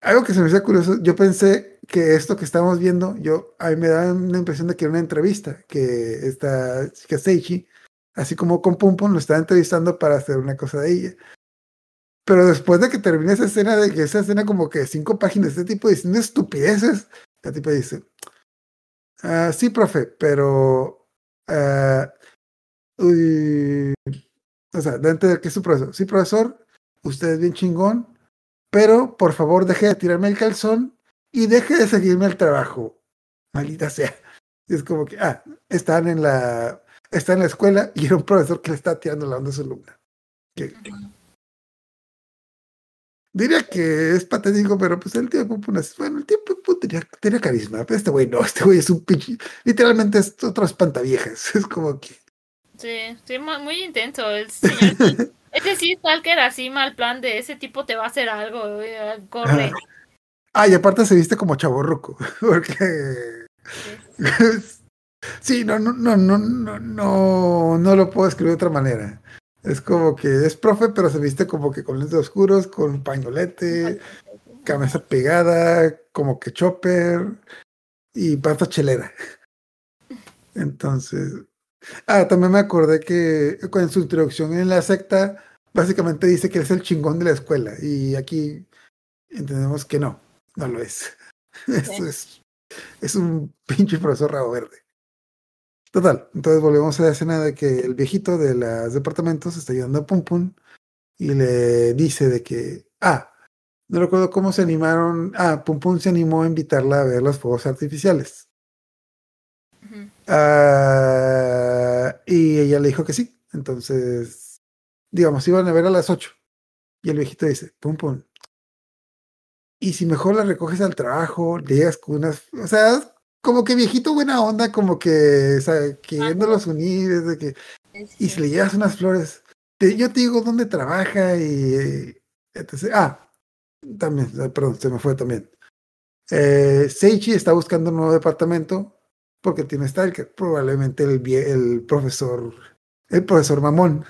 algo que se me hacía curioso, yo pensé que esto que estamos viendo, yo, a mí me da una impresión de que era una entrevista, que esta chica Seichi, así como con Pum Pum, lo estaba entrevistando para hacer una cosa de ella. Pero después de que termine esa escena, de que esa escena como que cinco páginas, este tipo diciendo estupideces, la tipo dice, ah, sí, profe, pero... ah, o sea, de entender que es su profesor. Sí, profesor, usted es bien chingón, pero por favor deje de tirarme el calzón y deje de seguirme al trabajo. Maldita sea. Y es como que, ah, están en la, está en la escuela y era un profesor que le está tirando la onda a su alumna. Que- diría que es patético, pero pues el tío bueno, el tío tenía, tenía carisma, pero este güey no, este güey es un pinche, literalmente es otro espantaviejas. Es como que, Sí, sí, mu- muy intenso. El señor, ese sí, Stalker, así mal plan de ese tipo te va a hacer algo. eh, Corre. Ajá. Ah, y aparte se viste como chaborruco, porque sí, no, no, no, no, no, no, no lo puedo escribir de otra manera. Es como que es profe, pero se viste como que con lentes oscuros, con pañolete, cabeza pegada, como que chopper y pata chelera. Entonces, ah, también me acordé que con su introducción en la secta, básicamente dice que es el chingón de la escuela y aquí entendemos que no, no lo es. Eso es, es un pinche profesor rabo verde. Total, entonces volvemos a la escena de que el viejito de los departamentos está ayudando a Pum Pum y le dice de que, ah, no recuerdo cómo se animaron, ah, Pum Pum se animó a invitarla a ver los fuegos artificiales. Ah, y ella le dijo que sí. Entonces, digamos, iban a ver a las 8. Y el viejito dice, pum, pum. Y si mejor la recoges al trabajo, le llegas con unas, o sea, como que viejito buena onda, como que, o sea, queriéndolos unir, es de que, y si le llevas unas flores, te- yo te digo dónde trabaja y, etc. Ah, también, perdón, se me fue también. Eh, Seichi está buscando un nuevo departamento porque tiene Stalker, probablemente el, el profesor, el profesor mamón.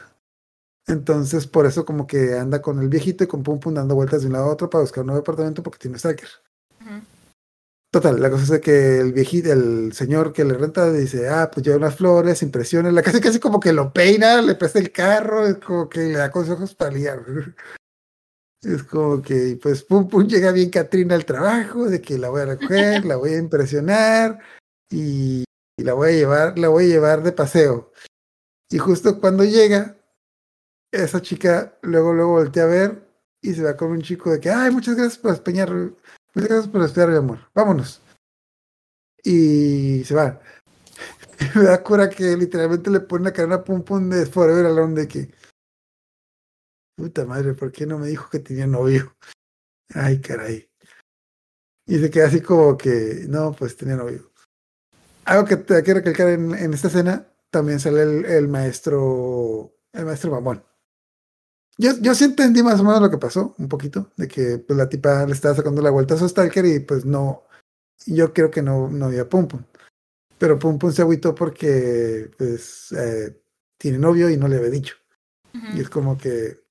Entonces, por eso como que anda con el viejito y con Pum Pum dando vueltas de un lado a otro para buscar un nuevo departamento porque tiene Stalker. Ujú. Total, la cosa es que el viejito, el señor que le renta dice, ah, pues lleva unas flores, impresiones, la casi casi como que lo peina, le presta el carro, es como que le da consejos para liar. Es como que, pues, pum, pum, llega bien Katrina al trabajo, de que la voy a recoger, la voy a impresionar y, y la voy a llevar, la voy a llevar de paseo. Y justo cuando llega, esa chica luego, luego voltea a ver y se va con un chico de que, ay, muchas gracias por espeñar, muchas gracias por esperar, mi amor, vámonos. Y se va. Me da cura que literalmente le pone una cadena pum pum de Forever Alone de que, puta madre, ¿por qué no me dijo que tenía novio? Ay, caray. Y se queda así como que, no, pues tenía novio. Algo que te hay que recalcar en, en esta escena, también sale el, el maestro, el maestro mamón. Yo, yo sí entendí más o menos lo que pasó, un poquito, de que pues, la tipa le estaba sacando la vuelta a su stalker y pues no, yo creo que no, no había Pum Pum. Pero Pum Pum se agüitó porque pues eh, tiene novio y no le había dicho. Y es como que,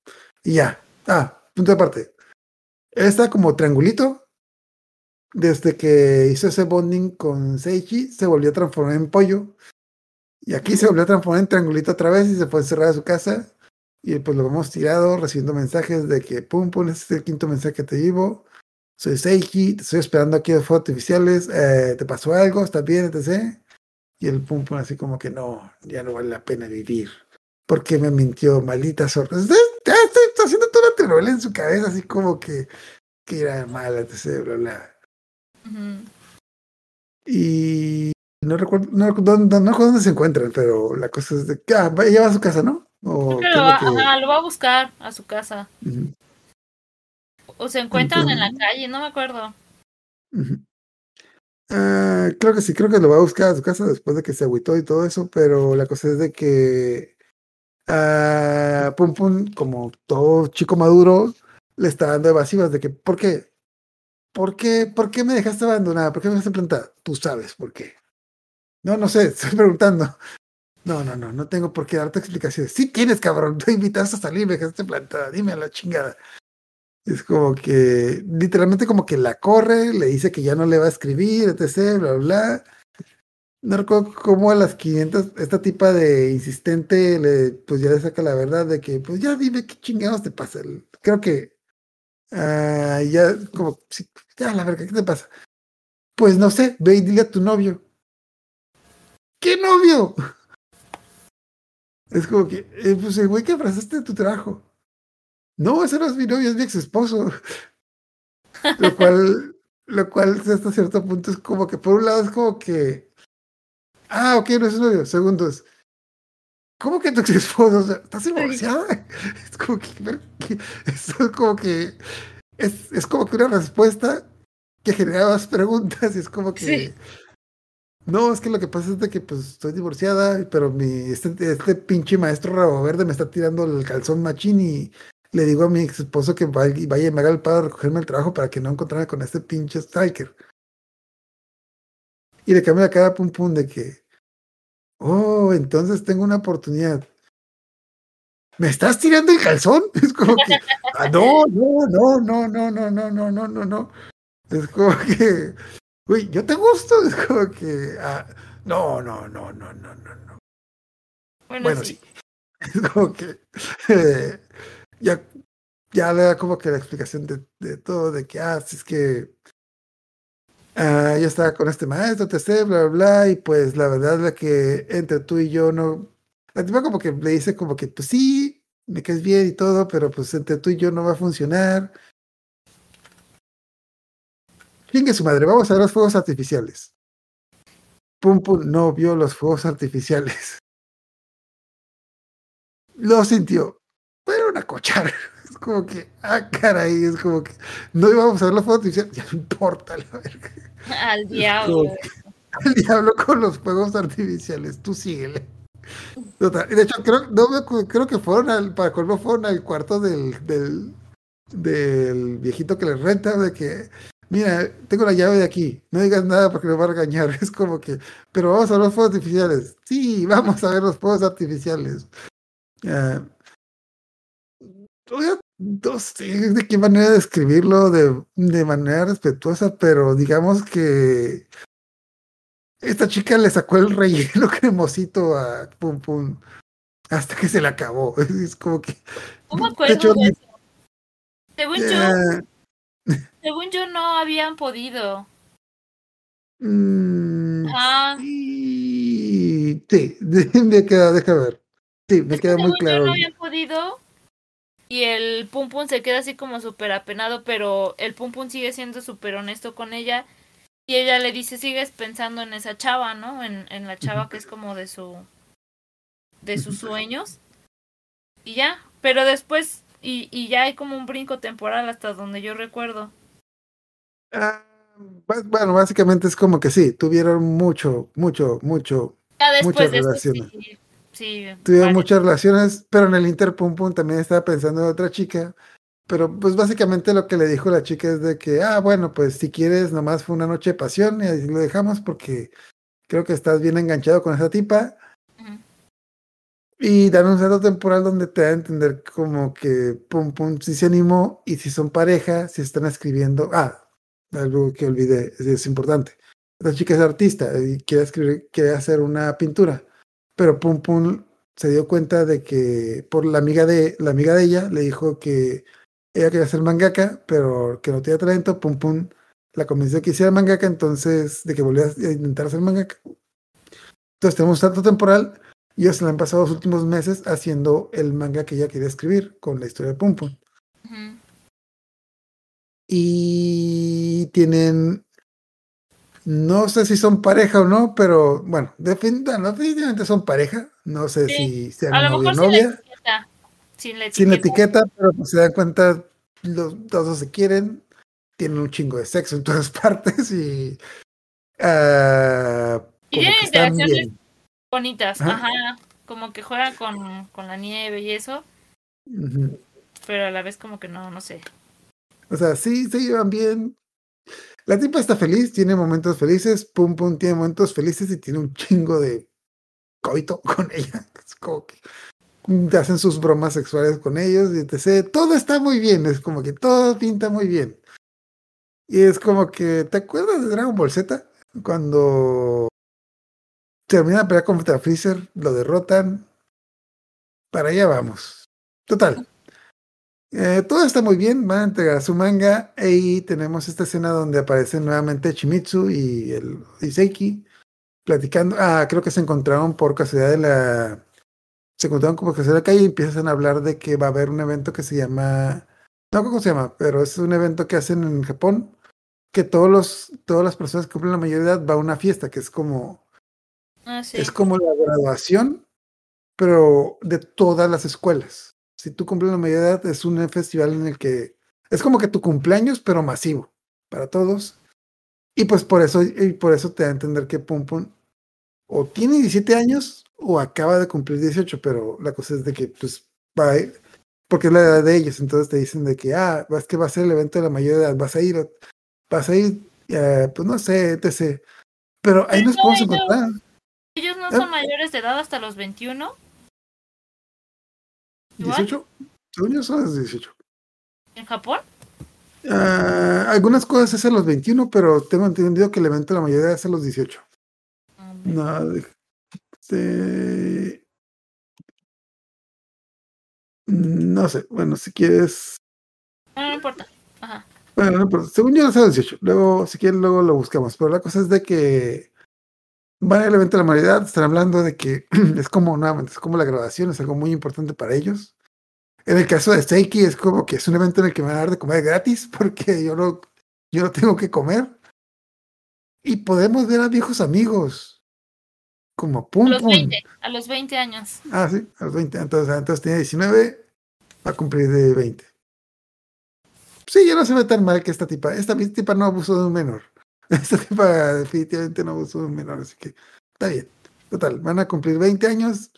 y ya, ah, punto de parte. Esta como triangulito, desde que hizo ese bonding con Seichi, se volvió a transformar en pollo. Y aquí se volvió a transformar en triangulito otra vez y se fue a encerrar a su casa. Y pues lo hemos tirado, recibiendo mensajes de que, pum, pum, este es el quinto mensaje que te llevo. Soy Seichi, te estoy esperando aquí de fuegos artificiales. eh, ¿Te pasó algo? ¿Estás bien? etc. Y el pum, pum, así como que no, ya no vale la pena vivir. porque me mintió? Maldita sorpresa. Está, está- está haciendo toda la telenovela en su cabeza, así como que, que era mala, etc. Bla, bla. Y no recuerdo, no, recuerdo dónde- no recuerdo dónde se encuentran, pero la cosa es de que ah, ella va a su casa, ¿no? O lo, va, que- ajá, lo va a buscar a su casa. O se encuentran en la calle, no me acuerdo. Ah, creo que sí, creo que lo va a buscar a su casa después de que se agüitó y todo eso, pero la cosa es de que ah, Pum Pum, como todo chico maduro, le está dando evasivas de que, ¿por qué? ¿Por qué, ¿Por qué me dejaste abandonada? ¿Por qué me dejaste plantada? Tú sabes por qué. No, no sé, estoy preguntando. No, no, no, no tengo por qué darte explicaciones. Sí tienes, cabrón. Te invitaste a salir, me dejaste plantada. Dime a la chingada. Es como que, literalmente como que la corre, le dice que ya no le va a escribir, etc, bla, bla. No recuerdo cómo a las 500, esta tipa de insistente, le, pues ya le saca la verdad de que, pues ya dime qué chingados te pasa. Creo que, ah, ya, como, ya la verdad, ¿qué te pasa? Pues no sé, ve y dile a tu novio. ¿Qué novio? Es como que, eh, pues el güey que abrazaste de tu trabajo. No, ese no es mi novio, es mi ex esposo. lo cual, lo cual hasta cierto punto es como que, por un lado es como que, ah, ok, no es novio. Segundo es, ¿cómo que tu ex esposo? O sea, ¿Estás divorciada? Es como que, es como que, es, es como que una respuesta que genera más preguntas y es como que, Sí. No, es que lo que pasa es de que pues estoy divorciada, pero mi, este, este pinche maestro rabo verde me está tirando el calzón machín y le digo a mi ex esposo que vaya, y me haga el paro de recogerme el trabajo para que no encontrarme con este pinche striker. Y le cambia la cara pum pum de que, oh, entonces tengo una oportunidad. ¿Me estás tirando el calzón? Es como que, ah, no, no, no, no, no, no, no, no, no, no. Es como que, uy, yo te gusto. Es como que, ah, no, no, no, no, no, no, no. Bueno, Bueno, sí. sí. Es como que eh, ya, ya le da como que la explicación de, de todo, de que, ah, si es que ah, yo estaba con este maestro, te sé, bla, bla, bla, y pues la verdad es la que entre tú y yo no, la tipa como que le dice como que, pues sí, me caes bien y todo, pero pues entre tú y yo no va a funcionar. Chingue su madre, vamos a ver los fuegos artificiales. Pum Pum no vio los fuegos artificiales. Lo sintió, pero una cochar. Es como que, ah, caray, es como que no íbamos a ver los fuegos artificiales, ya no importa, la verga. Al diablo. El diablo con los fuegos artificiales, tú síguele. Total, de hecho, creo, no que fueron al, para colmo fueron al cuarto del, del, del viejito que les renta, de que, mira, tengo la llave de aquí, no digas nada porque me va a regañar. Es como que, pero vamos a ver los fuegos artificiales. Sí, vamos a ver los fuegos artificiales. Oiga, no sé de qué manera describirlo de, de manera respetuosa, pero digamos que esta chica le sacó el relleno cremosito a Pum Pum hasta que se le acabó. Es como que. De acuerdo hecho, de eso. Según yo, según yo no habían podido. mm, Ah, sí, sí, me queda, deja ver. Sí, me es queda muy según yo claro. no habían podido. Y el Pum Pum se queda así como súper apenado, pero el Pum Pum sigue siendo súper honesto con ella. Y ella le dice, sigues pensando en esa chava, ¿no? En, en la chava que es como de su... de sus sueños. Y ya, pero después... Y, y ya hay como un brinco temporal hasta donde yo recuerdo. Ah, bueno, básicamente es como que sí, tuvieron mucho, mucho, mucho Muchas relaciones. sí, sí, Tuvieron muchas relaciones, pero en el Inter Pum Pum también estaba pensando en otra chica. Pero pues básicamente lo que le dijo la chica es de que, ah, bueno, pues si quieres, nomás fue una noche de pasión y así lo dejamos porque creo que estás bien enganchado con esa tipa. Y dan un salto temporal donde te da a entender como que Pum Pum sí se animó y si son pareja, si están escribiendo. Ah, algo que olvidé, es, importante. La chica es artista y quiere escribir, quiere hacer una pintura, pero Pum Pum se dio cuenta de que por la amiga de la amiga de ella le dijo que ella quería ser mangaka, pero que no tenía talento. Pum Pum la convenció que hiciera mangaka, entonces de que volviera a intentar ser mangaka. Entonces tenemos un salto temporal y ellos se la han pasado los últimos meses haciendo el manga que ella quería escribir con la historia de Pum Pum. Ujú. Y tienen, no sé si son pareja o no, pero bueno, defin- bueno, definitivamente son pareja. No sé Sí. si sean A lo mejor sin la novia, etiqueta. Sin la etiqueta. sin la etiqueta, pero pues se dan cuenta, los dos se quieren, tienen un chingo de sexo en todas partes y Y como tienen interacciones bonitas. Ajá. Ajá. Como que juegan con, con la nieve y eso. Pero a la vez como que no, no sé. O sea, sí se llevan bien. La tipa está feliz, tiene momentos felices, Pum Pum tiene momentos felices y tiene un chingo de coito con ella. Es como que, te hacen sus bromas sexuales con ellos y etc. Todo está muy bien, es como que todo pinta muy bien. Y es como que, ¿te acuerdas de Dragon Ball Z? Cuando termina la pelea contra Freezer, lo derrotan. Para allá vamos. Total. Eh, todo está muy bien, van a entregar su manga y tenemos esta escena donde aparecen nuevamente Chimitsu y el Iseiki platicando. Ah, creo que se encontraron por casualidad de la. Se encontraron como casualidad de la calle y empiezan a hablar de que va a haber un evento que se llama. No, ¿cómo se llama? Pero es un evento que hacen en Japón que todos los, todas las personas que cumplen la mayoría de edad va a una fiesta que es como. Ah, sí. Es como la graduación, pero de todas las escuelas si tú cumples la mayoría de edad, es un festival en el que es como que tu cumpleaños, pero masivo para todos. Y pues por eso, y por eso te da a entender que Pum Pum o tiene 17 años o acaba de cumplir 18, pero la cosa es de que pues va a ir, porque es la edad de ellos, entonces te dicen de que, ah, es que va a ser el evento de la mayoría de edad, vas a ir, vas a ir, eh, pues no sé, etc. Pero ahí nos podemos ellos- encontrar. Ellos no Ah. son mayores de edad hasta los 21. ¿Igual? 18, según yo son los 18. ¿En Japón? Ah, algunas cosas es a los 21, pero tengo entendido que el evento la mayoría es a los 18. No, de- este, no sé, bueno, si quieres, No, no importa. Ajá. bueno, no importa, según yo es a los 18, luego, si quieres, luego lo buscamos, pero la cosa es de que van al evento de la mayoría, están hablando de que es como, nuevamente, es como la graduación, es algo muy importante para ellos. En el caso de Seiki es como que es un evento en el que me van a dar de comer gratis porque yo no, yo no tengo que comer. Y podemos ver a viejos amigos como A Pum los Pum. 20. A los 20 años. Ah, sí, a los 20. Entonces, entonces tiene 19, va a cumplir de 20. Sí, ya no se ve tan mal que esta tipa. Esta tipa no abusó de un menor. Esta tipa definitivamente no abusó de un menor, así que está bien. Total, van a cumplir 20 años.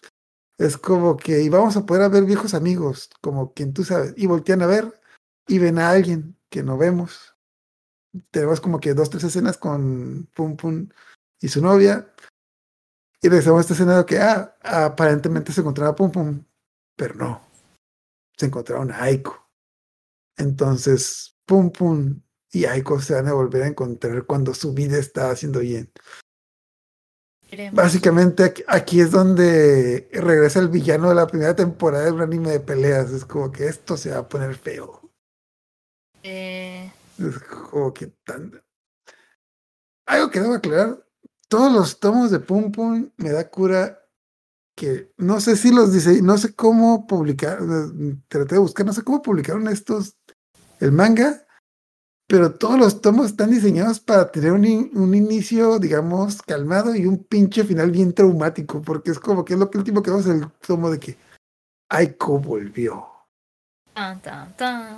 Es como que, y vamos a poder ver viejos amigos, como quien tú sabes, y voltean a ver y ven a alguien que no vemos. Tenemos como que dos, tres escenas con Pum Pum y su novia. Y regresamos a esta escena de que, ah, aparentemente se encontraba Pum Pum, pero no. Se encontraron a Aiko. Entonces, Pum Pum y Aiko se van a volver a encontrar cuando su vida está haciendo bien. Básicamente aquí, es donde regresa el villano de la primera temporada de un anime de peleas. Es como que esto se va a poner feo. Eh, Es como que tan... Algo que debo aclarar, todos los tomos de Pum Pum me da cura que no sé si los dice, no sé cómo publicar, traté de buscar, no sé cómo publicaron estos, el manga, pero todos los tomos están diseñados para tener un, in- un inicio, digamos, calmado y un pinche final bien traumático, porque es como que es lo que último que vemos el tomo de que Aiko volvió. tan, tan, tan.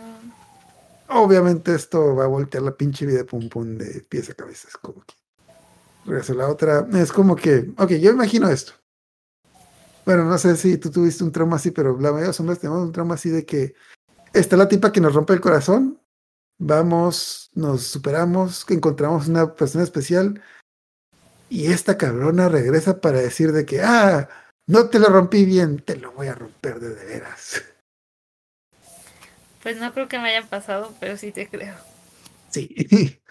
Obviamente esto va a voltear la pinche vida Pum Pum de pies a cabeza. Es como que. Regreso la otra. Es como que. Ok, yo imagino esto. Bueno, no sé si tú tuviste un trauma así, pero la mayoría de los hombres tenemos un trauma así de que está la tipa que nos rompe el corazón. Vamos, nos superamos, encontramos una persona especial. Y esta cabrona regresa para decir de que, ah, no te lo rompí bien, te lo voy a romper de, de veras. Pues no creo que me haya pasado, pero sí te creo. Sí.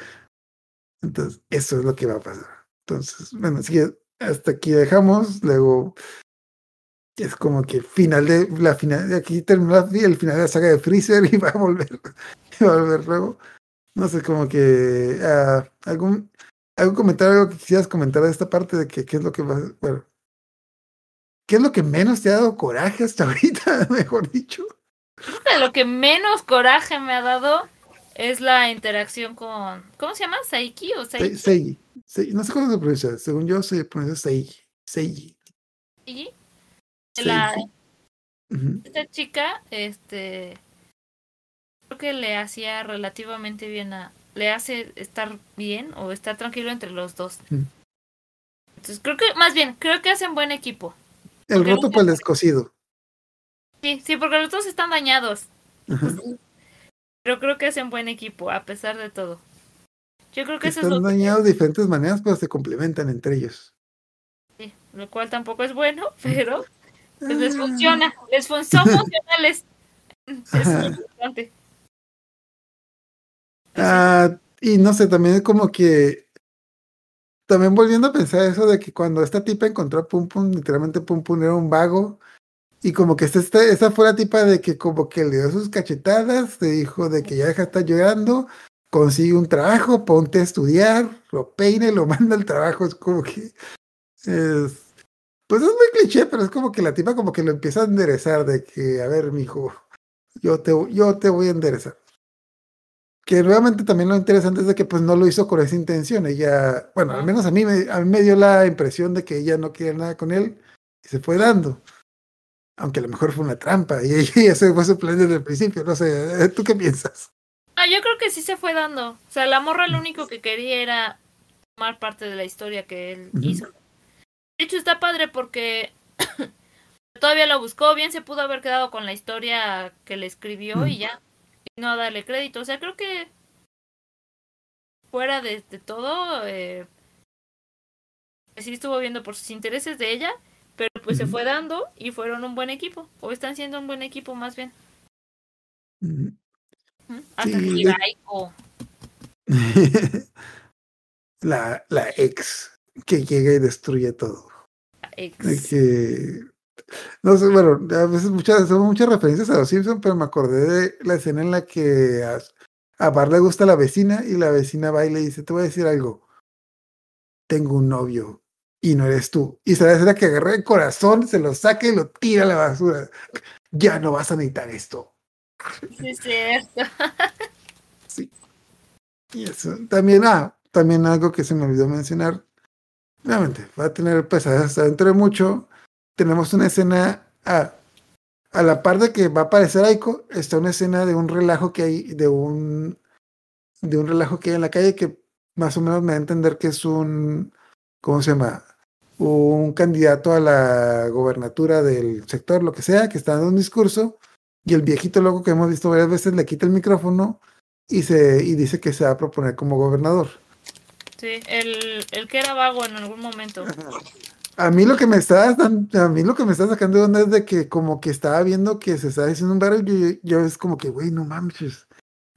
Entonces, eso es lo que va a pasar. Entonces, bueno, así que hasta aquí dejamos. Luego es como que final de la final de aquí terminó el final de la saga de Freezer y va a volver, y va a volver luego. No sé, como que ah, algún algún comentario, algo que quisieras comentar de esta parte de que qué es lo que va, bueno, qué es lo que menos te ha dado coraje hasta ahorita, mejor dicho. Lo que menos coraje me ha dado es la interacción con. ¿Cómo se llama? ¿Saiki o Se- Saiki? Seiji. Se- no sé cómo se pronuncia, según yo se pronuncia Seiji. Seiji. La, esta chica, este. Creo que le hacía relativamente bien a. Le hace estar bien o estar tranquilo entre los dos. Entonces, creo que, más bien, creo que hacen buen equipo. El roto para el descosido. Sí, sí, porque los dos están dañados. Ajá. Pero creo que hacen buen equipo, a pesar de todo. Yo creo que eso es Están lo, dañados de diferentes maneras, pero se complementan entre ellos. sí, lo cual tampoco es bueno, pero Pues les funciona, les fun- son funcionales. Es importante. Ah, y no sé, también como que. También volviendo a pensar eso de que cuando esta tipa encontró a Pum Pum, literalmente Pum Pum era un vago. Y como que esta, esta, esa fue la tipa de que como que le dio sus cachetadas, le dijo de que ya deja de estar llorando, consigue un trabajo, ponte a estudiar, lo peine, lo manda al trabajo. Es como que. Es, pues es muy cliché, pero es como que la tipa como que lo empieza a enderezar de que, a ver, mijo, yo te, yo te voy a enderezar que nuevamente también lo interesante es de que pues no lo hizo con esa intención. Ella, bueno, al menos a mí, me, a mí me dio la impresión de que ella no quería nada con él y se fue dando. Aunque a lo mejor fue una trampa y ella ese fue su plan desde el principio. No sé, ¿tú qué piensas? Ah, yo creo que sí se fue dando. O sea, la morra lo único que quería era tomar parte de la historia que él hizo. De hecho, está padre porque todavía lo buscó. Bien se pudo haber quedado con la historia que le escribió y Ujú. ya. Y no darle crédito. O sea, creo que fuera de, de todo, eh, sí estuvo viendo por sus intereses de ella. Pero pues se fue dando y fueron un buen equipo. O están siendo un buen equipo más bien. Hasta Sí, que Raiko. la, la ex que llega y destruye todo. Ex. Que, no sé, bueno, a veces muchas, son muchas referencias a los Simpsons, pero me acordé de la escena en la que a, a Bart le gusta la vecina y la vecina va y le dice, te voy a decir algo, tengo un novio y no eres tú. Y se la escena que agarra el corazón, se lo saca y lo tira a la basura. Ya no vas a necesitar esto. Sí, es cierto. Sí. Y eso. También, ah, también algo que se me olvidó mencionar. Nuevamente, va a tener pesadillas dentro de mucho. Tenemos una escena a, a la par de que va a aparecer Aiko, está una escena de un relajo que hay, de un de un relajo que hay en la calle que más o menos me da a entender que es un ¿cómo se llama? un candidato a la gobernatura del sector, lo que sea, que está dando un discurso, y el viejito loco que hemos visto varias veces le quita el micrófono y se y dice que se va a proponer como gobernador. Sí, el, el que era vago en algún momento. A mí lo que me está a mí lo que me está sacando de onda es de que como que estaba viendo que se está haciendo un barrio yo, yo es como que güey no mames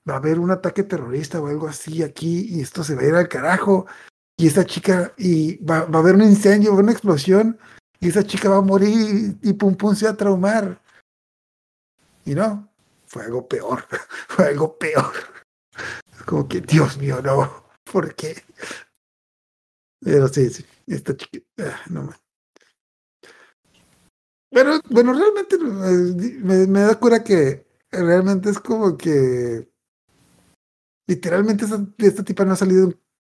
va a haber un ataque terrorista o algo así aquí y esto se va a ir al carajo y esa chica y va, va a haber un incendio, una explosión y esa chica va a morir y, y pum pum se va a traumar. Y no fue algo peor fue algo peor. Es como que Dios mío no ¿por qué? Pero sí, sí, esta chica, ah, no más. Pero bueno, realmente eh, me, me da cura que realmente es como que literalmente esta, tipa no ha salido,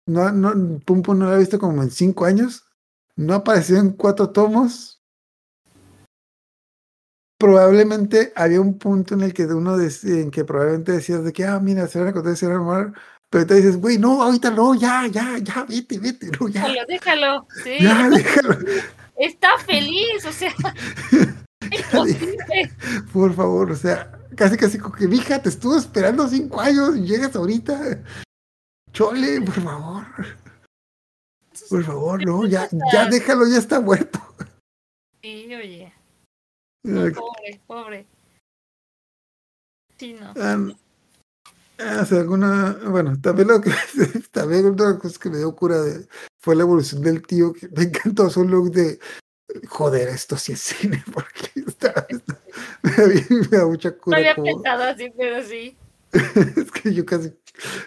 no, no, Pum Pum no la he visto como en cinco años, no ha aparecido en cuatro tomos. Probablemente había un punto en el que uno decía, en que probablemente decías de que, ah, mira, se van a contar, se van a amar, pero te dices, güey, no, ahorita no, ya, ya, ya, vete, vete, no, ya, Déjalo, déjalo. Sí, ya, déjalo, está feliz, o sea. imposible. por favor, o sea, casi, casi como que, mija, te estuve esperando cinco años y llegas ahorita. Chole, por favor, por favor, no, ya, ya déjalo, ya está muerto. Sí, oye. No, pobre, pobre. Sí, no. Ah, ah, o sea, alguna, bueno, también lo que, también una cosa que me dio cura de, fue la evolución del tío, que me encantó su look de, joder, esto sí es cine, porque está, está- me, da, bien- me da mucha No cura. había como- pensado así, pero sí. es que yo casi,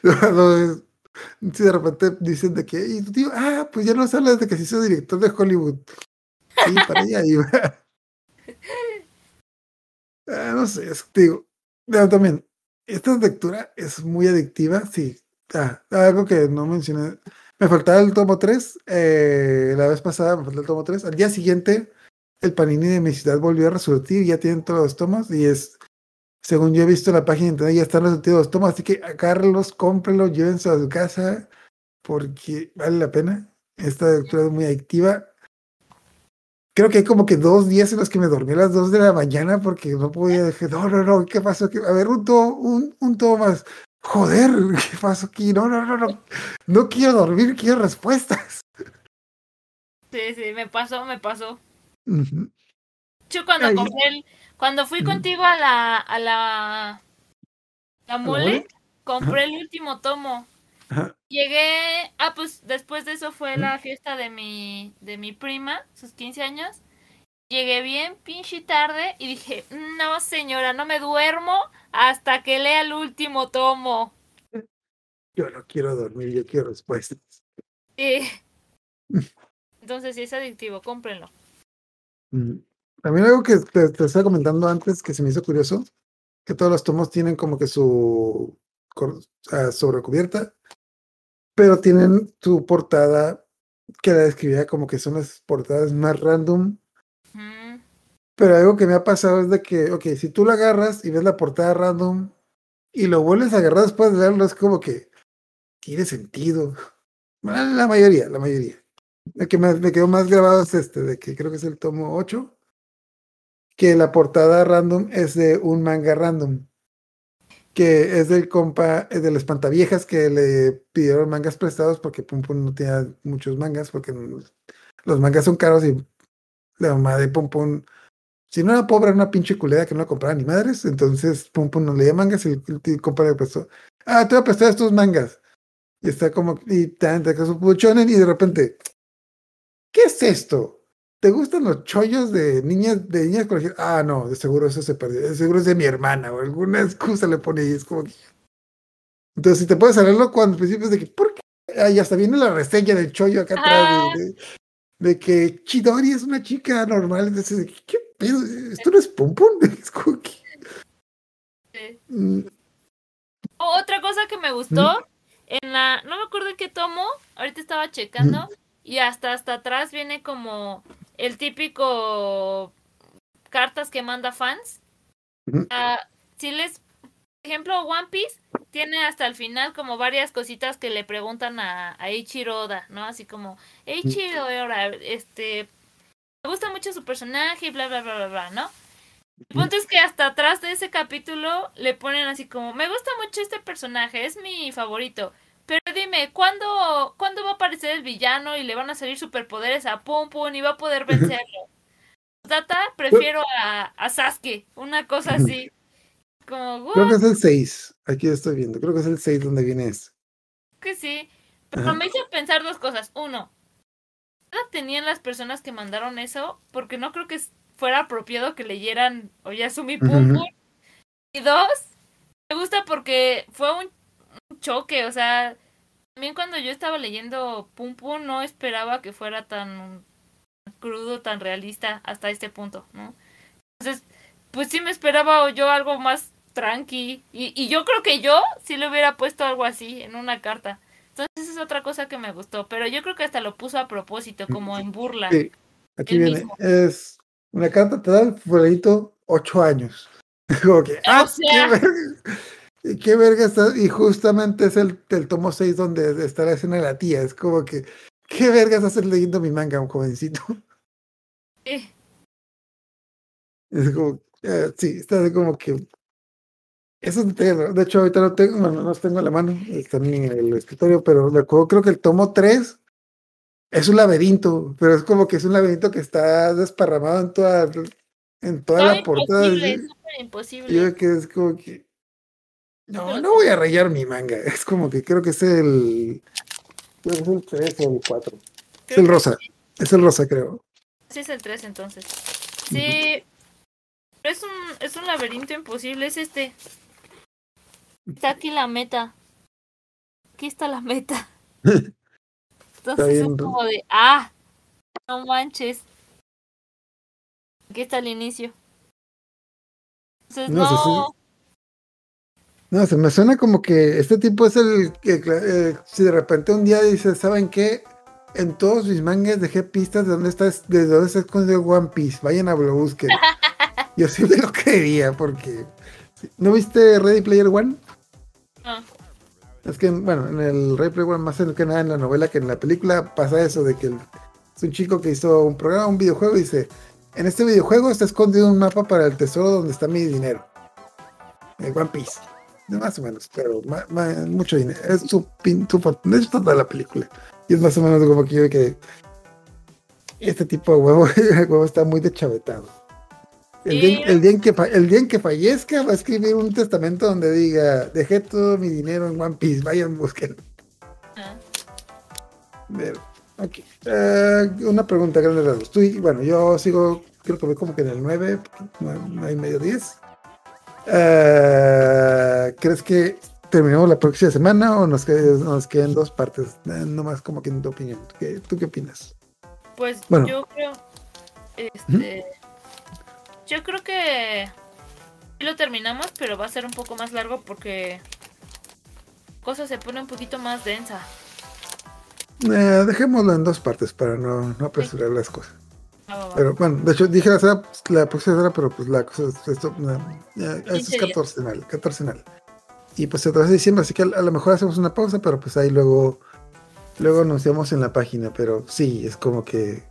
no, no, si de repente dicen de que, y tu tío, ah, pues ya nos hablas de que se hizo director de Hollywood. Sí, para allá iba. Ah, no sé, es que te digo, no, también, esta lectura es muy adictiva, sí. Ah, algo que no mencioné, me faltaba el tomo 3, eh, la vez pasada me faltó el tomo 3, al día siguiente el Panini de mi ciudad volvió a resurtir, ya tienen todos los tomos y es, según yo he visto en la página de internet, ya están resurtidos los tomos, así que agárrenlos, cómprenlos, llévense a su casa, porque vale la pena. Esta lectura es muy adictiva. Creo que hay como que dos días en los que me dormí a las dos de la mañana porque no podía dejar. No, no, no, ¿qué pasó? aquí? A ver, un tomo, un, un tomo más. Joder, ¿qué pasó aquí? No, no, no, no. No quiero dormir, quiero respuestas. Sí, sí, me pasó, me pasó. Ujú. hecho, cuando Ay. compré el, cuando fui contigo a la, a la, la mole, mole? compré el último tomo. Ajá. Llegué, ah, pues después de eso fue la fiesta de mi, de mi prima, sus 15 años. Llegué bien pinche tarde y dije, no señora, no me duermo hasta que lea el último tomo. Yo no quiero dormir, yo quiero respuestas. Y- Entonces, si es adictivo, cómprenlo. Mm. También algo que te, te estaba comentando antes que se me hizo curioso, que todos los tomos tienen como que su sea, sobrecubierta, pero tienen su portada que la describía como que son las portadas más random. Mm, Pero algo que me ha pasado es de que, ok, si tú lo agarras y ves la portada random y lo vuelves a agarrar después de leerlo, es como que tiene sentido. La mayoría, la mayoría. El que me, me quedó más grabado es este, de que creo que es el tomo 8, que la portada random es de un manga random, que es del compa, es del espantaviejas que le pidieron mangas prestados porque Pum Pum no tenía muchos mangas, porque los mangas son caros y la mamá de Pum Pum, si no era pobre, era una pinche culera que no la compraba ni madres, entonces Pum Pum no leía mangas y el, el compa le prestó, ah, te voy a prestar estos mangas. Y está como, y tan, tan, su y de repente, ¿qué es esto? ¿Te gustan los chollos de niñas, de niñas colegiales? Ah, no, de seguro eso se perdió, de seguro es de mi hermana, o alguna excusa le pone y es como que. Entonces, si te puedes saberlo cuando al principio es de que, ¿por qué? Ah, y hasta viene la reseña del chollo acá atrás, de, de- de que Chidori es una chica normal, entonces, ¿qué pedo? ¿Esto no es pum pum? Es como que, sí. mm, Otra cosa que me gustó, en la, no me acuerdo en qué tomo, ahorita estaba checando, y hasta hasta atrás viene como el típico cartas que manda fans. Ah, si les, por ejemplo, One Piece tiene hasta el final como varias cositas que le preguntan a, a Oda, ¿no? Así como, Eiichiro Oda, este, me gusta mucho su personaje y bla, bla, bla, bla, bla, ¿no? El punto es que hasta atrás de ese capítulo le ponen así como, me gusta mucho este personaje, es mi favorito. Pero dime, ¿cuándo, ¿cuándo va a aparecer el villano y le van a salir superpoderes a Pum Pum y va a poder vencerlo? Data, prefiero a, a Sasuke, una cosa así. Como, creo que es el 6, aquí estoy viendo, creo que es el 6 donde viene eso. que sí. Pero Ajá. me hizo pensar dos cosas. Uno, ¿qué edad tenían las personas que mandaron eso? Porque no creo que fuera apropiado que leyeran Oyasumi Pum. Pum. Y dos, me gusta porque fue un choque. O sea, también cuando yo estaba leyendo Pum Pum no esperaba que fuera tan crudo, tan realista hasta este punto, ¿no? Entonces, pues sí me esperaba yo algo más tranqui. Y, y yo creo que yo sí le hubiera puesto algo así en una carta. Entonces es otra cosa que me gustó. Pero yo creo que hasta lo puso a propósito, como en burla. Sí, aquí viene. mismo. Es una carta, te da el fulanito 8 años. Como que, ah, O sea. Qué verga. ¿Y ¿Qué verga está? Y justamente es el, el tomo 6 donde está la escena de la tía. Es como que, ¿qué vergas haces leyendo mi manga, un jovencito? Sí. Es como, eh, sí, está como que. Eso es de, de hecho, ahorita no tengo, bueno, no los tengo en la mano, están en el escritorio, pero recuerdo, creo que el tomo 3 es un laberinto, pero es como que es un laberinto que está desparramado en toda, en toda la portada. imposible, Y imposible. yo que es como que. No, no voy a rayar mi manga. Es como que creo que es el. Creo que es el 3 o el 4. Es el rosa. Es el rosa, creo. Sí es el 3 entonces. Sí. Es un, es un laberinto imposible, es este. Está aquí la meta. Aquí está la meta. Entonces es como de, ah, no manches. Aquí está el inicio. Entonces No, no, No, se me suena como que este tipo es el que, eh, si de repente un día dices, ¿saben qué? En todos mis mangas dejé pistas de dónde está, de dónde está escondido One Piece. Vayan a lo busquen. Yo sí me lo creería porque. ¿No viste Ready Player One? no. Es que, bueno, en el Ready Player One, más que nada en la novela que en la película, pasa eso de que el- es un chico que hizo un programa, un videojuego, y dice: En este videojuego está escondido un mapa para el tesoro donde está mi dinero. El One Piece. Más o menos, pero ma- ma- mucho dinero. Es su, pin, su fortuna. Es toda la película. Y es más o menos como que yo que este tipo de huevo, el huevo está muy deschavetado. El día, el, día en que, fa- el día en que fallezca va a escribir un testamento donde diga, dejé todo mi dinero en One Piece, vayan, busquen. Ah. Eh, una pregunta grande rasgos. Tú, bueno, yo sigo, creo que voy como que en el 9, 9 y medio 10. Eh, ¿Crees que terminemos la próxima semana o nos, nos quedan dos partes? Eh, nomás como que en tu opinión. ¿Tú qué, tú qué opinas? Pues Bueno. yo creo. Este. Yo creo que. lo terminamos, pero va a ser un poco más largo porque. Cosa se pone un poquito más densa. Eh, dejémoslo en dos partes para no, no apresurar las cosas. Pero bueno, de hecho dije la, semana- la próxima semana, pero pues la cosa es, esto, ya, esto 15 es días. catorcenal, catorcenal. Y pues se atrasa diciembre, así que a, a lo mejor hacemos una pausa, pero pues ahí luego, luego anunciamos en la página, pero sí, es como que,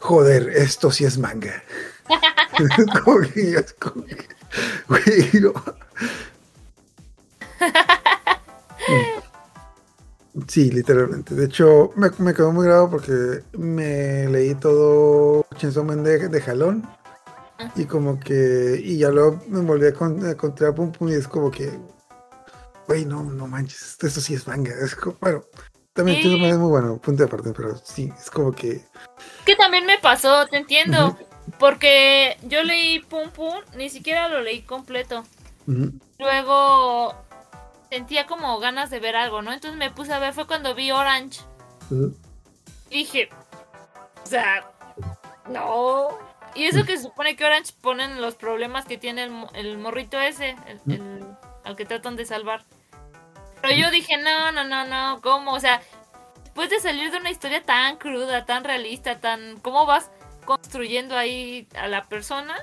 joder, esto sí es manga. Como que- es como que, güey, no. Sí, literalmente. De hecho, me, me quedó muy grabado porque me leí todo Chainsaw Man de, de jalón. Y como que. Y ya luego me volví a, con- a encontrar Pum Pum y es como que. Güey, no, no manches. Esto sí es manga. Es como, bueno, también Sí. Chainsaw Man es muy bueno, punto de aparte, pero sí, es como que. Que también me pasó, te entiendo. Porque yo leí Pum Pum, ni siquiera lo leí completo. Luego sentía como ganas de ver algo, ¿no? Entonces me puse a ver, fue cuando vi Orange. dije, o sea, no. Y eso que se supone que Orange ponen los problemas que tiene el, el morrito ese, el, el- al que tratan de salvar. Pero yo dije, no, no, no, no, ¿cómo? O sea, después de salir de una historia tan cruda, tan realista, tan... ¿Cómo vas construyendo ahí a la persona?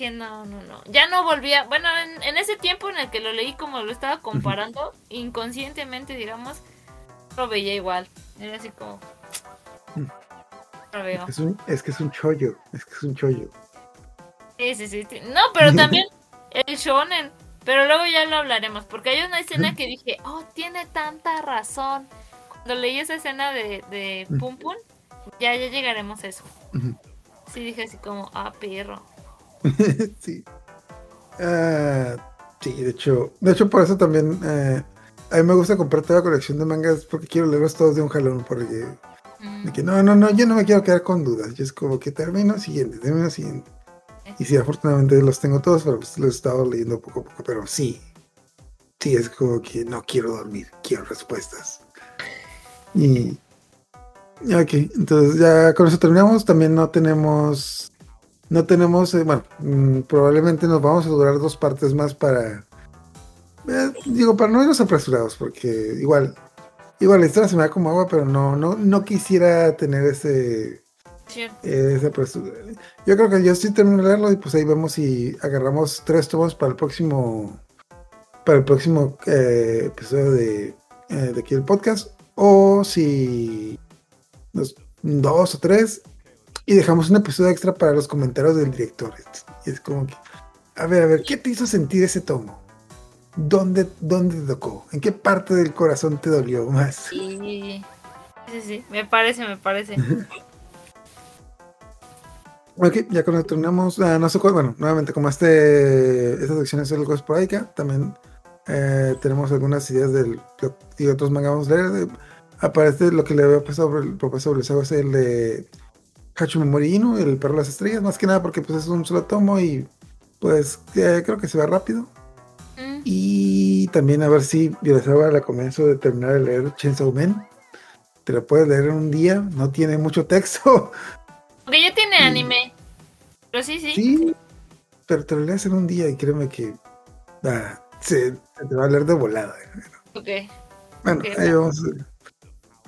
Dije, no, no, no. Ya no volvía... Bueno, en, en ese tiempo en el que lo leí como lo estaba comparando, inconscientemente, digamos, lo veía igual. Era así como... Lo veo. Es, un, es que es un chollo. Es que es un chollo. Sí, sí, sí. No, pero también el shonen. Pero luego ya lo hablaremos, porque hay una escena que dije, oh, tiene tanta razón. Cuando leí esa escena de, de Pum Pum, ya, ya llegaremos a eso. Sí, dije así como, ah, perro. sí. Ah, sí, de hecho, de hecho por eso también eh, a mí me gusta comprar toda la colección de mangas porque quiero leerlos todos de un jalón, porque Mm, de que no, no, no, yo no me quiero quedar con dudas, yo es como que termino siguiente, termino siguiente. Y sí, afortunadamente los tengo todos, pero pues los he estado leyendo poco a poco, pero sí, sí, es como que no quiero dormir, quiero respuestas. Y, ok, entonces ya con eso terminamos, también no tenemos, no tenemos, eh, bueno, mm, probablemente nos vamos a durar dos partes más para, eh, digo, para no irnos apresurados, porque igual, igual la historia se me da como agua, pero no, no, no quisiera tener ese... sí. Eh, esa apresura. Yo creo que yo sí termino de leerlo y pues ahí vemos si agarramos tres tomos para el próximo para el próximo episodio de, eh, de aquí el podcast o si nos- dos o tres y dejamos un episodio extra para los comentarios del director. Y es como que, a ver, a ver, ¿qué te hizo sentir ese tomo? ¿Dónde, dónde te tocó? ¿En qué parte del corazón te dolió más? Sí, sí, sí, me parece, me parece. Ok, ya eso terminamos. Ah, no sé cuál, bueno, nuevamente, como este, esta sección es algo esporádica, también eh, tenemos algunas ideas del y otros manga vamos a leer. De- aparece lo que le había pasado sobre el es el de Hachu Memorino, el perro de las estrellas, más que nada porque pues es un solo tomo y pues eh, creo que se va rápido. Mm, Y también a ver si Violesaba la comienzo de terminar de leer Chainsaw Man. Te lo puedes leer en un día, no tiene mucho texto. Aunque ya tiene anime. Pero sí, sí. Sí, pero te lo lees en un día y créeme que ah, se, se te va a leer de volada. Ok. Bueno, ahí vamos.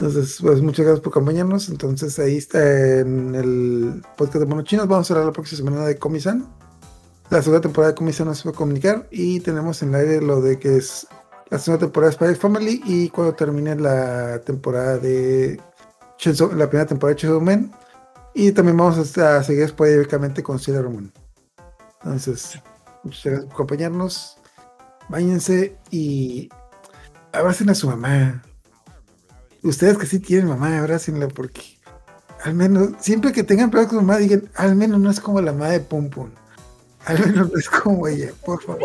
Entonces, pues muchas gracias por acompañarnos. Entonces, ahí está en el podcast de Monos Chinos. Vamos a hablar la próxima semana de Comisan. La segunda temporada de Comisan nos va a comunicar y tenemos en el aire lo de que es la segunda temporada de Spy Family y cuando termine la temporada de la primera temporada de Chainsaw Man. Y también vamos a, a seguir esporádicamente con Sailor Moon. Entonces, muchas gracias por acompañarnos. Báñense y abracen a su mamá. Ustedes que sí tienen mamá, abrácenla porque al menos, siempre que tengan problemas con su mamá, digan, al menos no es como la madre de Pum Pum. Al menos no es como ella, por favor.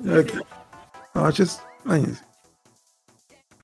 Ok. No, just, váyanse.